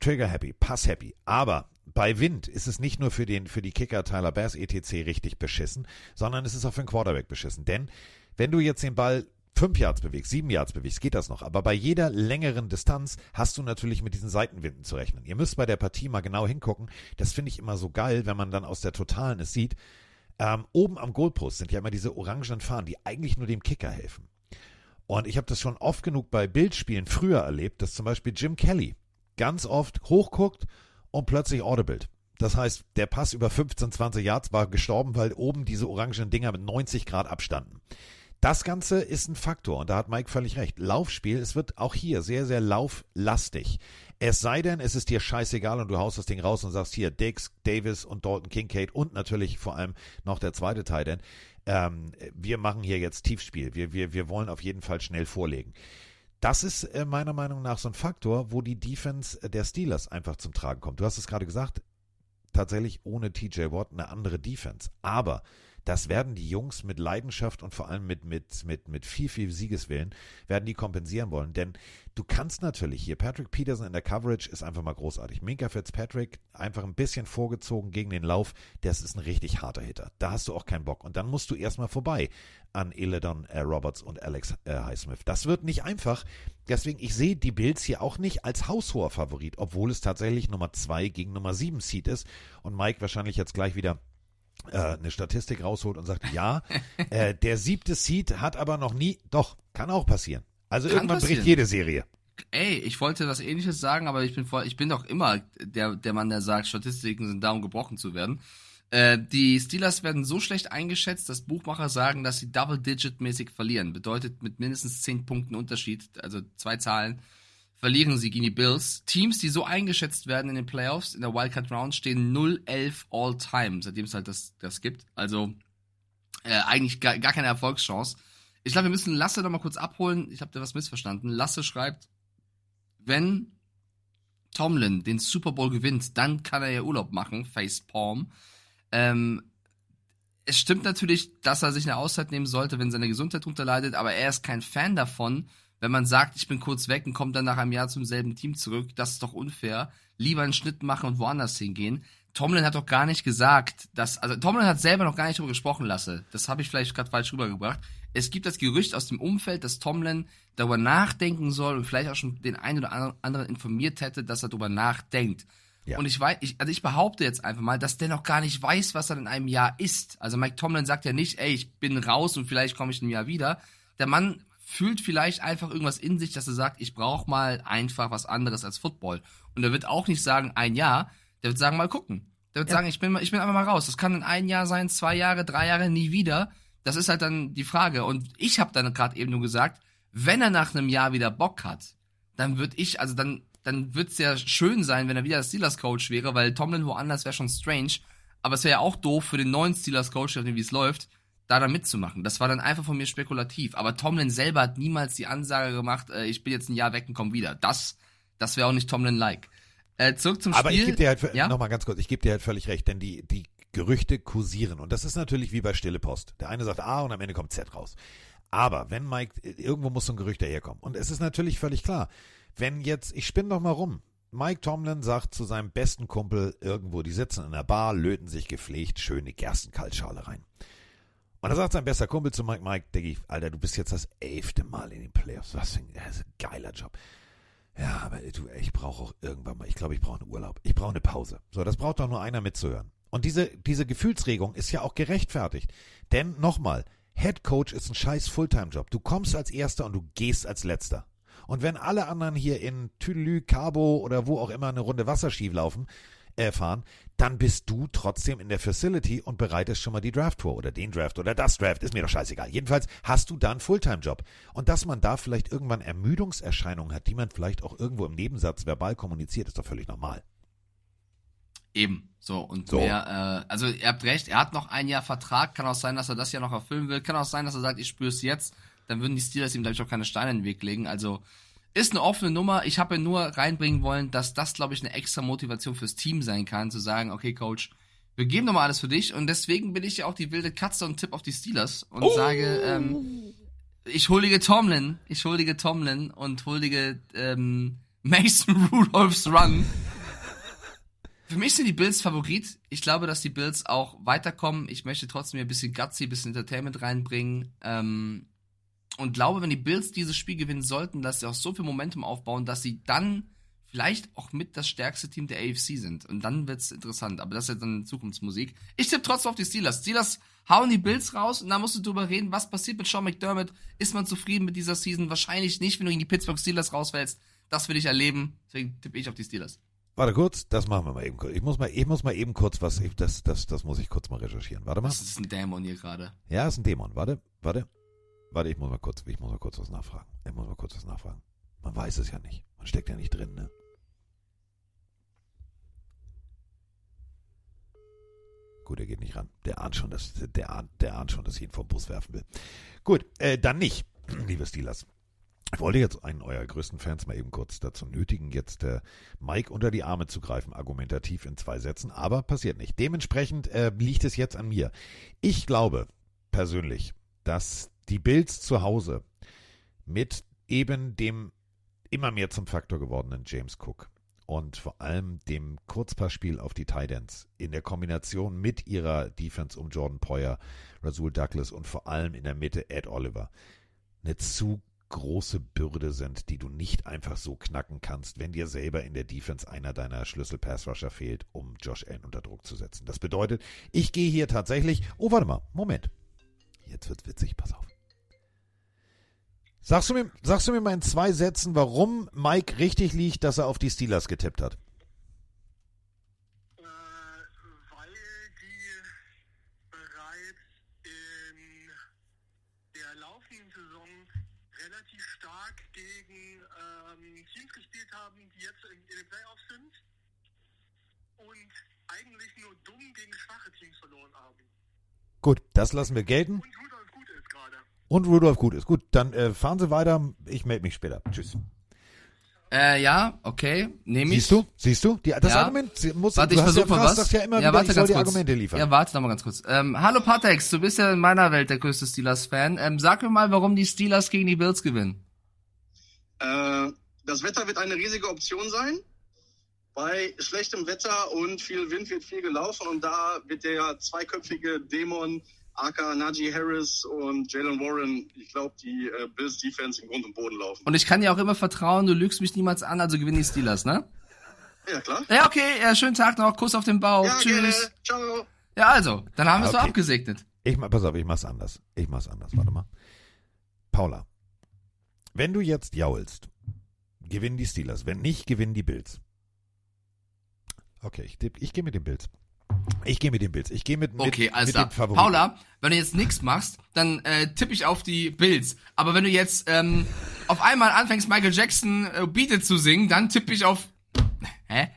Trigger happy, Pass happy, aber bei Wind ist es nicht nur für den für die Kicker Tyler Bass etc. richtig beschissen, sondern es ist auch für den Quarterback beschissen. Denn wenn du jetzt den Ball fünf Yards bewegst, sieben Yards bewegst, geht das noch. Aber bei jeder längeren Distanz hast du natürlich mit diesen Seitenwinden zu rechnen. Ihr müsst bei der Partie mal genau hingucken. Das finde ich immer so geil, wenn man dann aus der Totalen es sieht. Ähm, oben am Goalpost sind ja immer diese orangenen Fahnen, die eigentlich nur dem Kicker helfen. Und ich habe das schon oft genug bei Bildspielen früher erlebt, dass zum Beispiel Jim Kelly ganz oft hochguckt und plötzlich audibled. Das heißt, der Pass über 15, 20 Yards war gestorben, weil oben diese orangen Dinger mit 90 Grad abstanden. Das Ganze ist ein Faktor und da hat Mike völlig recht. Laufspiel, es wird auch hier sehr, sehr lauflastig. Es sei denn, es ist dir scheißegal und du haust das Ding raus und sagst hier Dix, Davis und Dalton Kincaid und natürlich vor allem noch der zweite Teil, denn ähm, wir machen hier jetzt Tiefspiel. Wir, wir, wir wollen auf jeden Fall schnell vorlegen. Das ist äh, meiner Meinung nach so ein Faktor, wo die Defense der Steelers einfach zum Tragen kommt. Du hast es gerade gesagt, tatsächlich ohne TJ Watt eine andere Defense. Aber das werden die Jungs mit Leidenschaft und vor allem mit, mit, mit, mit viel, viel Siegeswillen, werden die kompensieren wollen. Denn du kannst natürlich hier, Patrick Peterson in der Coverage ist einfach mal großartig. Minka Fitzpatrick einfach ein bisschen vorgezogen gegen den Lauf, das ist ein richtig harter Hitter. Da hast du auch keinen Bock. Und dann musst du erstmal vorbei an Eledon äh, Roberts und Alex äh, Highsmith. Das wird nicht einfach. Deswegen, ich sehe die Bills hier auch nicht als haushoher Favorit, obwohl es tatsächlich Nummer 2 gegen Nummer 7 Seed ist. Und Mike wahrscheinlich jetzt gleich wieder äh, eine Statistik rausholt und sagt, ja, äh, der siebte Seed hat aber noch nie, doch, kann auch passieren. Also Kann irgendwann passieren. bricht jede Serie. Ey, ich wollte was ähnliches sagen, aber ich bin voll, ich bin doch immer der, der Mann, der sagt, Statistiken sind da, um gebrochen zu werden. Äh, die Steelers werden so schlecht eingeschätzt, dass Buchmacher sagen, dass sie Double-Digit-mäßig verlieren. Bedeutet mit mindestens 10 Punkten Unterschied, also zwei Zahlen, verlieren sie gegen die Bills. Teams, die so eingeschätzt werden in den Playoffs, in der Wildcard Round, stehen 0-11 all-time, seitdem es halt das, das gibt. Also äh, eigentlich gar, gar keine Erfolgschance. Ich glaube, wir müssen Lasse noch mal kurz abholen. Ich habe da was missverstanden. Lasse schreibt, wenn Tomlin den Super Bowl gewinnt, dann kann er ja Urlaub machen, Facepalm. Ähm, es stimmt natürlich, dass er sich eine Auszeit nehmen sollte, wenn seine Gesundheit drunter leidet, aber er ist kein Fan davon, wenn man sagt, ich bin kurz weg und komme dann nach einem Jahr zum selben Team zurück. Das ist doch unfair. Lieber einen Schnitt machen und woanders hingehen. Tomlin hat doch gar nicht gesagt, dass, also Tomlin hat selber noch gar nicht darüber gesprochen lasse. Das habe ich vielleicht gerade falsch rübergebracht. Es gibt das Gerücht aus dem Umfeld, dass Tomlin darüber nachdenken soll und vielleicht auch schon den einen oder anderen informiert hätte, dass er darüber nachdenkt. Ja. Und ich weiß, ich, also ich behaupte jetzt einfach mal, dass der noch gar nicht weiß, was er in einem Jahr ist. Also Mike Tomlin sagt ja nicht, ey, ich bin raus und vielleicht komme ich in einem Jahr wieder. Der Mann fühlt vielleicht einfach irgendwas in sich, dass er sagt, ich brauche mal einfach was anderes als Football. Und er wird auch nicht sagen, ein Jahr, der wird sagen, mal gucken. Der wird Ja. sagen, ich bin, mal- ich bin einfach mal raus. Das kann in ein Jahr sein, zwei Jahre, drei Jahre, nie wieder. Das ist halt dann die Frage. Und ich habe dann gerade eben nur gesagt, wenn er nach einem Jahr wieder Bock hat, dann würde ich, also dann, dann wird's ja schön sein, wenn er wieder Steelers-Coach wäre, weil Tomlin woanders wäre schon strange. Aber es wäre ja auch doof für den neuen Steelers-Coach, wie es läuft, da dann mitzumachen. Das war dann einfach von mir spekulativ. Aber Tomlin selber hat niemals die Ansage gemacht, äh, ich bin jetzt ein Jahr weg und komm wieder. Das, das wäre auch nicht Tomlin-like. Äh, zurück zum Aber Spiel. ich gebe dir halt, ja? noch mal ganz kurz, ich gebe dir halt völlig recht, denn die, die Gerüchte kursieren. Und das ist natürlich wie bei Stille Post. Der eine sagt A und am Ende kommt Z raus. Aber wenn Mike, irgendwo muss so ein Gerücht daherkommen. Und es ist natürlich völlig klar, wenn jetzt, ich spinne doch mal rum, Mike Tomlin sagt zu seinem besten Kumpel irgendwo, die sitzen in der Bar, löten sich gepflegt schöne Gerstenkaltschale rein. Und da sagt sein bester Kumpel zu Mike, Mike, denke ich, Alter, du bist jetzt das elfte Mal in den Playoffs. Was für ein, das ist ein geiler Job. Ja, aber du, ich brauche auch irgendwann mal, ich glaube, ich brauche einen Urlaub. Ich brauche eine Pause. So, das braucht doch nur einer mitzuhören. Und diese, diese Gefühlsregung ist ja auch gerechtfertigt. Denn nochmal, Head Coach ist ein scheiß Fulltime-Job. Du kommst als Erster und du gehst als Letzter. Und wenn alle anderen hier in Tüdelü, Cabo oder wo auch immer eine Runde Wasserski laufen, äh, fahren, dann bist du trotzdem in der Facility und bereitest schon mal die Draft-Tour oder den Draft oder das Draft, ist mir doch scheißegal. Jedenfalls hast du da einen Fulltime-Job. Und dass man da vielleicht irgendwann Ermüdungserscheinungen hat, die man vielleicht auch irgendwo im Nebensatz verbal kommuniziert, ist doch völlig normal. Eben. So, und So. mehr, äh, also ihr habt recht, er hat noch ein Jahr Vertrag, kann auch sein, dass er das Jahr noch erfüllen will, kann auch sein, dass er sagt, ich spüre es jetzt, dann würden die Steelers ihm, glaube ich, auch keine Steine in den Weg legen. Also ist eine offene Nummer. Ich habe ja nur reinbringen wollen, dass das, glaube ich, eine extra Motivation fürs Team sein kann, zu sagen, okay, Coach, wir geben nochmal alles für dich. Und deswegen bin ich ja auch die wilde Katze und tipp auf die Steelers und sage, ähm, ich huldige Tomlin, ich huldige Tomlin und huldige ähm, Mason Rudolphs Run. Für mich sind die Bills Favorit. Ich glaube, dass die Bills auch weiterkommen. Ich möchte trotzdem hier ein bisschen Gutsy, ein bisschen Entertainment reinbringen. Ähm, und glaube, wenn die Bills dieses Spiel gewinnen sollten, dass sie auch so viel Momentum aufbauen, dass sie dann vielleicht auch mit das stärkste Team der AFC sind. Und dann wird's interessant. Aber das ist ja dann Zukunftsmusik. Ich tippe trotzdem auf die Steelers. Steelers hauen die Bills raus und dann musst du drüber reden, was passiert mit Sean McDermott. Ist man zufrieden mit dieser Season? Wahrscheinlich nicht, wenn du gegen die Pittsburgh Steelers rausfällst. Das will ich erleben. Deswegen tippe ich auf die Steelers. Warte kurz, das machen wir mal eben kurz. Ich muss mal, ich muss mal eben kurz was, ich, das, das, das muss ich kurz mal recherchieren. Warte mal. Das ist ein Dämon hier gerade. Ja, ist ein Dämon. Warte, warte. Warte, ich muss mal kurz, ich muss mal kurz was nachfragen. Ich muss mal kurz was nachfragen. Man weiß es ja nicht. Man steckt ja nicht drin, ne? Gut, er geht nicht ran. Der ahnt schon, dass, der ahnt, der ahnt schon, dass ich ihn vom Bus werfen will. Gut, äh, dann nicht, liebe Steelers. Ich wollte jetzt einen eurer größten Fans mal eben kurz dazu nötigen, jetzt äh, Mike unter die Arme zu greifen, argumentativ in zwei Sätzen, aber passiert nicht. Dementsprechend äh, liegt es jetzt an mir. Ich glaube persönlich, dass die Bills zu Hause mit eben dem immer mehr zum Faktor gewordenen James Cook und vor allem dem Kurzpassspiel auf die Titans in der Kombination mit ihrer Defense um Jordan Poyer, Rasul Douglas und vor allem in der Mitte Ed Oliver eine zu große Bürde sind, die du nicht einfach so knacken kannst, wenn dir selber in der Defense einer deiner Schlüssel-Pass-Rusher fehlt, um Josh Allen unter Druck zu setzen. Das bedeutet, ich gehe hier tatsächlich, oh warte mal, Moment. Jetzt wird's witzig, pass auf. Sagst du mir, sagst du mir mal in zwei Sätzen, warum Mike richtig liegt, dass er auf die Steelers getippt hat? der laufenden Saison relativ stark gegen ähm, Teams gespielt haben, die jetzt in, in den Playoffs sind und eigentlich nur dumm gegen schwache Teams verloren haben. Gut, das lassen wir gelten. Und Rudolph gut ist gerade. Und Rudolph gut ist. Gut, dann äh, fahren Sie weiter. Ich melde mich später. Tschüss. Äh, ja, okay, nehme ich. Siehst du? Siehst du? Die, das Ja. Argument sie- muss, Warte, du ich hast ja was. sagst ja immer ja, wieder, warte ich soll ganz die kurz. Argumente liefern. Ja, warte noch mal ganz kurz. Ähm, hallo Patex, du bist ja in meiner Welt der größte Steelers-Fan. Ähm, sag mir mal, warum die Steelers gegen die Bills gewinnen. Äh, das Wetter wird eine riesige Option sein. Bei schlechtem Wetter und viel Wind wird viel gelaufen und da wird der zweiköpfige Dämon aka Najee Harris und Jalen Warren, ich glaube, die äh, Bills Defense in Grund und Boden laufen. Und ich kann dir auch immer vertrauen, du lügst mich niemals an, also gewinnen die Steelers, ne? Ja, klar. Ja, okay, ja, schönen Tag noch, Kuss auf den Bauch, Ja, tschüss. gerne. Ciao. Ja, also, dann haben wir es Okay. so abgesegnet. Ich mach, pass auf, ich mach's anders. Ich mach's anders. Warte mal. Paula, wenn du jetzt jaulst, gewinnen die Steelers. Wenn nicht, gewinnen die Bills. Okay, ich, ich gehe mit den Bills. Ich gehe mit den Bills. Ich gehe mit, mit, Okay, alles mit klar. den Favoriten. Paula, wenn du jetzt nichts machst, dann äh, tippe ich auf die Bills. Aber wenn du jetzt ähm, auf einmal anfängst, Michael Jackson äh, Beat It zu singen, dann tippe ich auf... Hä?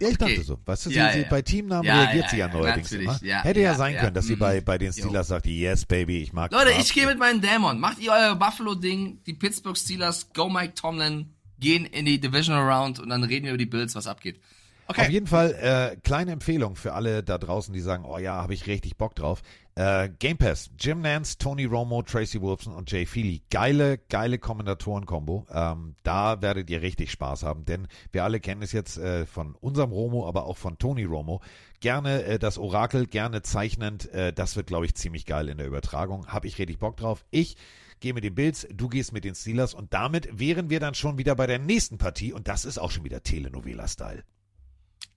Ja, ich dachte Okay. so. Weißt du, sie, Ja, sie, ja. bei Teamnamen Ja, reagiert ja, sie ja neuerdings immer. Ja, Hätte ja, sein können, dass sie Mhm. bei, bei den Jo. Steelers sagt, yes, baby, ich mag Leute, Kraft. ich gehe mit meinen Dämon. Macht ihr euer Buffalo-Ding, die Pittsburgh Steelers, go Mike Tomlin, gehen in die Divisional Round und dann reden wir über die Bills, was abgeht. Auf jeden Fall, äh, kleine Empfehlung für alle da draußen, die sagen, oh ja, habe ich richtig Bock drauf. Äh, Game Pass, Jim Nance, Tony Romo, Tracy Wolfson und Jay Feely. Geile, geile Kommentatoren-Kombo. Ähm, da werdet ihr richtig Spaß haben, denn wir alle kennen es jetzt äh, von unserem Romo, aber auch von Tony Romo. Gerne äh, das Orakel, gerne zeichnend. Äh, das wird, glaube ich, ziemlich geil in der Übertragung. Hab ich richtig Bock drauf. Ich gehe mit den Bills, du gehst mit den Steelers und damit wären wir dann schon wieder bei der nächsten Partie und das ist auch schon wieder Telenovela-Style.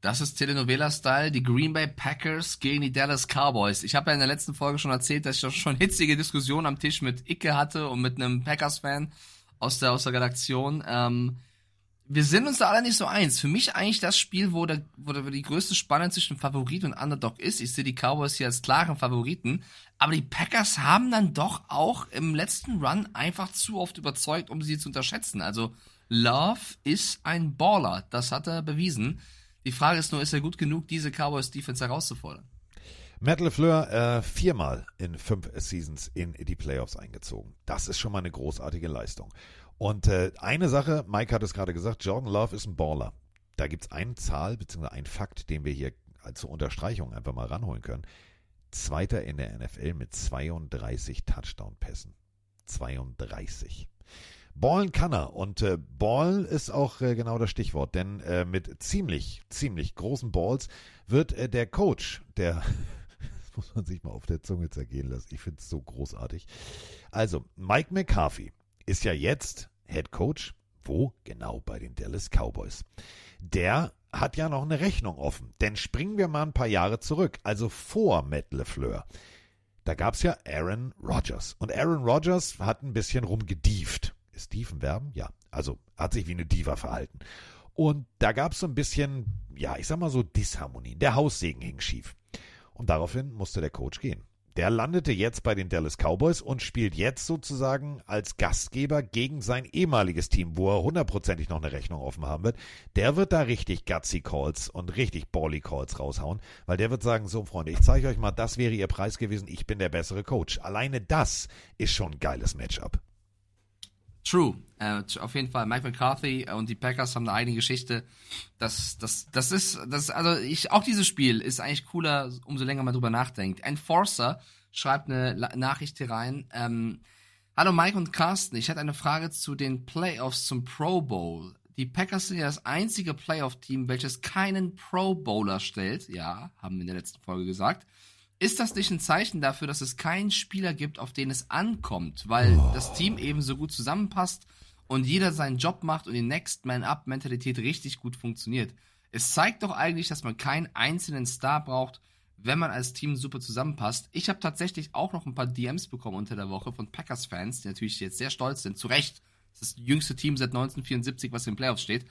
Das ist Telenovela-Style, die Green Bay Packers gegen die Dallas Cowboys. Ich habe ja in der letzten Folge schon erzählt, dass ich schon hitzige Diskussionen am Tisch mit Icke hatte und mit einem Packers-Fan aus der, aus der Redaktion. Ähm, wir sind uns da alle nicht so eins. Für mich eigentlich das Spiel, wo, der, wo der, die größte Spanne zwischen Favorit und Underdog ist. Ich sehe die Cowboys hier als klaren Favoriten. Aber die Packers haben dann doch auch im letzten Run einfach zu oft überzeugt, um sie zu unterschätzen. Also Love ist ein Baller. Das hat er bewiesen. Die Frage ist nur, ist er gut genug, diese Cowboys Defense herauszufordern? Matt LeFleur äh, viermal in fünf Seasons in die Playoffs eingezogen. Das ist schon mal eine großartige Leistung. Und äh, eine Sache, Mike hat es gerade gesagt, Jordan Love ist ein Baller. Da gibt es eine Zahl bzw. einen Fakt, den wir hier zur Unterstreichung einfach mal ranholen können. Zweiter in der NFL mit 32 Touchdown-Pässen. 32. Ballen kann er und äh, Ball ist auch äh, genau das Stichwort, denn äh, mit ziemlich, ziemlich großen Balls wird äh, der Coach, der, das muss man sich mal auf der Zunge zergehen lassen, ich finde es so großartig. Also, Mike McCarthy ist ja jetzt Head Coach, wo? Genau bei den Dallas Cowboys. Der hat ja noch eine Rechnung offen, denn springen wir mal ein paar Jahre zurück, also vor Matt LeFleur. Da gab es ja Aaron Rodgers und Aaron Rodgers hat ein bisschen rumgedieft ist Verben? Ja. Also hat sich wie eine Diva verhalten. Und da gab es so ein bisschen, ja, ich sag mal so Disharmonien. Der Haussegen hing schief. Und daraufhin musste der Coach gehen. Der landete jetzt bei den Dallas Cowboys und spielt jetzt sozusagen als Gastgeber gegen sein ehemaliges Team, wo er hundertprozentig noch eine Rechnung offen haben wird. Der wird da richtig gutsy Calls und richtig bally Calls raushauen, weil der wird sagen, so Freunde, ich zeige euch mal, das wäre ihr Preis gewesen, ich bin der bessere Coach. Alleine das ist schon ein geiles Matchup. True. Äh, auf jeden Fall. Mike McCarthy und die Packers haben eine eigene Geschichte. Das, das, das ist, das, also ich, auch dieses Spiel ist eigentlich cooler, umso länger man drüber nachdenkt. Enforcer schreibt eine Nachricht hier rein. Ähm, Hallo Mike und Carsten, ich hätte eine Frage zu den Playoffs zum Pro Bowl. Die Packers sind ja das einzige Playoff-Team, welches keinen Pro Bowler stellt. Ja, haben wir in der letzten Folge gesagt. Ist das nicht ein Zeichen dafür, dass es keinen Spieler gibt, auf den es ankommt, weil oh. das Team eben so gut zusammenpasst und jeder seinen Job macht und die Next Man Up Mentalität richtig gut funktioniert? Es zeigt doch eigentlich, dass man keinen einzelnen Star braucht, wenn man als Team super zusammenpasst. Ich habe tatsächlich auch noch ein paar DMs bekommen unter der Woche von Packers-Fans, die natürlich jetzt sehr stolz sind, zu Recht. Das ist das jüngste Team seit 1974, was in den Playoffs steht.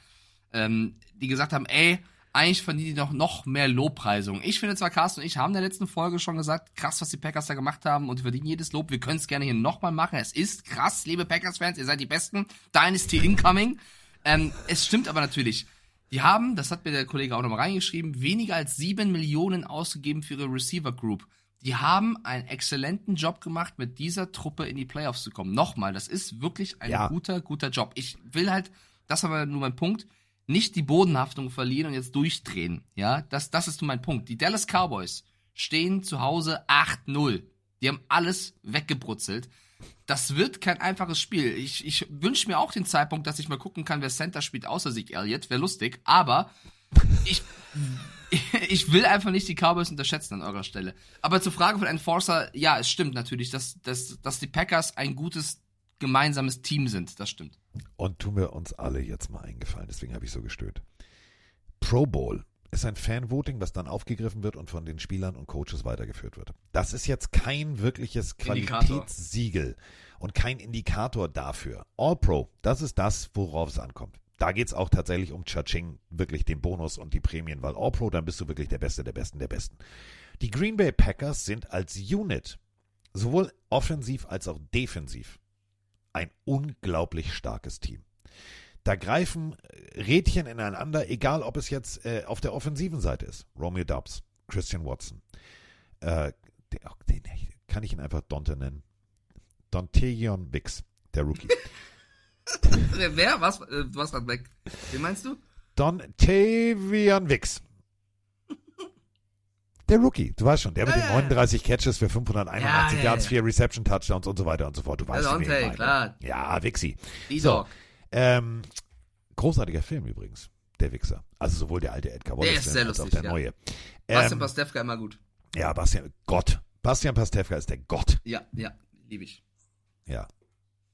Ähm, die gesagt haben, ey, eigentlich verdienen die noch, noch mehr Lobpreisung. Ich finde zwar, Carsten und ich haben in der letzten Folge schon gesagt, krass, was die Packers da gemacht haben und die verdienen jedes Lob. Wir können es gerne hier nochmal machen. Es ist krass, liebe Packers-Fans, ihr seid die Besten. Dynasty incoming. Ähm, es stimmt aber natürlich. Die haben, das hat mir der Kollege auch nochmal reingeschrieben, weniger als sieben Millionen ausgegeben für ihre Receiver Group. Die haben einen exzellenten Job gemacht, mit dieser Truppe in die Playoffs zu kommen. Nochmal, das ist wirklich ein ja. guter, guter Job. Ich will halt, das war nur mein Punkt, nicht die Bodenhaftung verlieren und jetzt durchdrehen. Ja, das, das ist mein Punkt. Die Dallas Cowboys stehen zu Hause 8-0. Die haben alles weggebrutzelt. Das wird kein einfaches Spiel. Ich, ich wünsche mir auch den Zeitpunkt, dass ich mal gucken kann, wer Center spielt, außer Sieg Elliott. Wäre lustig. Aber ich, ich will einfach nicht die Cowboys unterschätzen an eurer Stelle. Aber zur Frage von Enforcer, ja, es stimmt natürlich, dass, dass, dass die Packers ein gutes gemeinsames Team sind. Das stimmt. Und tun wir uns alle jetzt mal eingefallen, deswegen habe ich so gestöhnt. Pro Bowl ist ein Fanvoting, was dann aufgegriffen wird und von den Spielern und Coaches weitergeführt wird. Das ist jetzt kein wirkliches Qualitätssiegel und kein Indikator dafür. All Pro, das ist das, worauf es ankommt. Da geht es auch tatsächlich um Chaching, wirklich den Bonus und die Prämien, weil All Pro, dann bist du wirklich der Beste, der Besten, der Besten. Die Green Bay Packers sind als Unit sowohl offensiv als auch defensiv ein unglaublich starkes Team. Da greifen Rädchen ineinander, egal ob es jetzt äh, auf der offensiven Seite ist. Romeo Dubs, Christian Watson. Äh, den, den, kann ich ihn einfach Dante nennen. Dontegion Wix, der Rookie. Wer? Was? Äh, warst gerade weg. Wen meinst du? Dontavian Wix. Der Rookie, du weißt schon, der mit den 39 Catches für 581 Ja, Yards, ja. 4 Reception Touchdowns und so weiter und so fort. Du weißt Der schon, klar. Ja, Wixi. So, ähm, großartiger Film übrigens, der Wichser. Also sowohl der alte Edgar Der Wallace ist sehr als auch lustig, der ja. neue. Bastian Ähm, Pastewka immer gut. ja, Bastian, Gott. Bastian Pastewka ist der Gott. Ja, ja, liebe ich. Ja.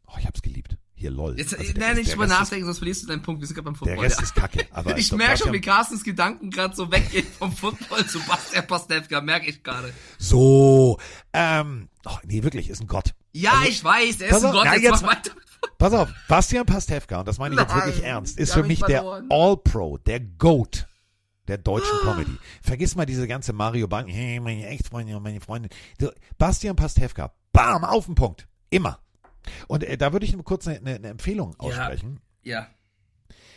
Oh, ich hab's geliebt. Hier, lol. Jetzt, Also nein, nicht drüber Rest ist- nachdenken, sonst verlierst du deinen Punkt. Wir sind gerade beim Football. Der Rest ja. ist kacke. Aber ich merke schon, wie Carstens Gedanken gerade so weggehen vom Football zu Bastian Pastewka, merke ich gerade. So, ähm, oh, nee, wirklich, ist ein Gott. Ja, Also, ich weiß, er ist ein auf, Gott, nein, jetzt, jetzt mach weiter. Pass auf, Bastian Pastewka, und das meine ich jetzt Nein, wirklich ernst, ist für mich ihn der verloren. All-Pro, der GOAT der deutschen Comedy. Vergiss mal diese ganze Mario Bank, hey, meine Ex-Freundin und meine Freundin. Bastian Pastewka, bam, auf den Punkt. Immer. Und äh, da würde ich nur kurz eine, eine Empfehlung aussprechen. Ja.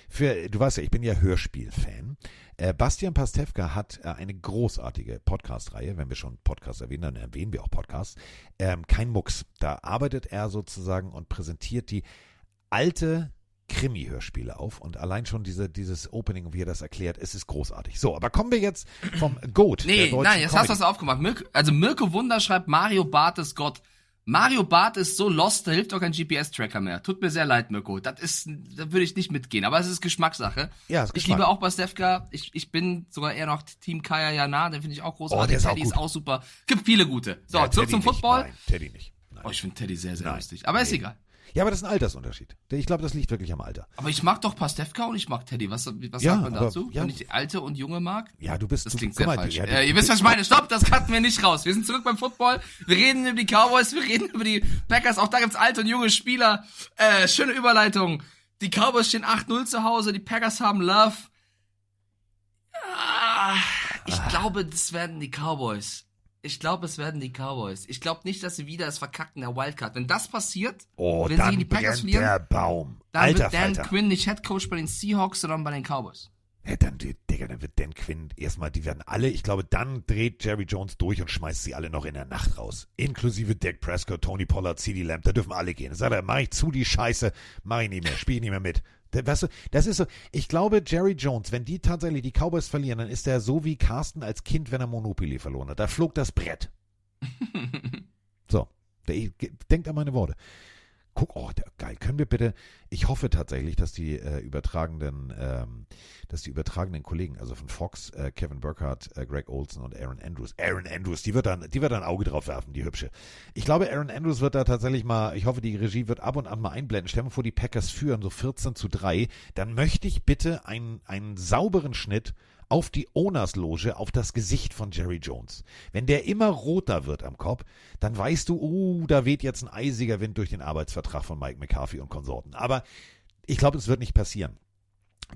Für, du weißt ja, ich bin ja Hörspiel-Fan. Äh, Bastian Pastewka hat äh, eine großartige Podcast-Reihe. Wenn wir schon Podcasts erwähnen, dann erwähnen wir auch Podcasts. Ähm, kein Mucks. Da arbeitet er sozusagen und präsentiert die alte Krimi-Hörspiele auf und allein schon diese, dieses Opening, wie er das erklärt, es ist großartig. So, aber kommen wir jetzt vom Goat. Nee, nein, jetzt hast du Comedy. das aufgemacht. Mirko, also Mirko Wunder schreibt, Mario Barth ist Gott. Mario Barth ist so lost, da hilft doch kein GPS-Tracker mehr. Tut mir sehr leid, Mirko. Das ist, da würde ich nicht mitgehen. Aber es ist Geschmackssache. Ja, ist ich Geschmack. liebe auch Pastewka. Ich, ich bin sogar eher noch Team Kaya Jana. Den finde ich auch großartig. Oh, der ist auch Teddy ist gut. auch super. Gibt viele gute. So, Ja, zurück zum nicht. Football. Nein, Teddy nicht. Oh, ich finde Teddy sehr, sehr Nein. lustig. Aber ist Nee. egal. Ja, aber das ist ein Altersunterschied. Ich glaube, das liegt wirklich am Alter. Aber ich mag doch Pastewka und ich mag Teddy. Was, was Ja, sagt man aber- dazu? ja. Wenn ich alte und junge mag? Ja, du bist. Das du, klingt sehr mal, falsch. ja, äh, ihr wisst, was ich meine. Stopp, das cutten wir nicht raus. Wir sind zurück beim Football. Wir reden über die Cowboys, wir reden über die Packers. Auch da gibt's alte und junge Spieler. Äh, schöne Überleitung. Die Cowboys stehen 8-0 zu Hause, die Packers haben Love. Ah, ich glaube, das werden die Cowboys. Ich glaube, es werden die Cowboys. Ich glaube nicht, dass sie wieder es verkacken, der Wildcard. Wenn das passiert, Oh, wenn sie die Packers verlieren, der Baum. dann Alter wird Dan Falter. Quinn nicht Headcoach bei den Seahawks, sondern bei den Cowboys. Ja, dann, Digga, dann wird Dan Quinn erstmal, die werden alle, ich glaube, dann dreht Jerry Jones durch und schmeißt sie alle noch in der Nacht raus. Inklusive Dak Prescott, Tony Pollard, CD Lamb, da dürfen alle gehen. Sagt er, mach ich zu die Scheiße, mach ich nicht mehr, spiel ich nicht mehr mit. Weißt du, das ist so, ich glaube, Jerry Jones, wenn die tatsächlich die Cowboys verlieren, dann ist er so wie Carsten als Kind, wenn er Monopoly verloren hat. Da flog das Brett. So, denkt an meine Worte. Guck, oh, der, geil. Können wir bitte, ich hoffe tatsächlich, dass die äh, übertragenden, ähm, dass die übertragenden Kollegen, also von Fox, äh, Kevin Burkhardt, äh, Greg Olson und Aaron Andrews, Aaron Andrews, die wird dann, die wird dann ein Auge drauf werfen, die hübsche. Ich glaube, Aaron Andrews wird da tatsächlich mal, ich hoffe, die Regie wird ab und an mal einblenden. Stell mal vor, die Packers führen so 14 zu 3. Dann möchte ich bitte einen, einen sauberen Schnitt auf die Owners-Loge, auf das Gesicht von Jerry Jones. Wenn der immer roter wird am Kopf, dann weißt du, uh, da weht jetzt ein eisiger Wind durch den Arbeitsvertrag von Mike McCarthy und Konsorten. Aber ich glaube, es wird nicht passieren.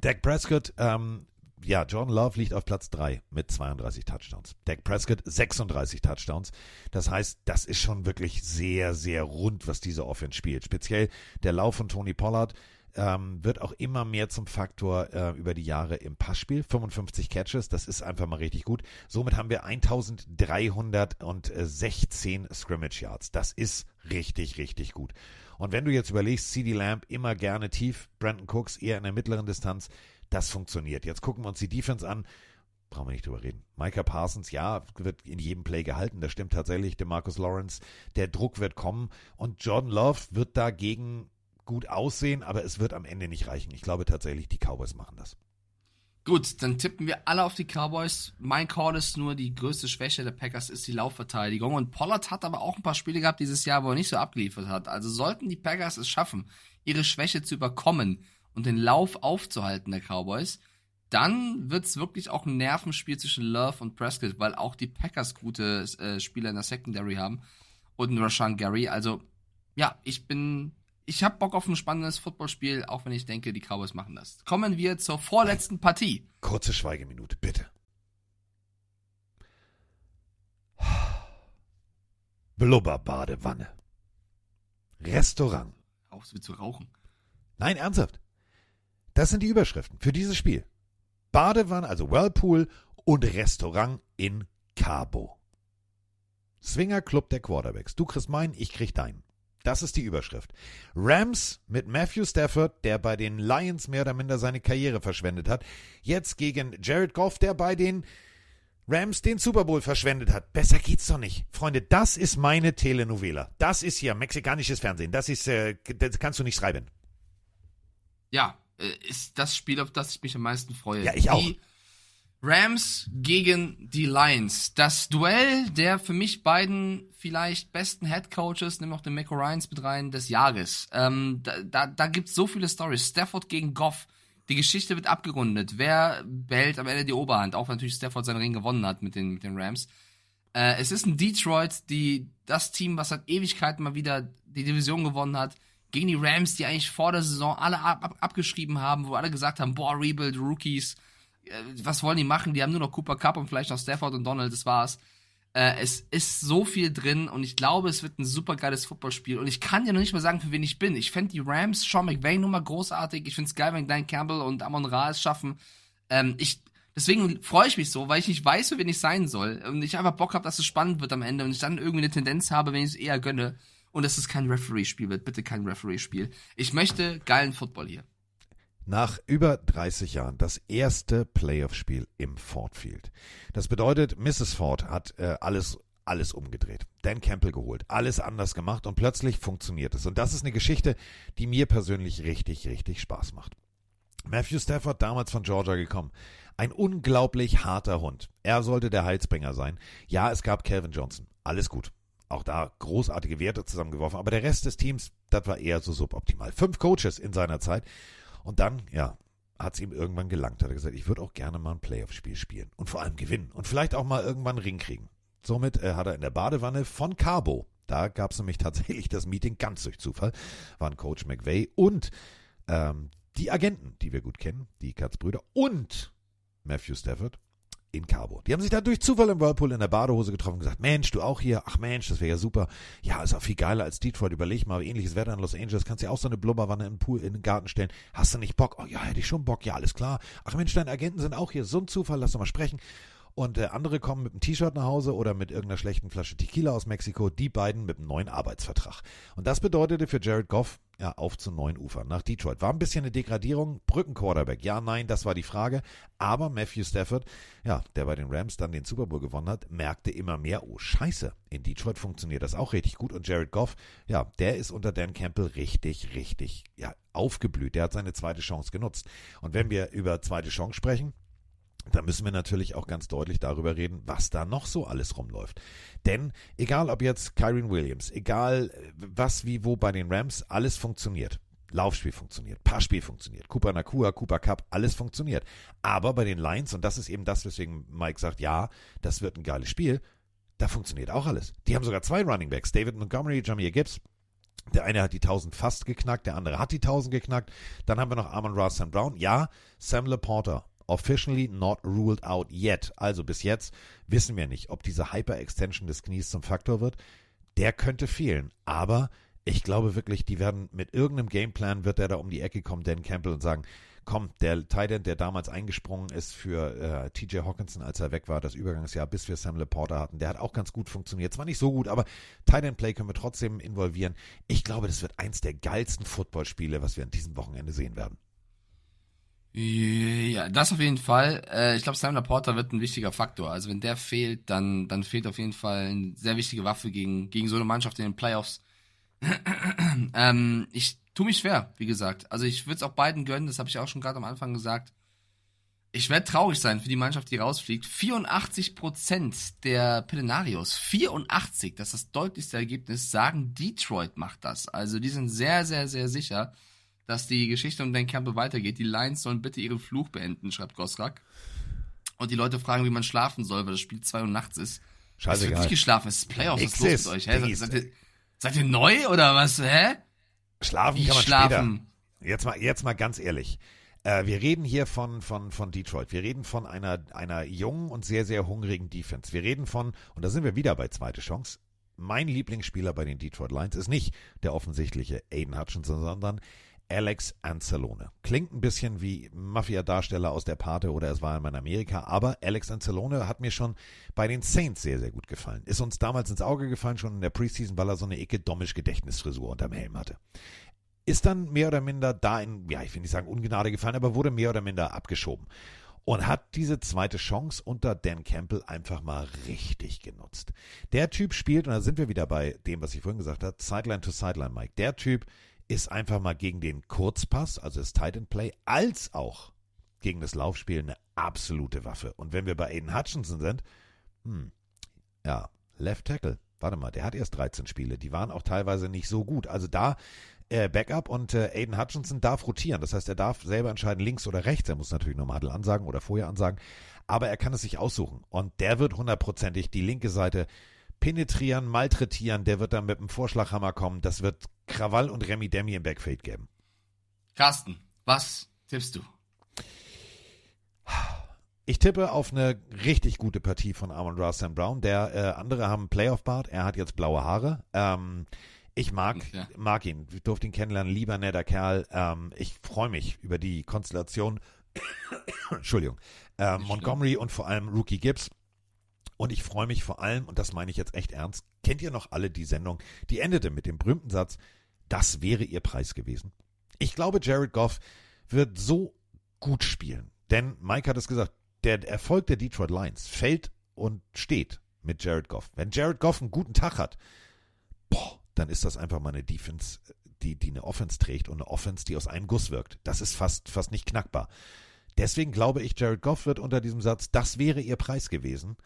Dak Prescott, ähm, ja, Jordan Love liegt auf Platz 3 mit 32 Touchdowns. Dak Prescott 36 Touchdowns. Das heißt, das ist schon wirklich sehr, sehr rund, was diese Offense spielt. Speziell der Lauf von Tony Pollard ähm, wird auch immer mehr zum Faktor äh, über die Jahre im Passspiel. 55 Catches, das ist einfach mal richtig gut. Somit haben wir 1316 Scrimmage Yards. Das ist richtig, richtig gut. Und wenn du jetzt überlegst, CD Lamb immer gerne tief, Brandon Cooks eher in der mittleren Distanz, das funktioniert. Jetzt gucken wir uns die Defense an. Brauchen wir nicht drüber reden. Micah Parsons, ja, wird in jedem Play gehalten. Das stimmt tatsächlich. Der Marcus Lawrence, der Druck wird kommen. Und Jordan Love wird dagegen gut aussehen, aber es wird am Ende nicht reichen. Ich glaube tatsächlich, die Cowboys machen das. Gut, dann tippen wir alle auf die Cowboys. Mein Call ist nur, die größte Schwäche der Packers ist die Laufverteidigung. Und Pollard hat aber auch ein paar Spiele gehabt dieses Jahr, wo er nicht so abgeliefert hat. Also sollten die Packers es schaffen, ihre Schwäche zu überkommen und den Lauf aufzuhalten der Cowboys, dann wird's wirklich auch ein Nervenspiel zwischen Love und Prescott, weil auch die Packers gute äh, Spieler in der Secondary haben und einen Rashan Gary. Also ja, ich bin ich habe Bock auf ein spannendes Footballspiel, auch wenn ich denke, die Cowboys machen das. Kommen wir zur vorletzten Partie. Kurze Schweigeminute, bitte. Blubberbadewanne. Restaurant. Auf so wie zu rauchen. Nein, ernsthaft. Das sind die Überschriften für dieses Spiel. Badewanne, also Whirlpool und Restaurant in Cabo. Swinger Club der Quarterbacks. Du kriegst meinen, ich krieg deinen. Das ist die Überschrift. Rams mit Matthew Stafford, der bei den Lions mehr oder minder seine Karriere verschwendet hat. Jetzt gegen Jared Goff, der bei den Rams den Super Bowl verschwendet hat. Besser geht's doch nicht. Freunde, das ist meine Telenovela. Das ist hier mexikanisches Fernsehen. Das ist, äh, das kannst du nicht schreiben. Ja, äh, ist das Spiel, auf das ich mich am meisten freue. Ja, ich auch. Die Rams gegen die Lions. Das Duell der für mich beiden vielleicht besten Head Coaches, nimm auch den Mako Ryans mit rein, des Jahres. Ähm, da, da, da gibt's so viele Stories. Stafford gegen Goff. Die Geschichte wird abgerundet. Wer behält am Ende die Oberhand? Auch wenn natürlich Stafford seinen Ring gewonnen hat mit den, mit den Rams. Äh, es ist ein Detroit, die das Team, was seit Ewigkeiten mal wieder die Division gewonnen hat, gegen die Rams, die eigentlich vor der Saison alle ab, ab, abgeschrieben haben, wo alle gesagt haben, boah, Rebuild, Rookies, was wollen die machen? Die haben nur noch Cooper Cup und vielleicht noch Stafford und Donald, das war's. Äh, es ist so viel drin und ich glaube, es wird ein super geiles Footballspiel. Und ich kann ja noch nicht mal sagen, für wen ich bin. Ich fände die Rams, Sean McVay Nummer großartig. Ich finde es geil, wenn Dan Campbell und Amon Ra es schaffen. Ähm, ich, deswegen freue ich mich so, weil ich nicht weiß, für wen ich sein soll. Und ich einfach Bock habe, dass es spannend wird am Ende und ich dann irgendwie eine Tendenz habe, wenn ich es eher gönne. Und dass es kein Referee-Spiel wird. Bitte kein Referee-Spiel. Ich möchte geilen Football hier. Nach über 30 Jahren das erste Playoff-Spiel im Ford Field. Das bedeutet, Mrs. Ford hat äh, alles alles umgedreht. Dan Campbell geholt, alles anders gemacht und plötzlich funktioniert es. Und das ist eine Geschichte, die mir persönlich richtig, richtig Spaß macht. Matthew Stafford, damals von Georgia gekommen. Ein unglaublich harter Hund. Er sollte der Heilsbringer sein. Ja, es gab Calvin Johnson. Alles gut. Auch da großartige Werte zusammengeworfen. Aber der Rest des Teams, das war eher so suboptimal. Fünf Coaches in seiner Zeit. Und dann, ja, hat es ihm irgendwann gelangt. Hat er gesagt, ich würde auch gerne mal ein Playoff-Spiel spielen. Und vor allem gewinnen. Und vielleicht auch mal irgendwann einen Ring kriegen. Somit äh, hat er in der Badewanne von Cabo, da gab es nämlich tatsächlich das Meeting ganz durch Zufall, waren Coach McVay und ähm, die Agenten, die wir gut kennen, die Katzbrüder und Matthew Stafford in Cabo. Die haben sich da durch Zufall im Whirlpool in der Badehose getroffen und gesagt, Mensch, du auch hier? Ach Mensch, das wäre ja super. Ja, ist auch viel geiler als Detroit. Überleg mal, ähnliches Wetter in Los Angeles. Kannst ja auch so eine Blubberwanne den Pool, in den Garten stellen. Hast du nicht Bock? Oh ja, hätte ich schon Bock. Ja, alles klar. Ach Mensch, deine Agenten sind auch hier. So ein Zufall, lass doch mal sprechen. Und äh, andere kommen mit einem T-Shirt nach Hause oder mit irgendeiner schlechten Flasche Tequila aus Mexiko, die beiden mit einem neuen Arbeitsvertrag. Und das bedeutete für Jared Goff, ja, auf zu neuen Ufern nach Detroit. War ein bisschen eine Degradierung. Brückenquarterback, ja, nein, das war die Frage. Aber Matthew Stafford, ja, der bei den Rams dann den Super Bowl gewonnen hat, merkte immer mehr, oh Scheiße, in Detroit funktioniert das auch richtig gut. Und Jared Goff, ja, der ist unter Dan Campbell richtig, richtig, ja, aufgeblüht. Der hat seine zweite Chance genutzt. Und wenn wir über zweite Chance sprechen, da müssen wir natürlich auch ganz deutlich darüber reden, was da noch so alles rumläuft. Denn egal ob jetzt Kyron Williams, egal äh, was wie wo bei den Rams, alles funktioniert. Laufspiel funktioniert, Passspiel funktioniert, Cooper Nakua, Cooper Cup, alles funktioniert. Aber bei den Lions, und das ist eben das, weswegen Mike sagt, ja, das wird ein geiles Spiel, da funktioniert auch alles. Die haben sogar zwei Running Backs, David Montgomery, Jamir Gibbs. Der eine hat die 1000 fast geknackt, der andere hat die 1000 geknackt. Dann haben wir noch Amon Ross St. Brown. Ja, Sam Laporta officially not ruled out yet. Also bis jetzt wissen wir nicht, ob diese Hyper-Extension des Knies zum Faktor wird. Der könnte fehlen. Aber ich glaube wirklich, die werden mit irgendeinem Gameplan wird er da um die Ecke kommen, Dan Campbell, und sagen, komm, der Titan, der damals eingesprungen ist für äh, TJ Hawkinson, als er weg war, das Übergangsjahr, bis wir Sam Laporta hatten, der hat auch ganz gut funktioniert. Zwar nicht so gut, aber Titan Play können wir trotzdem involvieren. Ich glaube, das wird eins der geilsten Footballspiele, was wir an diesem Wochenende sehen werden. Ja, das auf jeden Fall. Äh, ich glaube, Sam Laporta wird ein wichtiger Faktor. Also wenn der fehlt, dann, dann fehlt auf jeden Fall eine sehr wichtige Waffe gegen, gegen so eine Mannschaft in den Playoffs. ähm, ich tue mich schwer, wie gesagt. Also ich würde es auch beiden gönnen, das habe ich auch schon gerade am Anfang gesagt. Ich werde traurig sein für die Mannschaft, die rausfliegt. 84% der Pelenarios, 84, das ist das deutlichste Ergebnis, sagen Detroit macht das. Also die sind sehr, sehr, sehr sicher dass die Geschichte um Dan Campbell weitergeht. Die Lions sollen bitte ihren Fluch beenden, schreibt Gosrak. Und die Leute fragen, wie man schlafen soll, weil das Spiel 2 Uhr nachts ist. Scheiße, Es wird nicht geschlafen, es ist Playoffs, was ist los mit euch? Hä? Seid, ihr, seid ihr neu oder was? Hä? Schlafen Wie kann man schlafen? später. Jetzt mal, jetzt mal ganz ehrlich. Äh, wir reden hier von, von, von Detroit. Wir reden von einer, einer jungen und sehr, sehr hungrigen Defense. Wir reden von, und da sind wir wieder bei zweite Chance. Mein Lieblingsspieler bei den Detroit Lions ist nicht der offensichtliche Aiden Hutchinson, sondern Alex Anzalone. Klingt ein bisschen wie Mafia-Darsteller aus der Pate oder es war in Amerika, aber Alex Anzalone hat mir schon bei den Saints sehr, sehr gut gefallen. Ist uns damals ins Auge gefallen, schon in der Preseason, weil er so eine ecke dommisch Gedächtnisfrisur unterm Helm hatte. Ist dann mehr oder minder da in, ja, ich will nicht sagen Ungnade gefallen, aber wurde mehr oder minder abgeschoben. und hat diese zweite Chance unter Dan Campbell einfach mal richtig genutzt. Der Typ spielt, und da sind wir wieder bei dem, was ich vorhin gesagt habe, Sideline to Sideline, Mike. Der Typ ist einfach mal gegen den Kurzpass, also das Tight End Play, als auch gegen das Laufspiel eine absolute Waffe. Und wenn wir bei Aiden Hutchinson sind, hm, ja, Left Tackle. Warte mal, der hat erst 13 Spiele. Die waren auch teilweise nicht so gut. Also da äh, Backup und äh, Aiden Hutchinson darf rotieren. Das heißt, er darf selber entscheiden, links oder rechts. Er muss natürlich nur Madel ansagen oder vorher ansagen. Aber er kann es sich aussuchen. Und der wird hundertprozentig die linke Seite penetrieren, malträtieren. Der wird dann mit dem Vorschlaghammer kommen. Das wird Krawall und Remi Demi im Backfade geben. Carsten, was tippst du? Ich tippe auf eine richtig gute Partie von Amon Ra Sam Brown. Der äh, andere haben Playoff-Bart, er hat jetzt blaue Haare. Ähm, ich mag, Ja. mag ihn. Ich durfte ihn kennenlernen, lieber netter Kerl. Ähm, ich freue mich über die Konstellation. Entschuldigung. Ähm, Montgomery und vor allem Rookie Gibbs. Und ich freue mich vor allem, und das meine ich jetzt echt ernst, kennt ihr noch alle die Sendung, die endete mit dem berühmten Satz, das wäre ihr Preis gewesen. Ich glaube, Jared Goff wird so gut spielen. Denn Mike hat es gesagt, der Erfolg der Detroit Lions fällt und steht mit Jared Goff. Wenn Jared Goff einen guten Tag hat, boah, dann ist das einfach mal eine Defense, die, die eine Offense trägt und eine Offense, die aus einem Guss wirkt. Das ist fast, fast nicht knackbar. Deswegen glaube ich, Jared Goff wird unter diesem Satz, das wäre ihr Preis gewesen,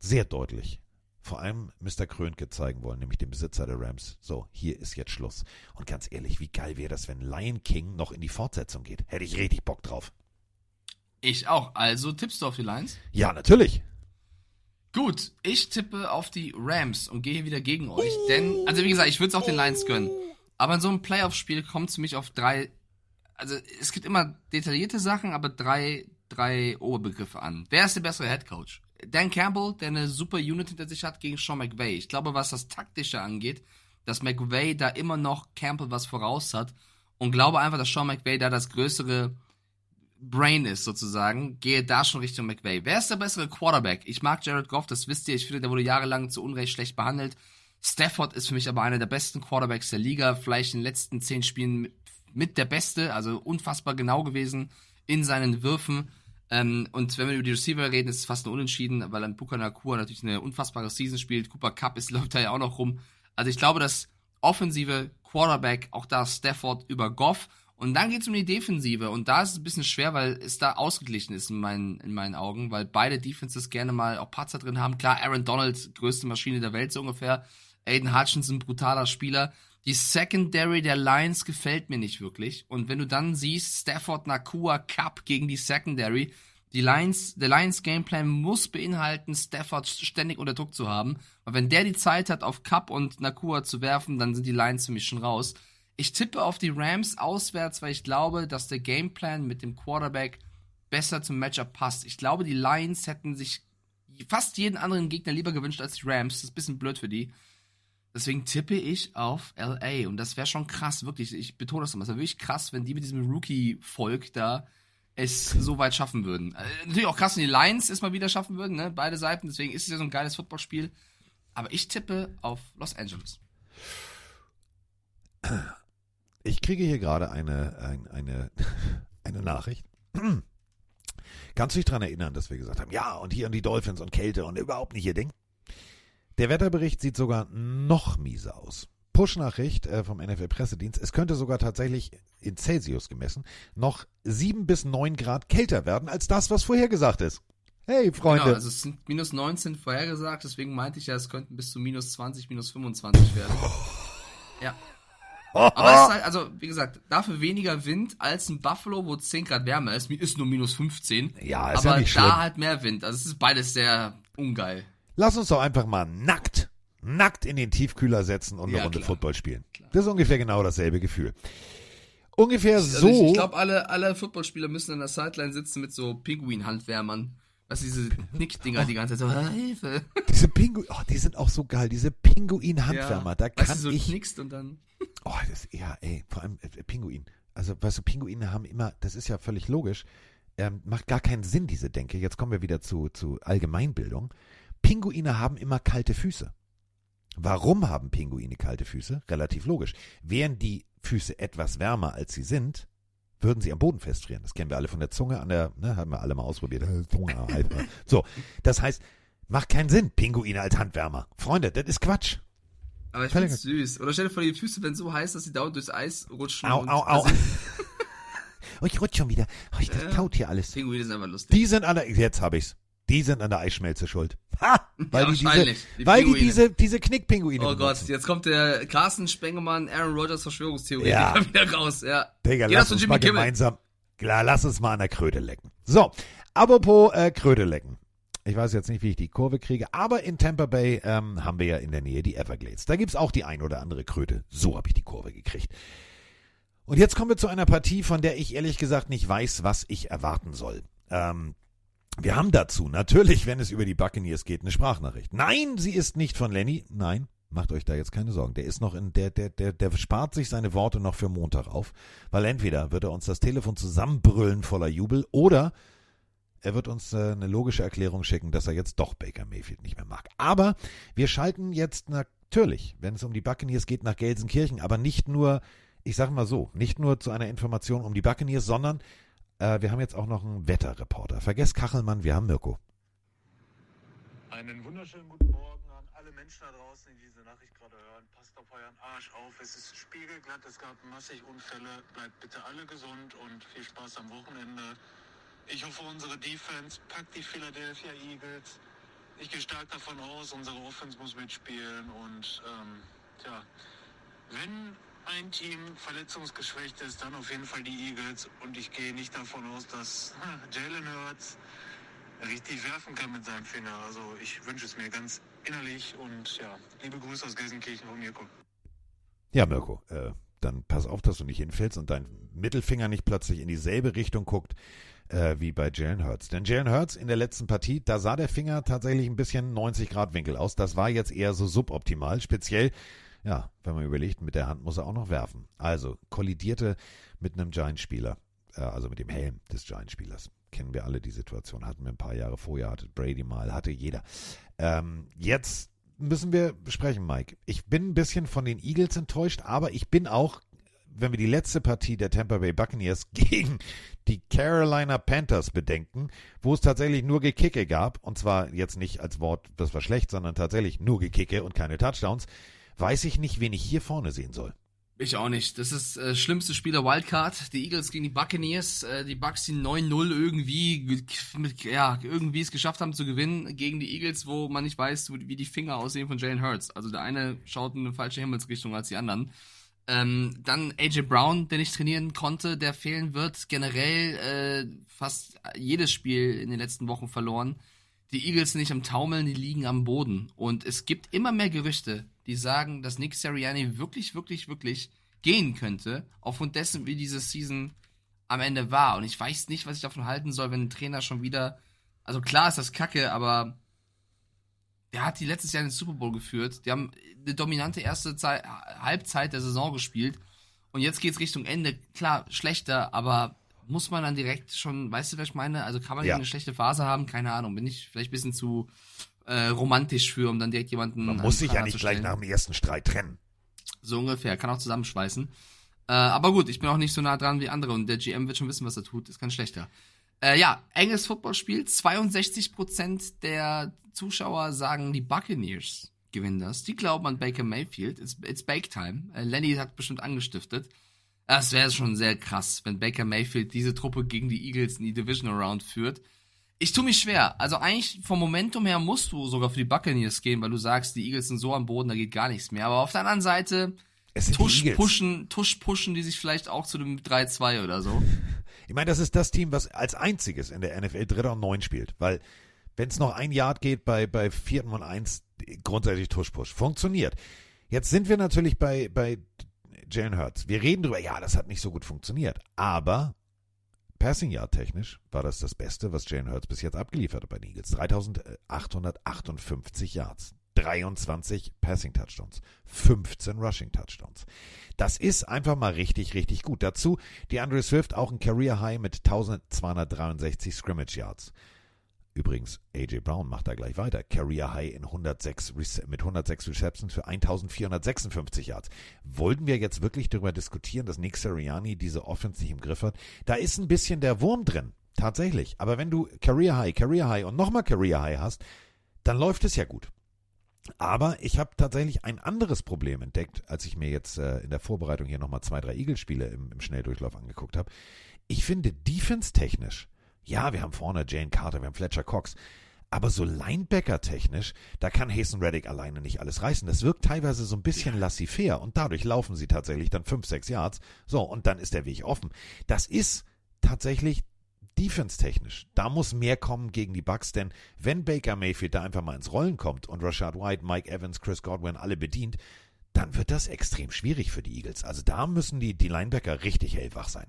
sehr deutlich vor allem Mr. Krönke zeigen wollen, nämlich dem Besitzer der Rams. So, hier ist jetzt Schluss. Und ganz ehrlich, wie geil wäre das, wenn Lion King noch in die Fortsetzung geht? Hätte ich richtig Bock drauf. Ich auch. Also tippst du auf die Lions? Ja, natürlich. Gut, ich tippe auf die Rams und gehe wieder gegen euch. Denn, also wie gesagt, ich würde es auch den Lions gönnen. Aber in so einem Playoff-Spiel kommt es mich auf drei. Also es gibt immer detaillierte Sachen, aber drei, drei Oberbegriffe an. Wer ist der bessere Head Coach? Dan Campbell, der eine super Unit hinter sich hat, gegen Sean McVay. Ich glaube, was das Taktische angeht, dass McVay da immer noch Campbell was voraus hat und glaube einfach, dass Sean McVay da das größere Brain ist, sozusagen, gehe da schon Richtung McVay. Wer ist der bessere Quarterback? Ich mag Jared Goff, das wisst ihr. Ich finde, der wurde jahrelang zu Unrecht schlecht behandelt. Stafford ist für mich aber einer der besten Quarterbacks der Liga. Vielleicht in den letzten zehn Spielen mit, mit der Beste, also unfassbar genau gewesen in seinen Würfen. Ähm, und wenn wir über die Receiver reden, ist es fast ein Unentschieden, weil dann Buka Nakua natürlich eine unfassbare Season spielt. Cooper Cup ist, läuft da ja auch noch rum. Also ich glaube, dass offensive Quarterback, auch da Stafford über Goff. Und dann geht's um die Defensive. Und da ist es ein bisschen schwer, weil es da ausgeglichen ist in meinen, in meinen Augen, weil beide Defenses gerne mal auch Patzer drin haben. Klar, Aaron Donald, größte Maschine der Welt so ungefähr. Aiden Hutchinson, brutaler Spieler. Die Secondary der Lions gefällt mir nicht wirklich. Und wenn du dann siehst, Stafford, Nakua, Cup gegen die Secondary, die Lions, der Lions Gameplan muss beinhalten, Stafford ständig unter Druck zu haben. Weil wenn der die Zeit hat, auf Cup und Nakua zu werfen, dann sind die Lions für mich schon raus. Ich tippe auf die Rams auswärts, weil ich glaube, dass der Gameplan mit dem Quarterback besser zum Matchup passt. Ich glaube, die Lions hätten sich fast jeden anderen Gegner lieber gewünscht als die Rams. Das ist ein bisschen blöd für die. Deswegen tippe ich auf LA. Und das wäre schon krass, wirklich. Ich betone das immer. Es wäre wirklich krass, wenn die mit diesem Rookie-Volk da es so weit schaffen würden. Äh, natürlich auch krass, wenn die Lions es mal wieder schaffen würden, ne? Beide Seiten. Deswegen ist es ja so ein geiles Footballspiel. Aber ich tippe auf Los Angeles. Ich kriege hier gerade eine, ein, eine, eine Nachricht. Kannst du dich daran erinnern, dass wir gesagt haben, ja, und hier und die Dolphins und Kälte und überhaupt nicht ihr Ding? Der Wetterbericht sieht sogar noch mieser aus. Push-Nachricht äh, vom NFL-Pressedienst. Es könnte sogar tatsächlich in Celsius gemessen noch sieben bis neun Grad kälter werden als das, was vorhergesagt ist. Hey, Freunde. Genau, also es sind minus 19 vorhergesagt, deswegen meinte ich ja, es könnten bis zu minus 20, minus 25 werden. Ja. Aber es ist halt, also, wie gesagt, dafür weniger Wind als in Buffalo, wo 10 Grad wärmer ist. Ist nur minus 15. Ja, ist aber ja nicht da halt mehr Wind. Also es ist beides sehr ungeil. Lass uns doch einfach mal nackt, nackt in den Tiefkühler setzen und eine Ja, Runde klar. Football spielen. Das ist ungefähr genau dasselbe Gefühl. Ungefähr Also so. ich, ich glaube, alle, alle Footballspieler müssen an der Sideline sitzen mit so Pinguin-Handwärmern. Was diese Knickdinger die ganze Zeit so, "Ah, Hilfe. diese Pinguin, oh, die sind auch so geil, diese Pinguin-Handwärmer, da weißt kann du, so ich. knickst und dann. Oh, das, ja, ey, vor allem äh, Pinguin. Also, weißt du, Pinguine haben immer, das ist ja völlig logisch, ähm, macht gar keinen Sinn, diese Denke. Jetzt kommen wir wieder zu, zu Allgemeinbildung. Pinguine haben immer kalte Füße. Warum haben Pinguine kalte Füße? Relativ logisch. Wären die Füße etwas wärmer, als sie sind, würden sie am Boden festfrieren. Das kennen wir alle von der Zunge an der, ne, haben wir alle mal ausprobiert. Zunge, Alter. So, das heißt, macht keinen Sinn, Pinguine als Handwärmer. Freunde, das ist Quatsch. Aber ich find's süß. Oder stell dir vor, die Füße werden so heiß, dass sie dauernd durchs Eis rutschen. Au, au, au. Oh, ich rutsch schon wieder. Oh, ich, das kaut hier alles. Pinguine sind einfach lustig. Die sind an der, jetzt hab ich's. Die sind an der Eisschmelze schuld. Ha! Weil Ja, die diese. Die weil die diese, diese Knickpinguine Oh Gott, jetzt kommt der Carsten Spengemann, Aaron Rodgers Verschwörungstheorie Ja. wieder raus. Ja. Digga, lass uns mal Kimmel. gemeinsam, klar, lass uns mal an der Kröte lecken. So, apropos äh, Kröte lecken. Ich weiß jetzt nicht, wie ich die Kurve kriege, aber in Tampa Bay ähm, haben wir ja in der Nähe die Everglades. Da gibt's auch die ein oder andere Kröte. So habe ich die Kurve gekriegt. Und jetzt kommen wir zu einer Partie, von der ich ehrlich gesagt nicht weiß, was ich erwarten soll. Ähm, wir haben dazu natürlich, wenn es über die Buccaneers geht, eine Sprachnachricht. Nein, sie ist nicht von Lenny. Nein, macht euch da jetzt keine Sorgen. Der ist noch in, der, der, der, der spart sich seine Worte noch für Montag auf, weil entweder wird er uns das Telefon zusammenbrüllen voller Jubel oder er wird uns äh, eine logische Erklärung schicken, dass er jetzt doch Baker Mayfield nicht mehr mag. Aber wir schalten jetzt natürlich, wenn es um die Buccaneers geht, nach Gelsenkirchen, aber nicht nur, ich sage mal so, nicht nur zu einer Information um die Buccaneers, sondern äh, wir haben jetzt auch noch einen Wetterreporter. Vergesst Kachelmann, wir haben Mirko. Einen wunderschönen guten Morgen an alle Menschen da draußen, die diese Nachricht gerade hören. Passt auf euren Arsch auf. Es ist spiegelglatt, es gab massig Unfälle. Bleibt bitte alle gesund und viel Spaß am Wochenende. Ich hoffe, unsere Defense packt die Philadelphia Eagles. Ich gehe stark davon aus, unsere Offense muss mitspielen und ähm, tja, wenn ein Team verletzungsgeschwächt ist, dann auf jeden Fall die Eagles und ich gehe nicht davon aus, dass Jalen Hurts richtig werfen kann mit seinem Finger. Also ich wünsche es mir ganz innerlich und ja, liebe Grüße aus Gelsenkirchen von Mirko. Ja, Mirko, äh, dann pass auf, dass du nicht hinfällst und dein Mittelfinger nicht plötzlich in dieselbe Richtung guckt äh, wie bei Jalen Hurts. Denn Jalen Hurts in der letzten Partie, da sah der Finger tatsächlich ein bisschen 90 Grad Winkel aus. Das war jetzt eher so suboptimal, speziell, ja, wenn man überlegt, mit der Hand muss er auch noch werfen. Also kollidierte mit einem Giant-Spieler, äh, also mit dem Helm des Giant-Spielers. Kennen wir alle die Situation, hatten wir ein paar Jahre vorher, hatte Brady mal, hatte jeder. Ähm, jetzt müssen wir besprechen, Mike. Ich bin ein bisschen von den Eagles enttäuscht, aber ich bin auch, wenn wir die letzte Partie der Tampa Bay Buccaneers gegen die Carolina Panthers bedenken, wo es tatsächlich nur Gekicke gab, und zwar jetzt nicht als Wort, das war schlecht, sondern tatsächlich nur Gekicke und keine Touchdowns, weiß ich nicht, wen ich hier vorne sehen soll. Ich auch nicht. Das ist äh, schlimmste Spieler Wildcard. Die Eagles gegen die Buccaneers. Äh, die Bucks, die 9-0 irgendwie, mit, ja, irgendwie es geschafft haben zu gewinnen gegen die Eagles, wo man nicht weiß, wie die Finger aussehen von Jalen Hurts. Also der eine schaut in eine falsche Himmelsrichtung als die anderen. Ähm, dann AJ Brown, der nicht trainieren konnte, der fehlen wird. Generell äh, fast jedes Spiel in den letzten Wochen verloren. Die Eagles sind nicht am Taumeln, die liegen am Boden. Und es gibt immer mehr Gerüchte, die sagen, dass Nick Sirianni wirklich, wirklich, wirklich gehen könnte, aufgrund dessen, wie diese Season am Ende war. Und ich weiß nicht, was ich davon halten soll, wenn ein Trainer schon wieder. Also klar ist das Kacke, aber der hat die letztes Jahr in den Super Bowl geführt. Die haben eine dominante erste Zeit, Halbzeit der Saison gespielt. Und jetzt geht's Richtung Ende. Klar, schlechter, aber muss man dann direkt schon, weißt du, was ich meine? Also kann man Ja. eine schlechte Phase haben? Keine Ahnung. Bin ich vielleicht ein bisschen zu äh, romantisch für, um dann direkt jemanden. Man an muss sich ja nicht gleich nach dem ersten Streit trennen. So ungefähr, kann auch zusammenschweißen. Äh, aber gut, ich bin auch nicht so nah dran wie andere und der GM wird schon wissen, was er tut, ist kein schlechter. Äh, ja, enges Footballspiel, 62% der Zuschauer sagen, die Buccaneers gewinnen das. Die glauben an Baker Mayfield, it's, it's Bake Time. Äh, Lenny hat bestimmt angestiftet. Das wäre schon sehr krass, wenn Baker Mayfield diese Truppe gegen die Eagles in die Division Round führt. Ich tue mich schwer. Also eigentlich vom Momentum her musst du sogar für die Buccaneers gehen, weil du sagst, die Eagles sind so am Boden, da geht gar nichts mehr. Aber auf der anderen Seite, Es tusch pushen, tusch pushen die sich vielleicht auch zu dem 3-2 oder so. Ich meine, das ist das Team, was als einziges in der NFL Dritter und Neun spielt, weil wenn es noch ein Yard geht bei, bei vierten und eins, grundsätzlich Tusch-Push. Funktioniert. Jetzt sind wir natürlich bei, bei Jalen Hurts. Wir reden drüber, ja, das hat nicht so gut funktioniert, aber Passing Yard technisch war das das Beste, was Jalen Hurts bis jetzt abgeliefert hat bei den Eagles. 3858 Yards. 23 Passing Touchdowns, 15 Rushing Touchdowns. Das ist einfach mal richtig, richtig gut. Dazu die Andre Swift auch ein Career High mit 1263 Scrimmage Yards. Übrigens, AJ Brown macht da gleich weiter. Career High in 106 Rece- mit 106 Receptions für 1456 Yards. Wollten wir jetzt wirklich darüber diskutieren, dass Nick Sirianni diese Offense nicht im Griff hat? Da ist ein bisschen der Wurm drin. Tatsächlich. Aber wenn du Career High, Career High und nochmal Career High hast, dann läuft es ja gut. Aber ich habe tatsächlich ein anderes Problem entdeckt, als ich mir jetzt äh, in der Vorbereitung hier nochmal zwei, drei Eagles-Spiele im, im Schnelldurchlauf angeguckt habe. Ich finde defense-technisch, ja, wir haben vorne Jane Carter, wir haben Fletcher Cox, aber so Linebacker-technisch, da kann Hasten Reddick alleine nicht alles reißen. Das wirkt teilweise so ein bisschen laissez-faire und dadurch laufen sie tatsächlich dann fünf, sechs Yards. So, und dann ist der Weg offen. Das ist tatsächlich defense-technisch. Da muss mehr kommen gegen die Bucks, denn wenn Baker Mayfield da einfach mal ins Rollen kommt und Rashad White, Mike Evans, Chris Godwin alle bedient, dann wird das extrem schwierig für die Eagles. Also da müssen die, die Linebacker richtig hellwach sein.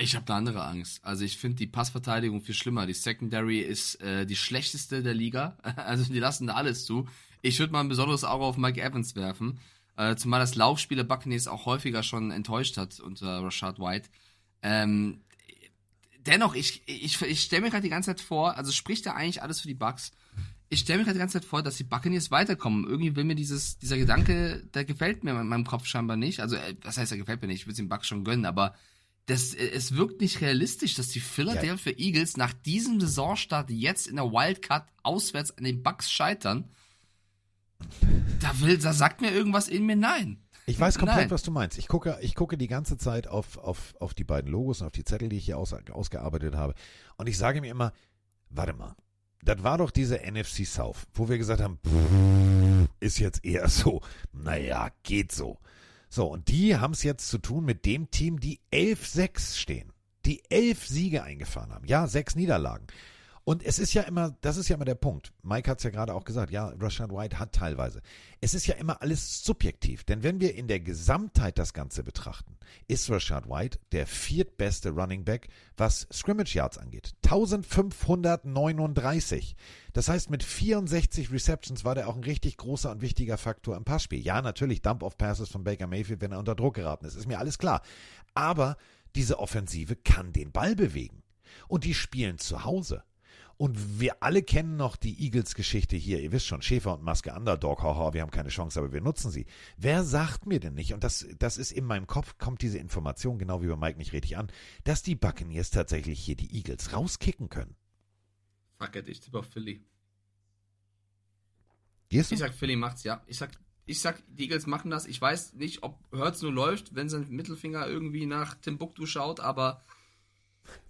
Ich habe eine andere Angst. Also ich finde die Passverteidigung viel schlimmer. Die Secondary ist äh, die schlechteste der Liga. Also die lassen da alles zu. Ich würde mal ein besonderes Auge auf Mike Evans werfen. Äh, zumal das Laufspiel der Buccaneers auch häufiger schon enttäuscht hat unter Rashad White. Ähm, dennoch, ich, ich, ich stelle mir gerade die ganze Zeit vor, also spricht da eigentlich alles für die Bucks. Ich stelle mir gerade die ganze Zeit vor, dass die Buccaneers weiterkommen. Irgendwie will mir dieses, dieser Gedanke, der gefällt mir in meinem Kopf scheinbar nicht. Also, äh, was heißt, der gefällt mir nicht? Ich würde es den Bucks schon gönnen, aber das, äh, es wirkt nicht realistisch, dass die Philadelphia Eagles nach diesem Saisonstart jetzt in der Wildcard auswärts an den Bucks scheitern. Da will, da sagt mir irgendwas in mir nein. Ich weiß komplett, Nein. was du meinst. Ich gucke, ich gucke die ganze Zeit auf, auf, auf die beiden Logos und auf die Zettel, die ich hier aus, ausgearbeitet habe. Und ich sage mir immer, warte mal, das war doch diese NFC South, wo wir gesagt haben, ist jetzt eher so, naja, geht so. So, und die haben es jetzt zu tun mit dem Team, die 11-6 stehen, die elf Siege eingefahren haben. Ja, sechs Niederlagen. Und es ist ja immer, das ist ja immer der Punkt. Mike hat es ja gerade auch gesagt, ja, Rashad White hat teilweise. Es ist ja immer alles subjektiv, denn wenn wir in der Gesamtheit das Ganze betrachten, ist Rashad White der viertbeste Running Back, was Scrimmage Yards angeht. 1539. Das heißt, mit 64 Receptions war der auch ein richtig großer und wichtiger Faktor im Passspiel. Ja, natürlich Dump-Off-Passes von Baker Mayfield, wenn er unter Druck geraten ist, ist mir alles klar. Aber diese Offensive kann den Ball bewegen. Und die spielen zu Hause. Und wir alle kennen noch die Eagles-Geschichte hier. Ihr wisst schon, Schäfer und Maske Underdog, haha, wir haben keine Chance, aber wir nutzen sie. Wer sagt mir denn nicht, und das, das ist in meinem Kopf, kommt diese Information, genau wie bei Mike nicht richtig an, dass die Buccaneers tatsächlich hier die Eagles rauskicken können? Fuck it, ich tippe auf Philly. Gehst du? Ich sag, Philly macht's, ja. Ich sag, ich sag, die Eagles machen das. Ich weiß nicht, ob Hurts nur läuft, wenn sein Mittelfinger irgendwie nach Timbuktu schaut, aber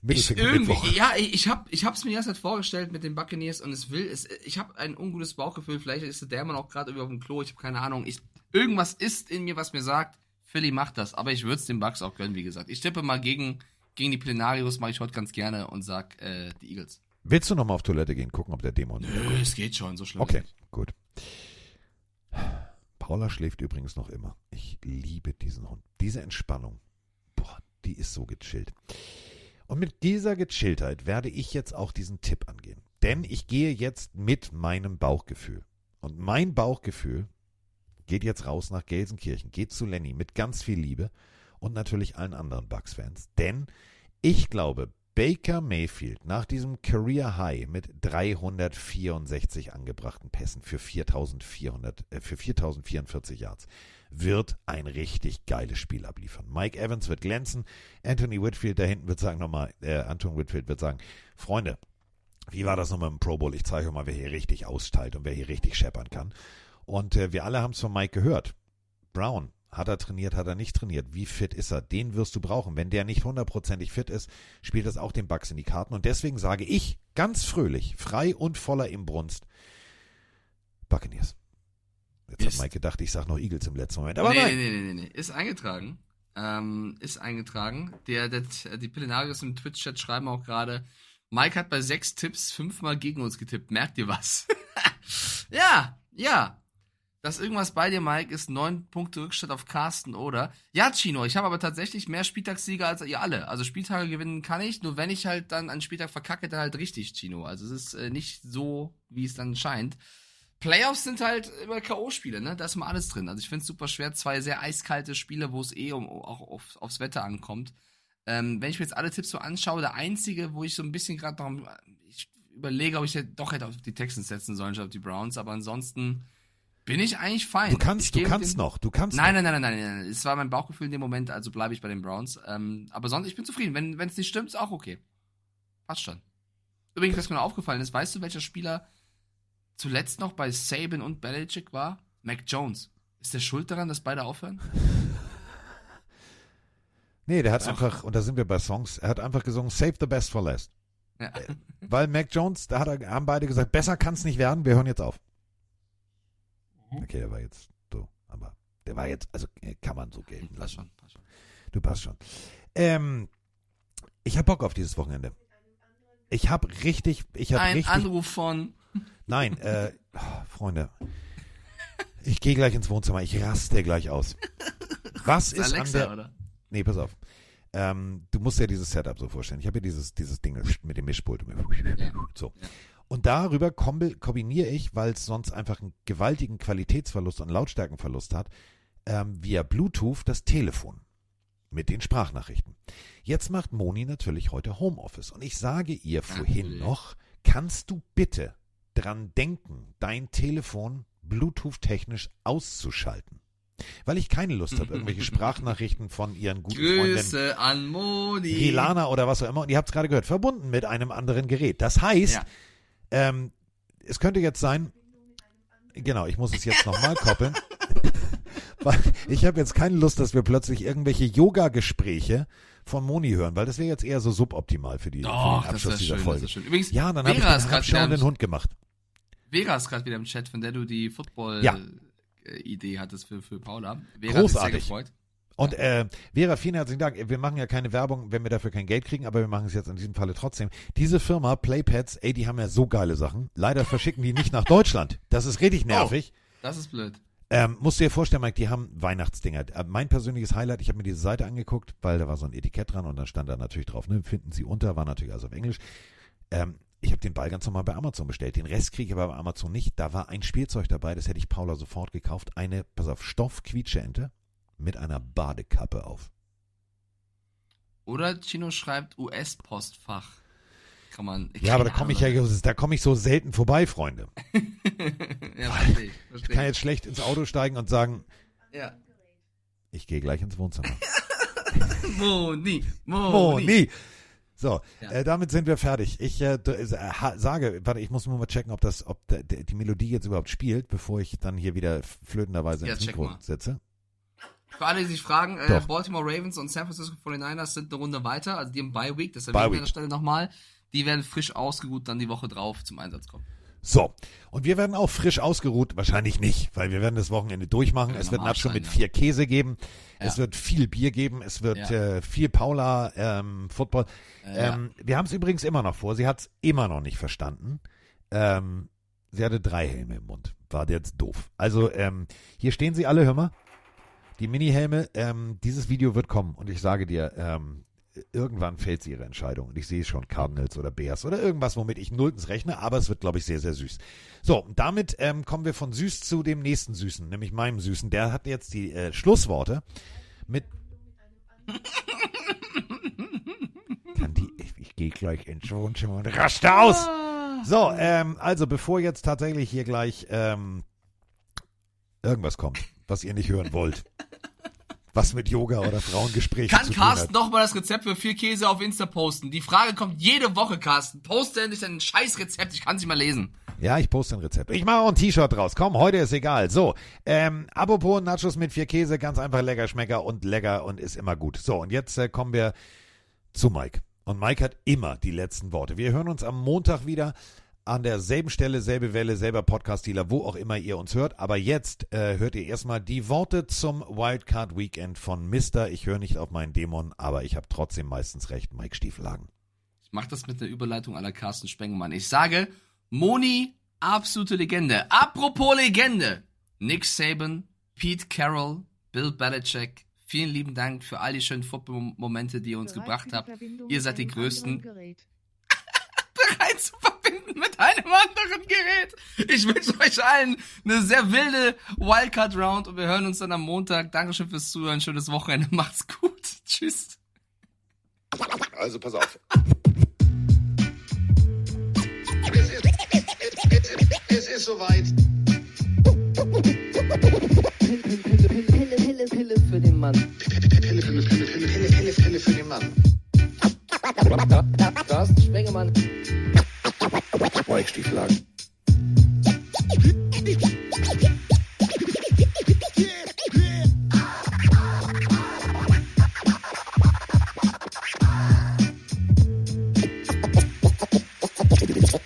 ich irgendwie, Mittwoch. ja, ich, ich hab, ich hab's mir ganze Zeit vorgestellt mit den Buccaneers und es will, es, ich habe ein ungutes Bauchgefühl. Vielleicht ist der Mann auch gerade auf dem Klo. Ich habe keine Ahnung. Ich, irgendwas ist in mir, was mir sagt, Philly macht das. Aber ich würde es den Bucks auch gönnen, wie gesagt. Ich tippe mal gegen, gegen die Plenarios, mache ich heute ganz gerne und sag äh, die Eagles. Willst du nochmal auf Toilette gehen, gucken, ob der Dämon. Nö, es geht schon, so schlimm. Okay, gut. Paula schläft übrigens noch immer. Ich liebe diesen Hund. Diese Entspannung, boah, die ist so gechillt. Und mit dieser Gechilltheit werde ich jetzt auch diesen Tipp angehen. Denn ich gehe jetzt mit meinem Bauchgefühl. Und mein Bauchgefühl geht jetzt raus nach Gelsenkirchen, geht zu Lenny mit ganz viel Liebe und natürlich allen anderen Bucks-Fans. Denn ich glaube, Baker Mayfield nach diesem Career High mit 364 angebrachten Pässen für 4400, äh, für 4044 Yards wird ein richtig geiles Spiel abliefern. Mike Evans wird glänzen, Anthony Whitfield da hinten wird sagen nochmal, äh, Anton Whitfield wird sagen, Freunde, wie war das nochmal im Pro Bowl? Ich zeige euch mal, wer hier richtig austeilt und wer hier richtig scheppern kann. Und äh, wir alle haben es von Mike gehört. Brown, hat er trainiert, hat er nicht trainiert? Wie fit ist er? Den wirst du brauchen. Wenn der nicht hundertprozentig fit ist, spielt das auch den Bugs in die Karten. Und deswegen sage ich ganz fröhlich, frei und voller Imbrunst, Buccaneers. Jetzt hat Ist- Mike gedacht, ich sage noch Eagles im letzten Moment. Aber nee, nein. nee, nee, nee, nee. Ist eingetragen. Ähm, ist eingetragen. Der, der, die Pelenarios im Twitch-Chat schreiben auch gerade, Mike hat bei sechs Tipps fünfmal gegen uns getippt. Merkt ihr was? ja, ja. Das irgendwas bei dir, Mike, ist neun Punkte Rückstand auf Carsten, oder? Ja, Chino, ich habe aber tatsächlich mehr Spieltagssieger als ihr alle. Also Spieltage gewinnen kann ich, nur wenn ich halt dann einen Spieltag verkacke, dann halt richtig, Chino. Also es ist äh, nicht so, wie es dann scheint. Playoffs sind halt immer K.O.-Spiele, ne? Da ist immer alles drin. Also ich finde es super schwer. Zwei sehr eiskalte Spiele, wo es eh um, auch auf, aufs Wetter ankommt. Ähm, wenn ich mir jetzt alle Tipps so anschaue, der einzige, wo ich so ein bisschen gerade noch, ich überlege, ob ich jetzt doch hätte auf die Texans setzen sollen, statt auf die Browns, aber ansonsten bin ich eigentlich fein. Du kannst, du kannst den- noch, du kannst Nein, noch. nein, nein, nein, nein, nein. Es war mein Bauchgefühl in dem Moment, also bleibe ich bei den Browns. Ähm, aber sonst, ich bin zufrieden. Wenn es nicht stimmt, ist auch okay. Passt schon. Übrigens, was mir noch aufgefallen ist, weißt du, welcher Spieler zuletzt noch bei Saban und Belichick war? Mac Jones. Ist der schuld daran, dass beide aufhören? Nee, der hat Doch. einfach, und da sind wir bei Songs, er hat einfach gesungen, Save the Best for Last. Ja. Weil Mac Jones, da hat er, haben beide gesagt, besser kann es nicht werden, wir hören jetzt auf. Mhm. Okay, der war jetzt so, aber der war jetzt, also äh, kann man so gelten Passt lassen. schon, passt schon. Du passt schon. Ähm, ich hab Bock auf dieses Wochenende. Ich hab richtig, ich hab Ein richtig. Anruf von. Nein, äh, oh, Freunde. Ich gehe gleich ins Wohnzimmer, ich raste gleich aus. Was Ist ist an Alexa, der. oder? Nee, pass auf. Ähm, du musst dir dieses Setup so vorstellen. Ich habe hier dieses, dieses Ding mit dem Mischpult. So. Und darüber kombi- kombiniere ich, weil es sonst einfach einen gewaltigen Qualitätsverlust und Lautstärkenverlust hat, ähm, via Bluetooth das Telefon mit den Sprachnachrichten. Jetzt macht Moni natürlich heute Homeoffice und ich sage ihr vorhin noch, kannst du bitte dran denken, dein Telefon Bluetooth-technisch auszuschalten? Weil ich keine Lust habe, irgendwelche Sprachnachrichten von ihren guten Freundinnen Grüße an Moni. Rilana oder was auch immer. Und ihr habt es gerade gehört, verbunden mit einem anderen Gerät. Das heißt, Ja. ähm, es könnte jetzt sein, genau, ich muss es jetzt nochmal koppeln, weil ich habe jetzt keine Lust, dass wir plötzlich irgendwelche Yoga-Gespräche von Moni hören, weil das wäre jetzt eher so suboptimal für, die, Doch, für den Abschluss dieser schön, Folge. Übrigens, ja, dann habe ich den wieder im- Hund gemacht. Vera ist gerade wieder im Chat, von der du die Ja. Football-Idee hattest für, für Paula. Vera Großartig. Und äh, Vera, vielen herzlichen Dank. Wir machen ja keine Werbung, wenn wir dafür kein Geld kriegen, aber wir machen es jetzt in diesem Falle trotzdem. Diese Firma Playpads, ey, die haben ja so geile Sachen. Leider verschicken die nicht nach Deutschland. Das ist richtig nervig. Das ist blöd. Ähm, musst du dir vorstellen, Mike, die haben Weihnachtsdinger. Äh, mein persönliches Highlight, ich habe mir diese Seite angeguckt, weil da war so ein Etikett dran und dann stand da natürlich drauf, ne, finden Sie unter, war natürlich also auf Englisch. Ähm, ich habe den Ball ganz normal bei Amazon bestellt. Den Rest kriege ich aber bei Amazon nicht. Da war ein Spielzeug dabei, das hätte ich Paula sofort gekauft. Eine, pass auf, Stoff-Quietscheente mit einer Badekappe auf. Oder Chino schreibt US-Postfach. Kann man. Ja, aber da komme ich ja, Ahnung. da komme ich so selten vorbei, Freunde. ja, verstehe ich. Ich Verstehe kann jetzt schlecht ins Auto steigen und sagen, Ja. ich gehe gleich ins Wohnzimmer. Moni, Moni. Moni. So, Ja. äh, damit sind wir fertig. Ich äh, äh, sage, warte, ich muss nur mal checken, ob das, ob die Melodie jetzt überhaupt spielt, bevor ich dann hier wieder flötenderweise Ja, ins Mikro setze. Für alle, die sich fragen, äh. Baltimore Ravens und San Francisco 49ers sind eine Runde weiter, also die haben Bye Week, das Bye Week. an der Stelle nochmal. Die werden frisch ausgeruht dann die Woche drauf zum Einsatz kommen. So, und wir werden auch frisch ausgeruht, wahrscheinlich nicht, weil wir werden das Wochenende durchmachen. Ja, es wird Nacho sein, mit ja. vier Käse geben, Ja. es wird viel Bier geben, es wird Ja. äh, viel Paula ähm, Football. Äh, ja. ähm, wir haben es übrigens immer noch vor, sie hat es immer noch nicht verstanden. Ähm, sie hatte drei Helme im Mund, war jetzt doof. Also ähm, hier stehen sie alle, hör mal. Die Mini-Helme, ähm, dieses Video wird kommen und ich sage dir, ähm, irgendwann fällt sie ihre Entscheidung und ich sehe schon Cardinals oder Bears oder irgendwas, womit ich nulltens rechne, aber es wird, glaube ich, sehr, sehr süß. So, damit ähm, kommen wir von süß zu dem nächsten Süßen, nämlich meinem Süßen. Der hat jetzt die äh, Schlussworte mit. Kann die, ich, ich gehe gleich ins Wohnzimmer und raste aus. So, ähm, also bevor jetzt tatsächlich hier gleich ähm, irgendwas kommt, was ihr nicht hören wollt, was mit Yoga oder Frauengesprächen Kann zu tun Carsten hat. nochmal das Rezept für viel Käse auf Insta posten? Die Frage kommt jede Woche, Carsten. Poste endlich dein scheiß Rezept, ich kann es nicht mal lesen. Ja, ich poste ein Rezept. Ich mache auch ein T-Shirt draus. Komm, heute ist egal. So, ähm, apropos Nachos mit vier Käse, ganz einfach lecker, schmecker und lecker und ist immer gut. So, und jetzt äh, kommen wir zu Mike. Und Mike hat immer die letzten Worte. Wir hören uns am Montag wieder an derselben Stelle, selbe Welle, selber Podcast-Dealer, wo auch immer ihr uns hört. Aber jetzt äh, hört ihr erstmal die Worte zum Wildcard Weekend von Mister. Ich höre nicht auf meinen Dämon, aber ich habe trotzdem meistens recht, Mike Stiefelhagen. Ich mach das mit der Überleitung aller Carsten Spengemann. Ich sage, Moni, absolute Legende. Apropos Legende. Nick Saban, Pete Carroll, Bill Belichick. Vielen lieben Dank für all die schönen Football-Momente, die ihr uns gebracht habt. Ihr seid die Größten. Bereit zu verbinden mit einem anderen Gerät. Ich wünsche euch allen eine sehr wilde Wildcard-Round und wir hören uns dann am Montag. Dankeschön fürs Zuhören. Schönes Wochenende. Macht's gut. Tschüss. Also pass auf. so weit. Pille, Pille, Pille, Pille, Pille für den Mann. Pille, Pille, Pille, Pille, Pille, Pille, Pille für den Mann. Carsten Spengemann. Weichstieflagen.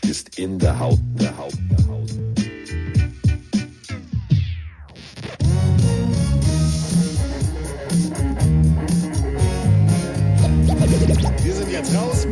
Ist in der Haut, der Haut, der Haut. Wir sind jetzt raus.